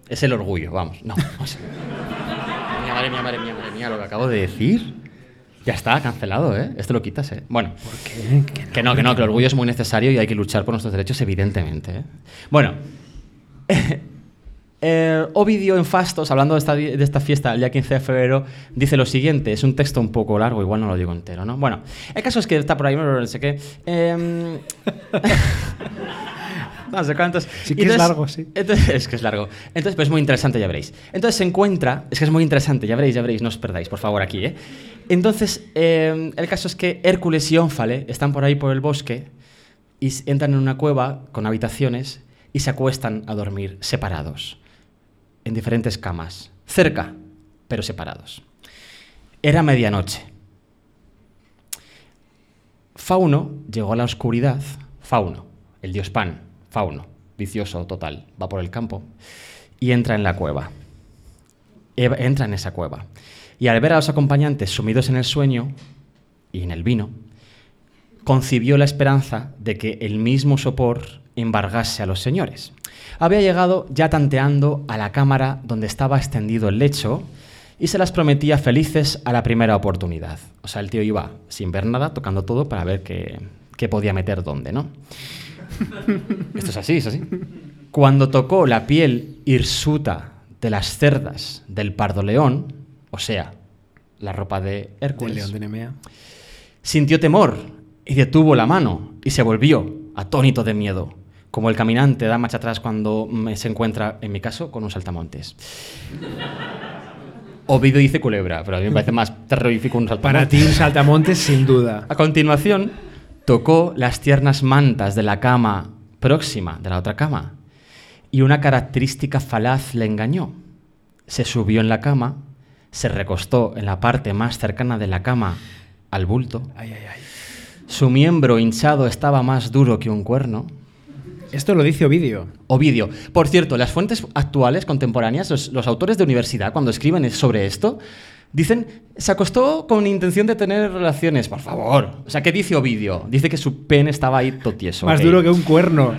Es el orgullo, vamos. No. Mía, madre mía, madre mía, madre mía, lo que acabo de decir. Ya está, cancelado, ¿eh? Esto lo quitas, ¿eh? Bueno. ¿Por qué? Que no. Que no, que no, que el orgullo es muy necesario y hay que luchar por nuestros derechos, evidentemente. ¿eh? Bueno, (laughs) eh, Ovidio en Fastos, hablando de esta, de esta fiesta el día 15 de febrero, dice lo siguiente, es un texto un poco largo, igual no lo digo entero, ¿no? Bueno, el caso es que está por ahí, no sé qué. em, (laughs) no sé cuántos. Sí que es largo, sí. Entonces, es que es largo. Entonces, pues es muy interesante, ya veréis. Entonces se encuentra, es que es muy interesante, ya veréis, ya veréis, no os perdáis, por favor, aquí, ¿eh? Entonces, eh, el caso es que Hércules y Ónfale están por ahí por el bosque y entran en una cueva con habitaciones y se acuestan a dormir separados, en diferentes camas, cerca, pero separados. Era medianoche. Fauno llegó a la oscuridad. Fauno, el dios Pan, Fauno, vicioso total, va por el campo y entra en la cueva. Eva- Entra en esa cueva. Y al ver a los acompañantes sumidos en el sueño y en el vino, concibió la esperanza de que el mismo sopor embargase a los señores. Había llegado ya tanteando a la cámara donde estaba extendido el lecho y se las prometía felices a la primera oportunidad. O sea, el tío iba sin ver nada, tocando todo para ver qué podía meter dónde, ¿no? (laughs) Esto es así, es así. Cuando tocó la piel hirsuta de las cerdas del pardo león, o sea, la ropa de Hércules, León de Nemea. sintió temor y detuvo la mano y se volvió, atónito de miedo, como el caminante da marcha atrás cuando se encuentra, en mi caso, con un saltamontes. (laughs) Ovidio dice culebra, pero a mí me parece más terrorífico un saltamontes. Para ti, un saltamontes, sin duda. A continuación, tocó las tiernas mantas de la cama próxima, de la otra cama, y una característica falaz le engañó. Se subió en la cama, se recostó en la parte más cercana de la cama al bulto, Ay, ay, ay. su miembro hinchado estaba más duro que un cuerno. Esto lo dice Ovidio. Ovidio. Por cierto, las fuentes actuales, contemporáneas, los, los autores de universidad, cuando escriben sobre esto, dicen, se acostó con intención de tener relaciones. Por favor. O sea, ¿qué dice Ovidio? Dice que su pene estaba ahí todo tieso. Más duro que un cuerno.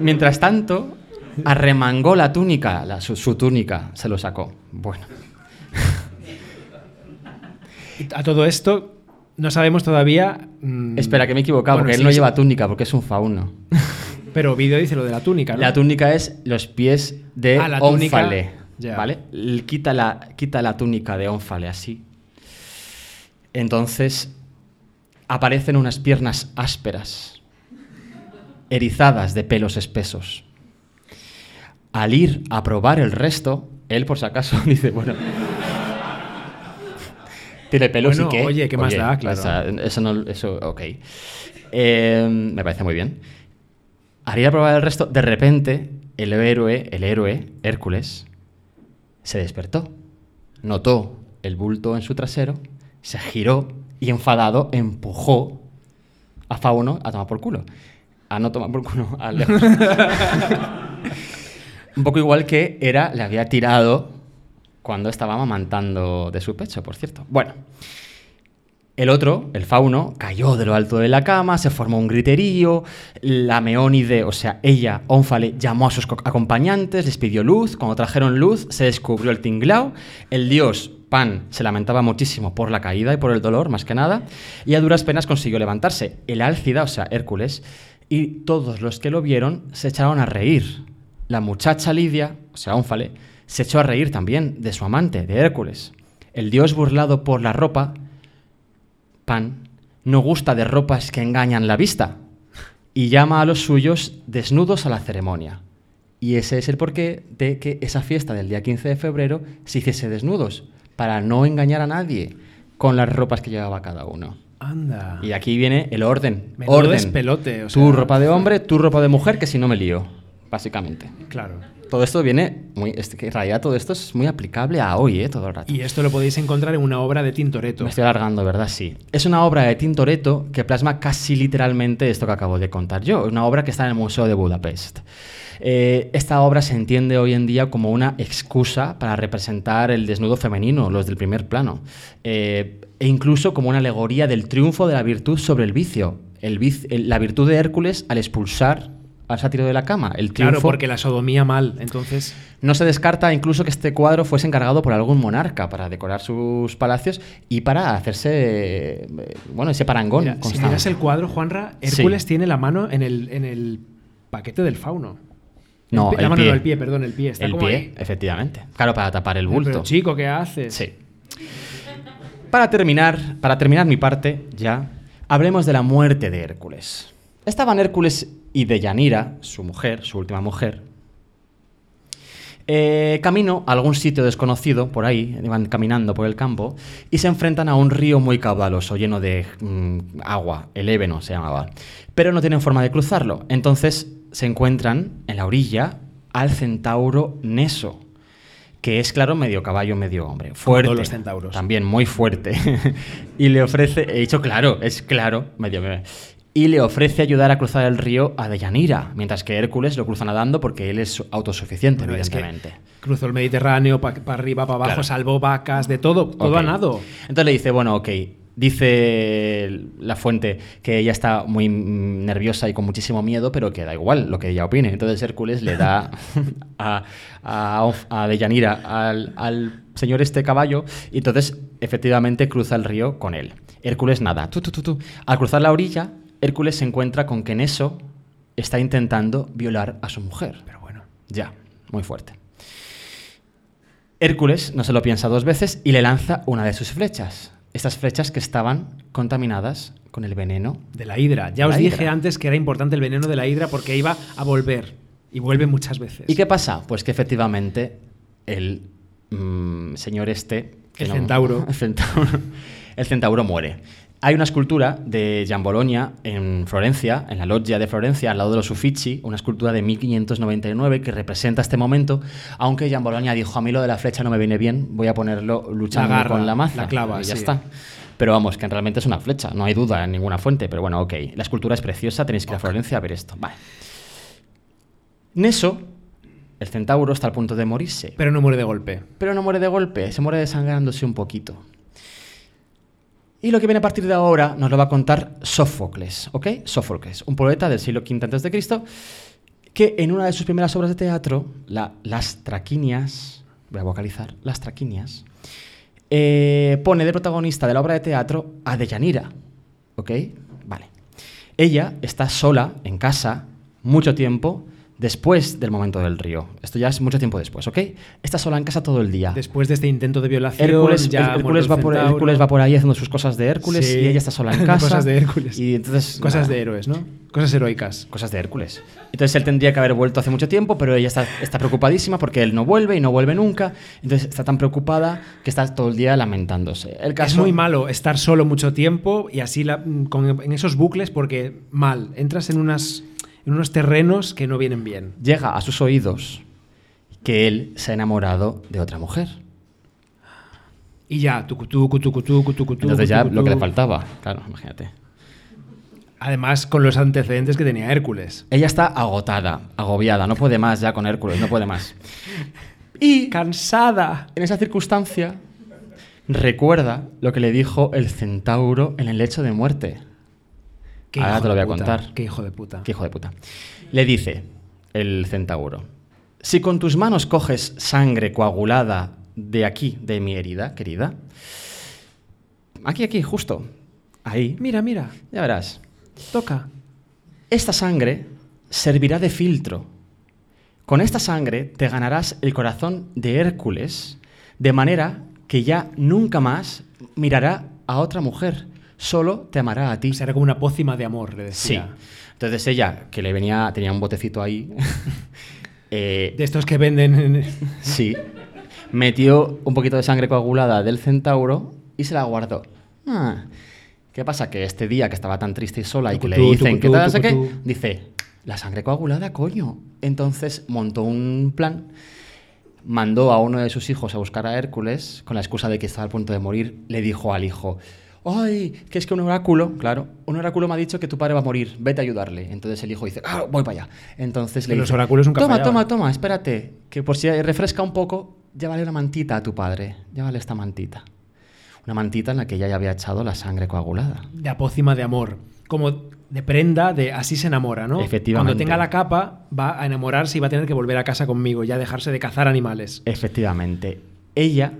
Mientras tanto, arremangó la túnica, la- su, su túnica, se lo sacó. Bueno. A todo esto, no sabemos todavía. mm, Espera, que me he equivocado, bueno, porque él no sí. lleva túnica, porque es un fauno. Pero Ovidio dice lo de la túnica, ¿no? La túnica es los pies de Ah, la túnica, Ónfale. Ya. ¿Vale? Quita la, quita la túnica de Ónfale así. Entonces aparecen unas piernas ásperas, erizadas de pelos espesos. Al ir a probar el resto, él por si acaso (laughs) dice, bueno. Tiene pelos Bueno, y qué. oye, ¿qué más da? Claro. o sea, eso no. Eso, ok. Eh, me parece muy bien. Al ir a probar el resto, de repente, el héroe, el héroe, Hércules, se despertó. Notó el bulto en su trasero, se giró y enfadado empujó a Fauno a tomar por culo. A no tomar por culo, a lejos. (laughs) Un poco igual que Hera le había tirado cuando estaba amamantando de su pecho, por cierto. Bueno, el otro, el fauno, cayó de lo alto de la cama, se formó un griterío, la meónide, o sea, ella, Ónfale, llamó a sus co- acompañantes, les pidió luz, cuando trajeron luz se descubrió el tinglao, el dios Pan se lamentaba muchísimo por la caída y por el dolor, más que nada, y a duras penas consiguió levantarse. El Álcida, o sea, Hércules, y todos los que lo vieron se echaron a reír. La muchacha Lidia, o sea, Ónfale, se echó a reír también de su amante, de Hércules. El dios burlado por la ropa Pan no gusta de ropas que engañan la vista y llama a los suyos desnudos a la ceremonia. Y ese es el porqué de que esa fiesta del día 15 de febrero se hiciese desnudos, para no engañar a nadie con las ropas que llevaba cada uno. Anda. Y aquí viene el orden. Menudo orden. despelote, o tu ropa de hombre, tu ropa de mujer, que si no me lío, básicamente. Claro. Todo esto viene muy... es que en realidad todo esto es muy aplicable a hoy, ¿eh? Todo el rato. Y esto lo podéis encontrar en una obra de Tintoretto. Me estoy alargando, ¿verdad? Sí. Es una obra de Tintoretto que plasma casi literalmente esto que acabo de contar yo. Una obra que está en el Museo de Budapest. Eh, esta obra se entiende hoy en día como una excusa para representar el desnudo femenino, los del primer plano. Eh, e incluso como una alegoría del triunfo de la virtud sobre el vicio. El vic- el- la virtud de Hércules al expulsar al sátiro de la cama. El triunfo Claro, porque la sodomía mal, entonces... no se descarta incluso que este cuadro fuese encargado por algún monarca para decorar sus palacios y para hacerse, eh, bueno, ese parangón Mira, si miras el cuadro, Juanra, Sí. Hércules tiene la mano en el, en el paquete del fauno. No, el, el la mano pie. no, el pie, perdón, el pie. Está el como pie, ahí. efectivamente. Claro, para tapar el Pero, bulto. chico, ¿qué haces? Sí. Para terminar, para terminar mi parte, ya, hablemos de la muerte de Hércules. Estaban Hércules y Deyanira, su mujer, su última mujer, eh, camino a algún sitio desconocido, por ahí, iban caminando por el campo, y se enfrentan a un río muy caudaloso, lleno de mm, agua, el Ébeno se llamaba, pero no tienen forma de cruzarlo. Entonces se encuentran en la orilla al centauro Neso, que es, claro, medio caballo, medio hombre. Fuerte. todos los centauros. También muy fuerte. (laughs) y le ofrece, he dicho claro, es claro, medio medio. Y le ofrece ayudar a cruzar el río a Deyanira, mientras que Hércules lo cruza nadando porque él es autosuficiente, Bueno, es que evidentemente. cruzó el Mediterráneo para arriba, para abajo, Claro. salvó vacas, de todo, todo Ok. a nado. Entonces le dice, bueno, ok, dice la fuente que ella está muy nerviosa y con muchísimo miedo, pero que da igual lo que ella opine. Entonces Hércules le da (laughs) a, a, a Deyanira al, al señor este caballo y entonces efectivamente cruza el río con él. Hércules nada. Al cruzar la orilla, Hércules se encuentra con que Neso está intentando violar a su mujer. Pero bueno. Ya, muy fuerte. Hércules no se lo piensa dos veces y le lanza una de sus flechas. Estas flechas que estaban contaminadas con el veneno. De la hidra. Ya os dije hidra. antes que era importante el veneno de la hidra porque iba a volver. Y vuelve muchas veces. ¿Y qué pasa? Pues que efectivamente el mm, señor este... centauro. (laughs) El centauro, el centauro muere. Hay una escultura de Gian Bologna en Florencia, en la loggia de Florencia, al lado de los Uffizi, una escultura de 1599 que representa este momento, aunque Gian Bologna dijo, a mí lo de la flecha no me viene bien, voy a ponerlo luchando La garra, con la maza. la clava, y ya sí. está. Pero vamos, que realmente es una flecha, no hay duda en ninguna fuente, pero bueno, ok. La escultura es preciosa, tenéis que ir a Florencia a ver esto. Vale. Neso, el centauro, está al punto de morirse. Pero no muere de golpe. Pero no muere de golpe, se muere desangrándose un poquito. Y lo que viene a partir de ahora nos lo va a contar Sófocles, ¿ok? Sófocles, un poeta del siglo V a.C., que en una de sus primeras obras de teatro, la- Las Traquinias, voy a vocalizar, Las Traquinias, eh, pone de protagonista de la obra de teatro a Deyanira, ¿ok? Vale. Ella está sola en casa mucho tiempo después del momento del río. Esto ya es mucho tiempo después, ¿ok? Está sola en casa todo el día. Después de este intento de violación, Hércules, ya Hércules va por. Hércules va por ahí haciendo sus cosas de Hércules Sí. y ella está sola en (laughs) casa. Cosas de Hércules. Y entonces, Cosas nada, de héroes, ¿no? Cosas heroicas. Cosas de Hércules. Entonces él tendría que haber vuelto hace mucho tiempo, pero ella está, está preocupadísima porque él no vuelve y no vuelve nunca. Entonces está tan preocupada que está todo el día lamentándose. El caso, Es muy malo estar solo mucho tiempo y así la- con, en esos bucles porque mal, entras en, unas, en unos terrenos que no vienen bien. Llega a sus oídos que él se ha enamorado de otra mujer. Y ya, tucu, tucu, tucu, tucu, tucu, tucu, Entonces ya lo que le faltaba, claro, imagínate. Además, con los antecedentes que tenía Hércules. Ella está agotada, agobiada, no puede más ya con Hércules, no puede más. Y Cansada. en esa circunstancia recuerda lo que le dijo el centauro en el lecho de muerte. Ahora te lo voy a puta, contar. Qué hijo de puta. Qué hijo de puta. Le dice el centauro, si con tus manos coges sangre coagulada de aquí, de mi herida, querida, aquí, aquí, justo, ahí, Mira, mira. ya verás, Toca. esta sangre servirá de filtro. Con esta sangre te ganarás el corazón de Hércules, de manera que ya nunca más mirará a otra mujer, solo te amará a ti. O sea, era como una pócima de amor, le Sí. decía. Entonces ella, que le venía, tenía un botecito ahí, (laughs) eh, De estos que venden. en- sí, metió un poquito de sangre coagulada del centauro y se la guardó. Ah, ¿Qué pasa? Que este día que estaba tan triste y sola y que le dicen que tucutú, tal, qué, dice, la sangre coagulada, coño. Entonces montó un plan, mandó a uno de sus hijos a buscar a Hércules con la excusa de que estaba a punto de morir. Le dijo al hijo, ay, que es que un oráculo, claro, un oráculo me ha dicho que tu padre va a morir, vete a ayudarle. Entonces el hijo dice, ah, voy para allá. Entonces le Los dice, oráculos nunca toma, fallaban. toma, toma, espérate, que por si refresca un poco, llévale una mantita a tu padre, llévale esta mantita. Una mantita en la que ella ya había echado la sangre coagulada. de apócima de amor. Como de prenda de así se enamora, ¿no? Efectivamente. Cuando tenga la capa, va a enamorarse y va a tener que volver a casa conmigo, ya dejarse de cazar animales. Efectivamente, ella,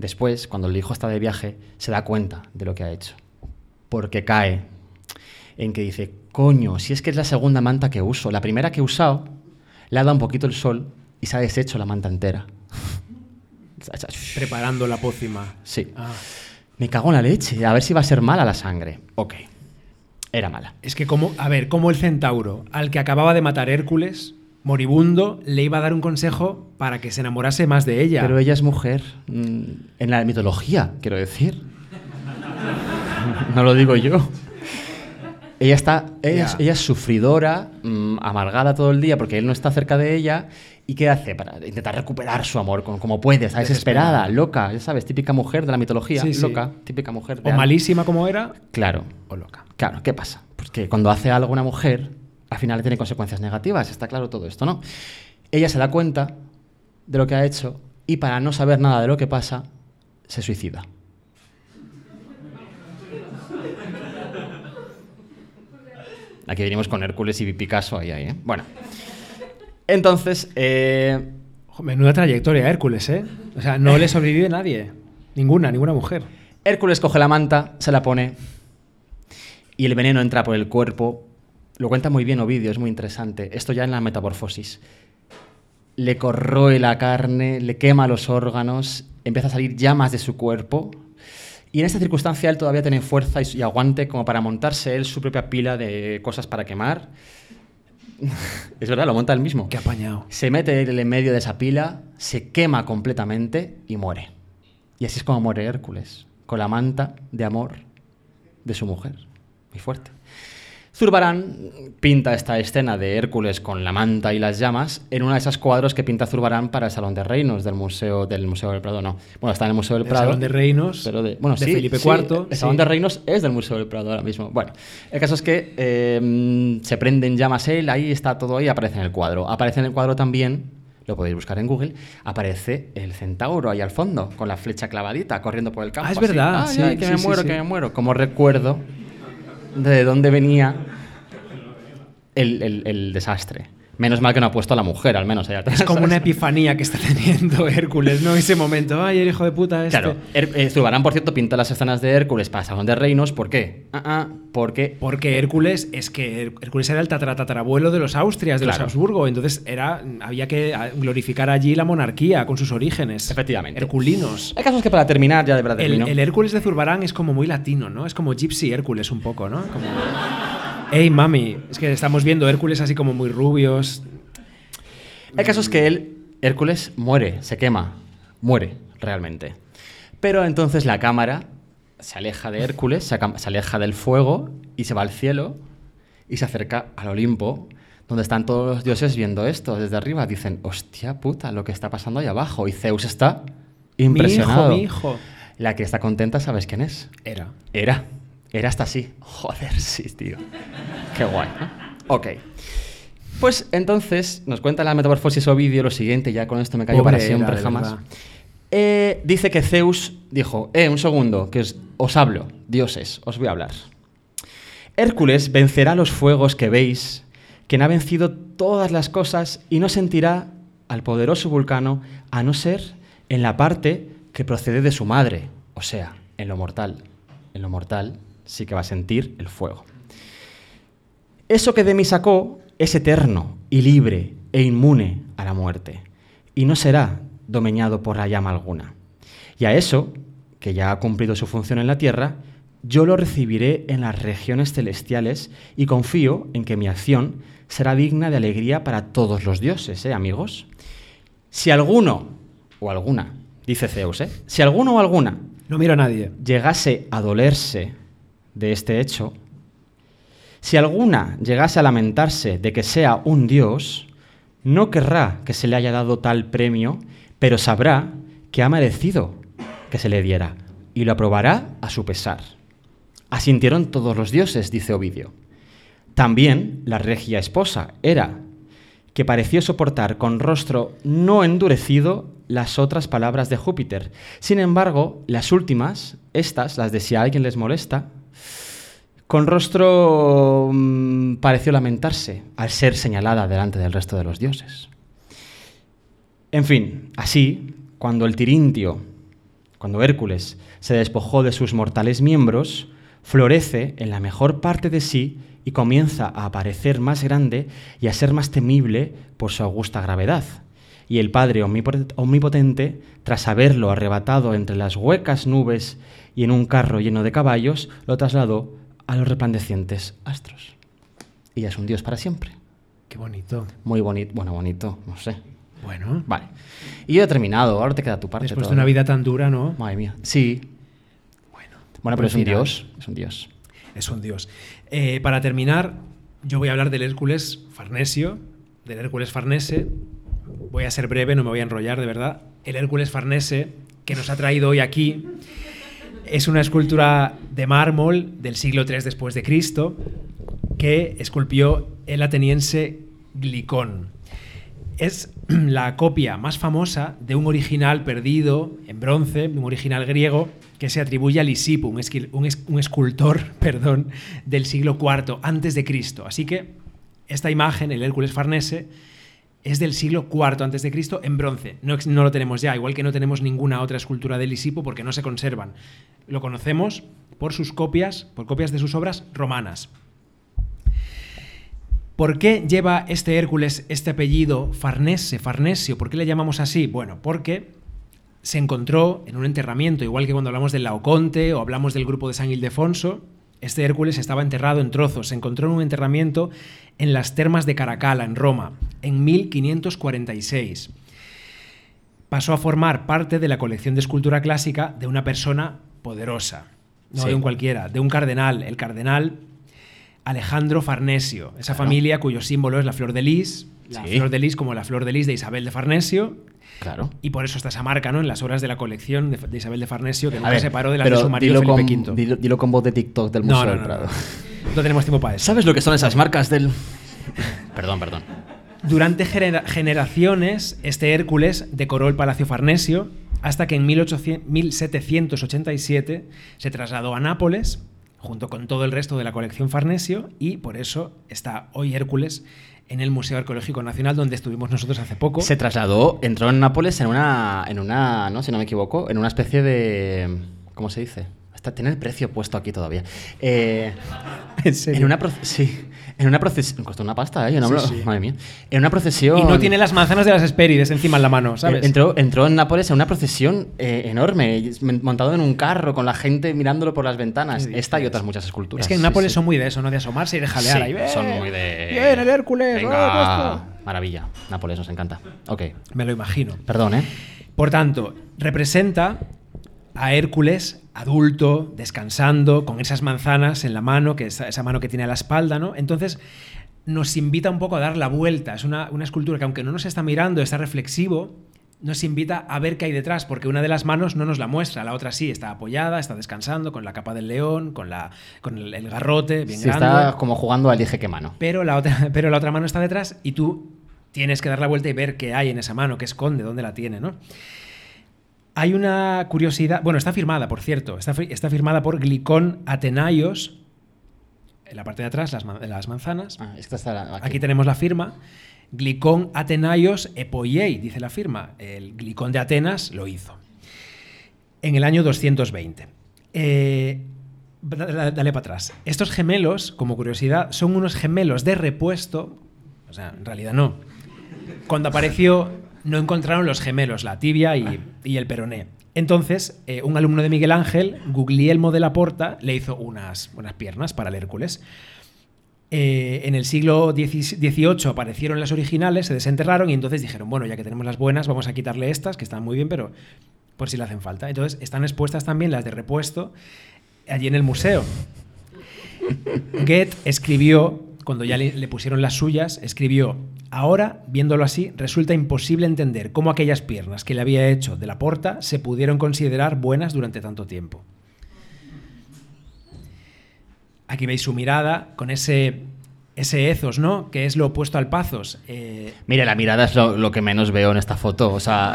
después, cuando el hijo está de viaje, se da cuenta de lo que ha hecho. Porque cae en que dice, coño, si es que es la segunda manta que uso. La primera que he usado, le ha dado un poquito el sol y se ha deshecho la manta entera. (laughs) Preparando la pócima. Sí. Ah. Me cago en la leche, a ver si va a ser mala la sangre. Ok, era mala. Es que como, a ver, como el centauro, al que acababa de matar Hércules, moribundo, le iba a dar un consejo para que se enamorase más de ella. Pero ella es mujer, mm, en la mitología, quiero decir. No lo digo yo. Ella está, ella, es- Ya. ella es sufridora, mm, amargada todo el día porque él no está cerca de ella. ¿Y qué hace? Para intentar recuperar su amor con- como puede, está desesperada, loca, ya sabes, típica mujer de la mitología, Sí, sí. loca, típica mujer. de o algo. malísima como era, Claro, o loca. Claro, ¿qué pasa? Pues que cuando hace algo una mujer, al final le tiene consecuencias negativas, está claro todo esto, ¿no? Ella se da cuenta de lo que ha hecho y para no saber nada de lo que pasa, se suicida. Aquí venimos con Hércules y Picasso ahí, ahí, ¿eh? Bueno. Entonces, eh, Menuda trayectoria Hércules, ¿eh? O sea, no le sobrevive nadie. Ninguna, ninguna mujer. Hércules coge la manta, se la pone y el veneno entra por el cuerpo. Lo cuenta muy bien Ovidio, es muy interesante. Esto ya en la metamorfosis. Le corroe la carne, le quema los órganos, empieza a salir llamas de su cuerpo. Y en esta circunstancia él todavía tiene fuerza y, y aguante como para montarse él su propia pila de cosas para quemar. (laughs) es verdad, lo monta él mismo. Qué apañado. Se mete él en medio de esa pila, se quema completamente y muere. Y así es como muere Hércules, con la manta de amor de su mujer. Muy fuerte. Zurbarán pinta esta escena de Hércules con la manta y las llamas en uno de esos cuadros que pinta Zurbarán para el Salón de Reinos del Museo del Museo del Prado, no. Bueno, está en el Museo del El Prado. Salón de Reinos pero de, bueno, de sí, Felipe sí, IV, El Salón sí. de Reinos es del Museo del Prado ahora mismo. Bueno, el caso es que eh, se prenden llamas él, ahí está todo ahí, aparece en el cuadro. Aparece en el cuadro también, lo podéis buscar en Google, aparece el centauro ahí al fondo, con la flecha clavadita, corriendo por el campo. Ah, es así. verdad, Ay, sí, ay, que sí, me sí, muero, sí. que me muero. Como recuerdo de dónde venía el, desastre. Menos mal que no ha puesto a la mujer, al menos allá atrás. Es como una epifanía que está teniendo (laughs) Hércules, ¿no? Ese momento. Ay, el hijo de puta este. Claro, Her- eh, Zurbarán, por cierto, pinta las escenas de Hércules para Salón de Reinos. ¿Por qué? Ah, ah, porque Porque Hércules es que Hércules era el tataratatarabuelo de los Austrias, de Claro. los Habsburgo. Entonces era, había que ah, glorificar allí la monarquía con sus orígenes. Efectivamente. Herculinos. El caso es que para terminar, ya de verdad El, el Hércules de Zurbarán es como muy latino, ¿no? Es como Gypsy Hércules un poco, ¿no? Como... Ey, mami. Es que estamos viendo Hércules así como muy rubios. El caso es que él, Hércules, muere, se quema, muere realmente. Pero entonces la cámara se aleja de Hércules, se aleja del fuego y se va al cielo y se acerca al Olimpo, donde están todos los dioses viendo esto desde arriba. Dicen, hostia puta, lo que está pasando ahí abajo. Y Zeus está impresionado. Mi hijo, mi hijo. La que está contenta, ¿sabes quién es? Era. Era. Era hasta así. Joder, sí, tío. Qué guay. Ok. Pues entonces nos cuenta la metamorfosis Ovidio lo siguiente, ya con esto me callo Pobre para siempre, era, jamás. Eh, dice que Zeus dijo, eh, un segundo, que os, os hablo, dioses, os voy a hablar. Hércules vencerá los fuegos que veis, quien ha vencido todas las cosas y no sentirá al poderoso vulcano a no ser en la parte que procede de su madre, o sea, en lo mortal. En lo mortal sí que va a sentir el fuego. Eso que de mí sacó es eterno y libre e inmune a la muerte, y no será domeñado por la llama alguna. Y a eso, que ya ha cumplido su función en la tierra, yo lo recibiré en las regiones celestiales y confío en que mi acción será digna de alegría para todos los dioses, ¿eh, amigos? Si alguno, o alguna, dice Zeus, ¿eh? Si alguno o alguna No miro a nadie. llegase a dolerse de este hecho, si alguna llegase a lamentarse de que sea un dios, no querrá que se le haya dado tal premio, pero sabrá que ha merecido que se le diera y lo aprobará a su pesar. Asintieron todos los dioses, dice Ovidio. También la regia esposa, Hera, que pareció soportar con rostro no endurecido las otras palabras de Júpiter. Sin embargo, las últimas, estas, las de si a alguien les molesta, con rostro mm, pareció lamentarse al ser señalada delante del resto de los dioses. En fin, así, cuando el tirintio, cuando Hércules se despojó de sus mortales miembros, florece en la mejor parte de sí y comienza a aparecer más grande y a ser más temible por su augusta gravedad. Y el Padre omnipot- omnipotente, tras haberlo arrebatado entre las huecas nubes y en un carro lleno de caballos, lo trasladó a los resplandecientes astros. Y es un Dios para siempre. Qué bonito. Muy bonito, bueno, bonito, no sé. Bueno, Vale. Y yo he terminado, ahora te queda tu parte. después de una vida tan dura, ¿no? Madre mía. Sí. Bueno, Bueno, pero es un final. dios. Es un dios. Es un dios. Eh, para terminar, yo voy a hablar del Hércules Farnesio, del Hércules Farnese. Voy a ser breve, no me voy a enrollar, de verdad. El Hércules Farnese, que nos ha traído hoy aquí, es una escultura de mármol del siglo III después de Cristo que esculpió el ateniense Glicón. Es (clears throat) la copia más famosa de un original perdido en bronce, un original griego que se atribuye a Lisipo, un, un escultor (laughs) perdón, del siglo IV antes de Cristo. Así que esta imagen, el Hércules Farnese, es del siglo IV Cristo en bronce. No lo tenemos ya, igual que no tenemos ninguna otra escultura de Lisipo porque no se conservan. Lo conocemos por sus copias, por copias de sus obras romanas. ¿Por qué lleva este Hércules este apellido Farnese, Farnesio? ¿Por qué le llamamos así? Bueno, porque se encontró en un enterramiento, igual que cuando hablamos del Laoconte o hablamos del grupo de San Ildefonso, este Hércules estaba enterrado en trozos. Se encontró en un enterramiento en las termas de Caracalla, en Roma, en 1546. Pasó a formar parte de la colección de escultura clásica de una persona poderosa, no Sí. de un cualquiera, de un cardenal, el cardenal Alejandro Farnesio, esa Claro. familia cuyo símbolo es la flor de lis, la Sí. flor de lis como la flor de lis de Isabel de Farnesio, Claro. y por eso está esa marca ¿no? en las obras de la colección de, de Isabel de Farnesio, que nunca ver, se separó de las de su marido dilo Felipe con, V. Dilo, dilo con voz de TikTok del Museo no, del Prado. no. No tenemos tiempo para eso. ¿Sabes lo que son esas marcas del...? perdón, perdón. Durante genera- generaciones, este Hércules decoró el Palacio Farnesio hasta que en 1800 1787 se trasladó a Nápoles junto con todo el resto de la colección Farnesio y por eso está hoy Hércules en el Museo Arqueológico Nacional donde estuvimos nosotros hace poco. Se trasladó, entró en Nápoles en una, en una, ¿no? Si no me equivoco, en una especie de... ¿Cómo se dice? Está, tiene el precio puesto aquí todavía. Eh, (laughs) ¿En serio? En una sí, en una procesión... Costó una pasta, ¿eh? Yo no Sí, me lo- sí. (laughs) Madre mía. En una procesión... Y no tiene las manzanas de las Hespérides encima en la mano, ¿sabes? Eh, Entró, entró en Nápoles en una procesión eh, enorme, montado en un carro, con la gente mirándolo por las ventanas. ¿Qué Esta y otras muchas esculturas. es que en Nápoles sí. son muy de eso, ¿no? De asomarse y de jalear Sí, ahí. Son muy de... ¡Bien, el Hércules! Venga, ¡oh, maravilla. Nápoles nos encanta. Ok, Me lo imagino. perdón, ¿eh? Por tanto, representa a Hércules adulto, descansando, con esas manzanas en la mano, que es esa mano que tiene a la espalda, ¿no? Entonces, nos invita un poco a dar la vuelta. Es una, una escultura que, aunque no nos está mirando, está reflexivo, nos invita a ver qué hay detrás, porque una de las manos no nos la muestra, la otra sí, está apoyada, está descansando, con la capa del león, con, la, con el, el garrote, bien Sí, grande. está como jugando a elige qué mano. Pero la, otra, (laughs) pero la otra mano está detrás y tú tienes que dar la vuelta y ver qué hay en esa mano, qué esconde, dónde la tiene, ¿no? Hay una curiosidad, bueno, está firmada, por cierto, está, está firmada por Glicón Atenaios, en la parte de atrás, las, man- las manzanas. Ah, esta está aquí. Aquí tenemos la firma. Glicón Atenaios Epoiei, dice la firma. El Glicón de Atenas lo hizo. En el año 220. Eh, da- da- dale para atrás. Estos gemelos, como curiosidad, son unos gemelos de repuesto. O sea, en realidad no. Cuando apareció, no encontraron los gemelos, la tibia y, y el peroné. Entonces, eh, un alumno de Miguel Ángel, Guglielmo de la Porta, le hizo unas, unas piernas para el Hércules. Eh, en el siglo XVIII aparecieron las originales, se desenterraron y entonces dijeron, bueno, ya que tenemos las buenas, vamos a quitarle estas, que están muy bien, pero por si le hacen falta. Entonces están expuestas también las de repuesto allí en el museo. (laughs) Goethe escribió, cuando ya le, le pusieron las suyas, escribió, ahora, viéndolo así, resulta imposible entender cómo aquellas piernas que le había hecho de la porta se pudieron considerar buenas durante tanto tiempo. Aquí veis su mirada con ese, ese ethos, ¿no? Que es lo opuesto al pathos. Eh, Mira, la mirada es lo, lo que menos veo en esta foto. O sea.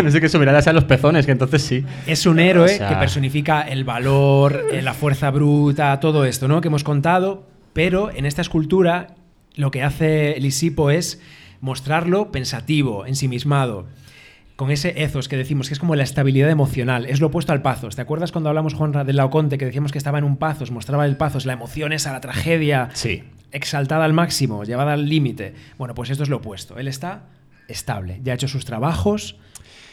(laughs) no sé que su mirada sean los pezones, que entonces sí. Es un héroe O sea- que personifica el valor, eh, la fuerza bruta, todo esto, ¿no? Que hemos contado, pero en esta escultura lo que hace Lisipo es mostrarlo pensativo, ensimismado, con ese ethos que decimos que es como la estabilidad emocional, es lo opuesto al pathos. ¿Te acuerdas cuando hablamos, Juanra, del Laoconte, que decíamos que estaba en un pathos, mostraba el pathos, la emoción esa, la tragedia, Sí. exaltada al máximo, llevada al límite? Bueno, pues esto es lo opuesto. Él está estable, ya ha hecho sus trabajos,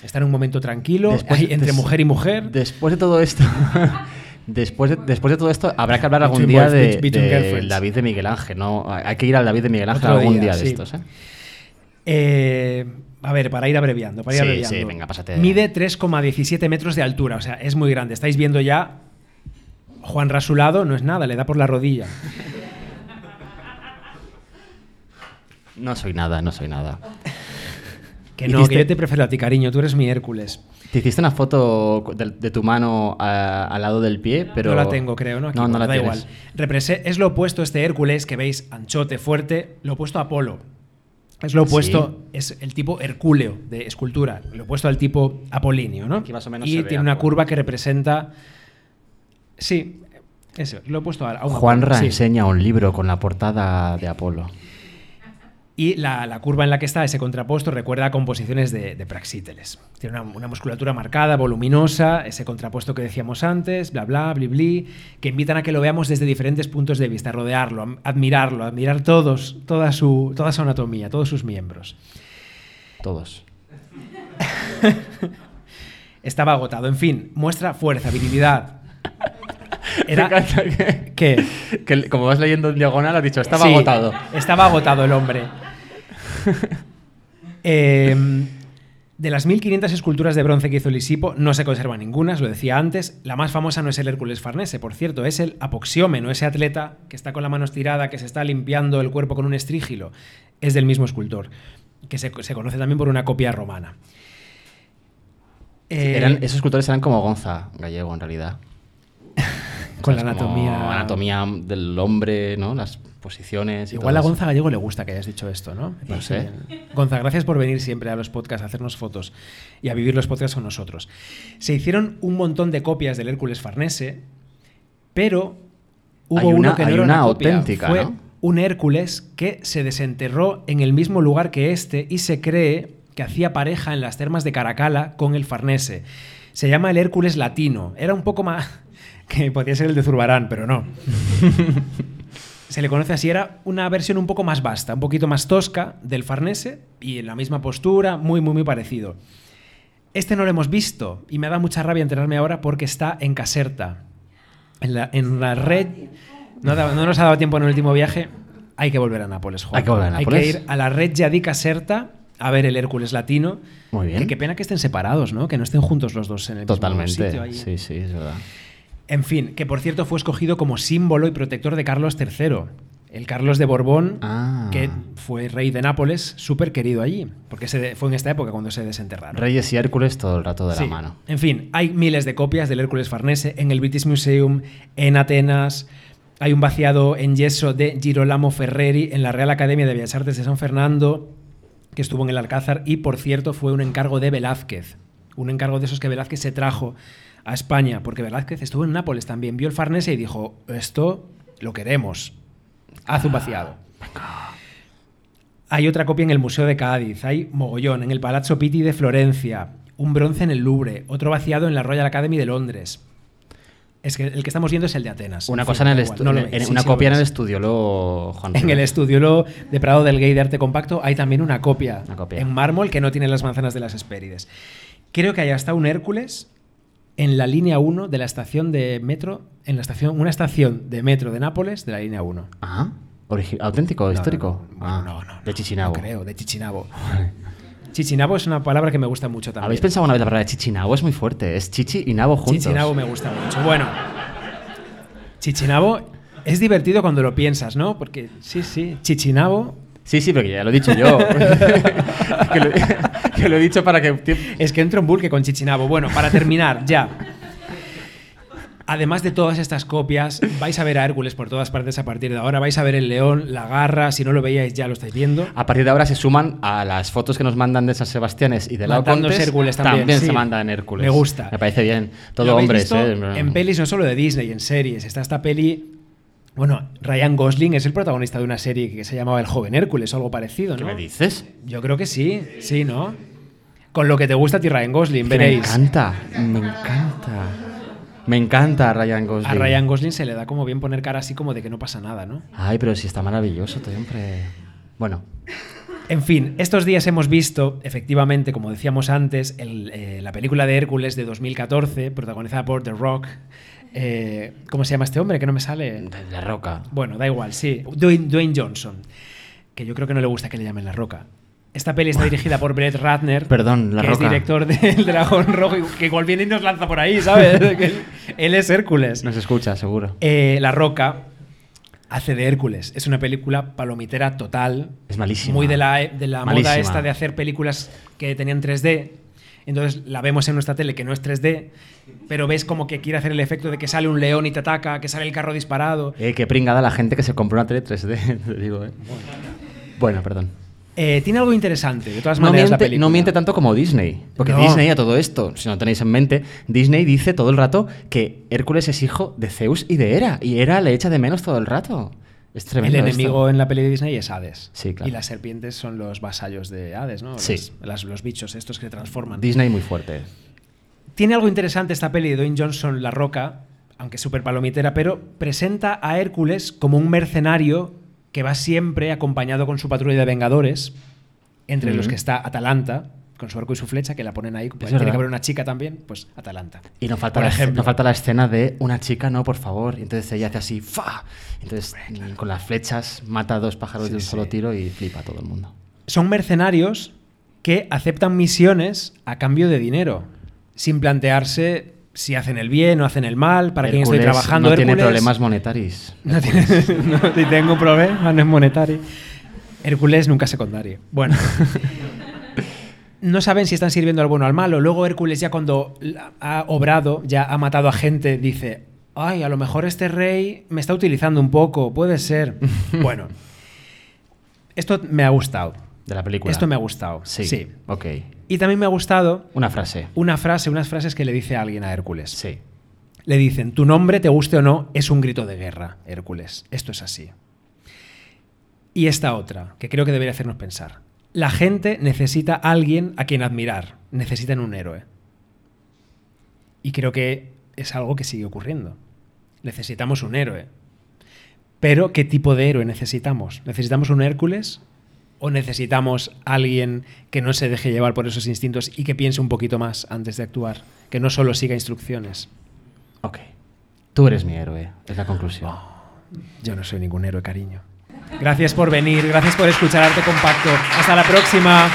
está en un momento tranquilo, Después- hay entre mujer y mujer. Después de todo esto. (laughs) Después de, después de todo esto, habrá que hablar algún Between día boys, de. David de Miguel Ángel, ¿no? Hay que ir al David de Miguel Ángel Otro algún día, día, de sí. estos, ¿eh? Eh, a ver, para ir abreviando, para ir Sí, abreviando. sí, venga, pásate. Mide 3,17 metros de altura, o sea, es muy grande. Estáis viendo ya Juan Rasulado, no es nada, le da por la rodilla. No soy nada, no soy nada. Que no, Hiciste- que yo te prefiero a ti, cariño, tú eres mi Hércules. Te hiciste una foto de, de tu mano a- al lado del pie, pero. no la tengo, creo, ¿no? Aquí, no, no la da tienes. igual. Represe- es lo opuesto este Hércules que veis, anchote, fuerte, lo opuesto a Apolo. Es lo opuesto, es el tipo hercúleo de escultura, lo opuesto al tipo apolíneo, ¿no? Aquí más o menos y se ve tiene una algo. curva que representa. Sí, eso, lo opuesto a, a un Juanra sí. enseña un libro con la portada de Apolo. Y la, la curva en la que está ese contrapuesto recuerda a composiciones de, de Praxíteles. Tiene una, una musculatura marcada, voluminosa, ese contrapuesto que decíamos antes, bla, bla, bli, bli, que invitan a que lo veamos desde diferentes puntos de vista, rodearlo, admirarlo, admirar todos, toda su, toda su anatomía, todos sus miembros. Todos. (laughs) Estaba agotado. En fin, muestra fuerza, virilidad. (laughs) Me Era, encanta que, ¿Qué? que como vas leyendo en diagonal, has dicho, estaba Sí, agotado. Estaba agotado el hombre. (laughs) Eh, de las 1500 esculturas de bronce que hizo Lisipo, no se conserva ninguna, os lo decía antes. La más famosa no es el Hércules Farnese, por cierto, es el apoxiómeno, ese atleta que está con la mano estirada, que se está limpiando el cuerpo con un estrígilo. Es del mismo escultor, que se, se conoce también por una copia romana. Eh, Eran, esos escultores eran como Gonza Gallego, en realidad. (laughs) con la anatomía. anatomía del hombre, ¿no? Las posiciones. Y Igual todo a. Gonza Gallego le gusta que hayas dicho esto, ¿no? Parece sé. Gonza, gracias por venir siempre a los podcasts, a hacernos fotos y a vivir los podcasts con nosotros. Se hicieron un montón de copias del Hércules Farnese, pero hubo Hay uno una- que no hay era una copia, auténtica, Fue ¿no? un Hércules que se desenterró en el mismo lugar que este y se cree que hacía pareja en las termas de Caracala con el Farnese. Se llama el Hércules latino. Era un poco más... que podría ser el de Zurbarán, pero no (laughs) se le conoce así, era una versión un poco más vasta, un poquito más tosca del Farnese y en la misma postura, muy, muy, muy parecido. Este no lo hemos visto y me da mucha rabia enterarme ahora porque está en Caserta. En la, en la red. No, no nos ha dado tiempo en el último viaje. Hay que volver a Nápoles, Juan. Hay que volver a Hay Nápoles. que ir a la red di Caserta a ver el Hércules latino. Muy bien. Que qué pena que estén separados, ¿no? Que no estén juntos los dos en el Totalmente. mismo sitio. ahí. Sí, sí, es verdad. En fin, que por cierto fue escogido como símbolo y protector de Carlos III. el Carlos de Borbón, Ah. que fue rey de Nápoles, súper querido allí, porque se fue en esta época cuando se desenterraron. Reyes y Hércules todo el rato de Sí. la mano. En fin, hay miles de copias del Hércules Farnese en el British Museum, en Atenas. Hay un vaciado en yeso de Girolamo Ferreri en la Real Academia de Bellas Artes de San Fernando, que estuvo en el Alcázar y, por cierto, fue un encargo de Velázquez. Un encargo de esos que Velázquez se trajo a España, porque Velázquez estuvo en Nápoles también, vio el Farnese y dijo, esto lo queremos. Haz un vaciado. Hay otra copia en el Museo de Cádiz, hay mogollón, en el Palazzo Pitti de Florencia, un bronce en el Louvre, otro vaciado en la Royal Academy de Londres. Es que el que estamos viendo es el de Atenas. Una cosa en el no lo en- en- sí, una sí lo copia en el estudio, lo Juan. En el estudio de Prado del Gay de Arte Compacto hay también una copia, Una copia. en mármol que no tiene las manzanas de las Hespérides. Creo que hay hasta un Hércules en la línea 1 de la estación de metro, en la estación, una estación de metro de Nápoles de la línea 1. Ajá. Origi- ¿Auténtico, No, histórico? No, no, Ah, no, no, De Chichinabo. Creo, de Chichinabo. Chichinabo es una palabra que me gusta mucho también. ¿Habéis pensado una vez la palabra Chichinabo? Es muy fuerte. Es Chichi y Nabo juntos. Chichinabo me gusta mucho. Bueno, Chichinabo es divertido cuando lo piensas, ¿no? Porque sí, sí, Chichinabo Sí, sí, porque ya lo he dicho yo. (laughs) que, lo, que lo he dicho para que... es que entro en bulque con Chichinabo. Bueno, para terminar, ya. Además de todas estas copias, vais a ver a Hércules por todas partes a partir de ahora. Vais a ver el león, la garra. Si no lo veíais, ya lo estáis viendo. A partir de ahora se suman a las fotos que nos mandan de San Sebastianes y de la Hércules también, sí. se mandan Hércules. Me gusta. Me parece bien. Todo hombres, visto ¿eh? En pelis no solo de Disney, en series. Está esta peli. Bueno, Ryan Gosling es el protagonista de una serie que se llamaba El joven Hércules o algo parecido, ¿Qué ¿no? me dices? Yo creo que sí, sí, ¿no? Con lo que te gusta a ti Ryan Gosling, Que Me veréis. encanta, me encanta. Me encanta Ryan Gosling. A Ryan Gosling se le da como bien poner cara así como de que no pasa nada, ¿no? Ay, pero si está maravilloso, siempre. Bueno, En fin, estos días hemos visto, efectivamente, como decíamos antes, el, eh, la película de Hércules de 2014, protagonizada por The Rock. Eh, ¿Cómo se llama este hombre? Que no me sale. la roca. Bueno, da igual, sí. Dwayne, Dwayne Johnson, que yo creo que no le gusta que le llamen La Roca. Esta peli está dirigida por Brett Ratner, Perdón, La que Roca. es director del Dragón Rojo, que igual viene y nos lanza por ahí, ¿sabes? (laughs) Él, él es Hércules. Nos escucha, seguro. Eh, la Roca hace de Hércules. Es una película palomitera total. Es malísima. Muy de la, de la moda esta de hacer películas que tenían 3D. Entonces la vemos en nuestra tele que no es 3D, pero ves como que quiere hacer el efecto de que sale un león y te ataca, que sale el carro disparado. Eh, qué pringada la gente que se compró una tele 3D, (laughs) te digo, eh. Bueno, perdón. Eh, tiene algo interesante, de todas No maneras, la miente, película. no miente tanto como Disney. Porque No. Disney a todo esto, si no tenéis en mente, Disney dice todo el rato que Hércules es hijo de Zeus y de Hera. Y Hera le echa de menos todo el rato. Es El enemigo esto. en la peli de Disney es Hades. Sí, claro. Y las serpientes son los vasallos de Hades, ¿no? Sí. Los, las- los bichos estos que se transforman. Disney muy fuerte. Tiene algo interesante esta peli de Dwayne Johnson, La Roca, aunque súper palomitera, pero presenta a Hércules como un mercenario que va siempre acompañado con su patrulla de vengadores, entre los que está Atalanta, con su arco y su flecha, que la ponen ahí. Pues tiene verdad. que haber una chica también, pues Atalanta. Y no falta, Por la, ejemplo. no falta la escena de una chica, no, por favor. Y entonces ella hace así, ¡fa! Entonces, mm, con las flechas, mata a dos pájaros Sí, de un sí. solo tiro y flipa a todo el mundo. Son mercenarios que aceptan misiones a cambio de dinero, sin plantearse si hacen el bien o hacen el mal, para quién estoy trabajando. No tiene Hércules- problemas monetarios. (laughs) No tiene, (laughs) no, tengo problema, no es monetario. Hércules nunca secundario. Bueno. (laughs) No saben si están sirviendo al bueno o al malo. Luego Hércules ya cuando ha obrado, ya ha matado a gente, dice, ay, a lo mejor este rey me está utilizando un poco, puede ser. (laughs) bueno. Esto me ha gustado. De la película. Esto me ha gustado. Sí. sí. Ok. Y también me ha gustado Una frase. una frase, unas frases que le dice a alguien a Hércules. Sí. Le dicen, tu nombre, te guste o no, es un grito de guerra, Hércules. Esto es así. Y esta otra, que creo que debería hacernos pensar. La gente necesita a alguien a quien admirar. Necesitan un héroe. Y creo que es algo que sigue ocurriendo. Necesitamos un héroe. Pero, ¿qué tipo de héroe necesitamos? ¿Necesitamos un Hércules? ¿O necesitamos alguien que no se deje llevar por esos instintos y que piense un poquito más antes de actuar? Que no solo siga instrucciones. Ok. Tú eres mi héroe, es la conclusión. Yo no soy ningún héroe, cariño. Gracias por venir, gracias por escuchar Arte Compacto. Hasta la próxima.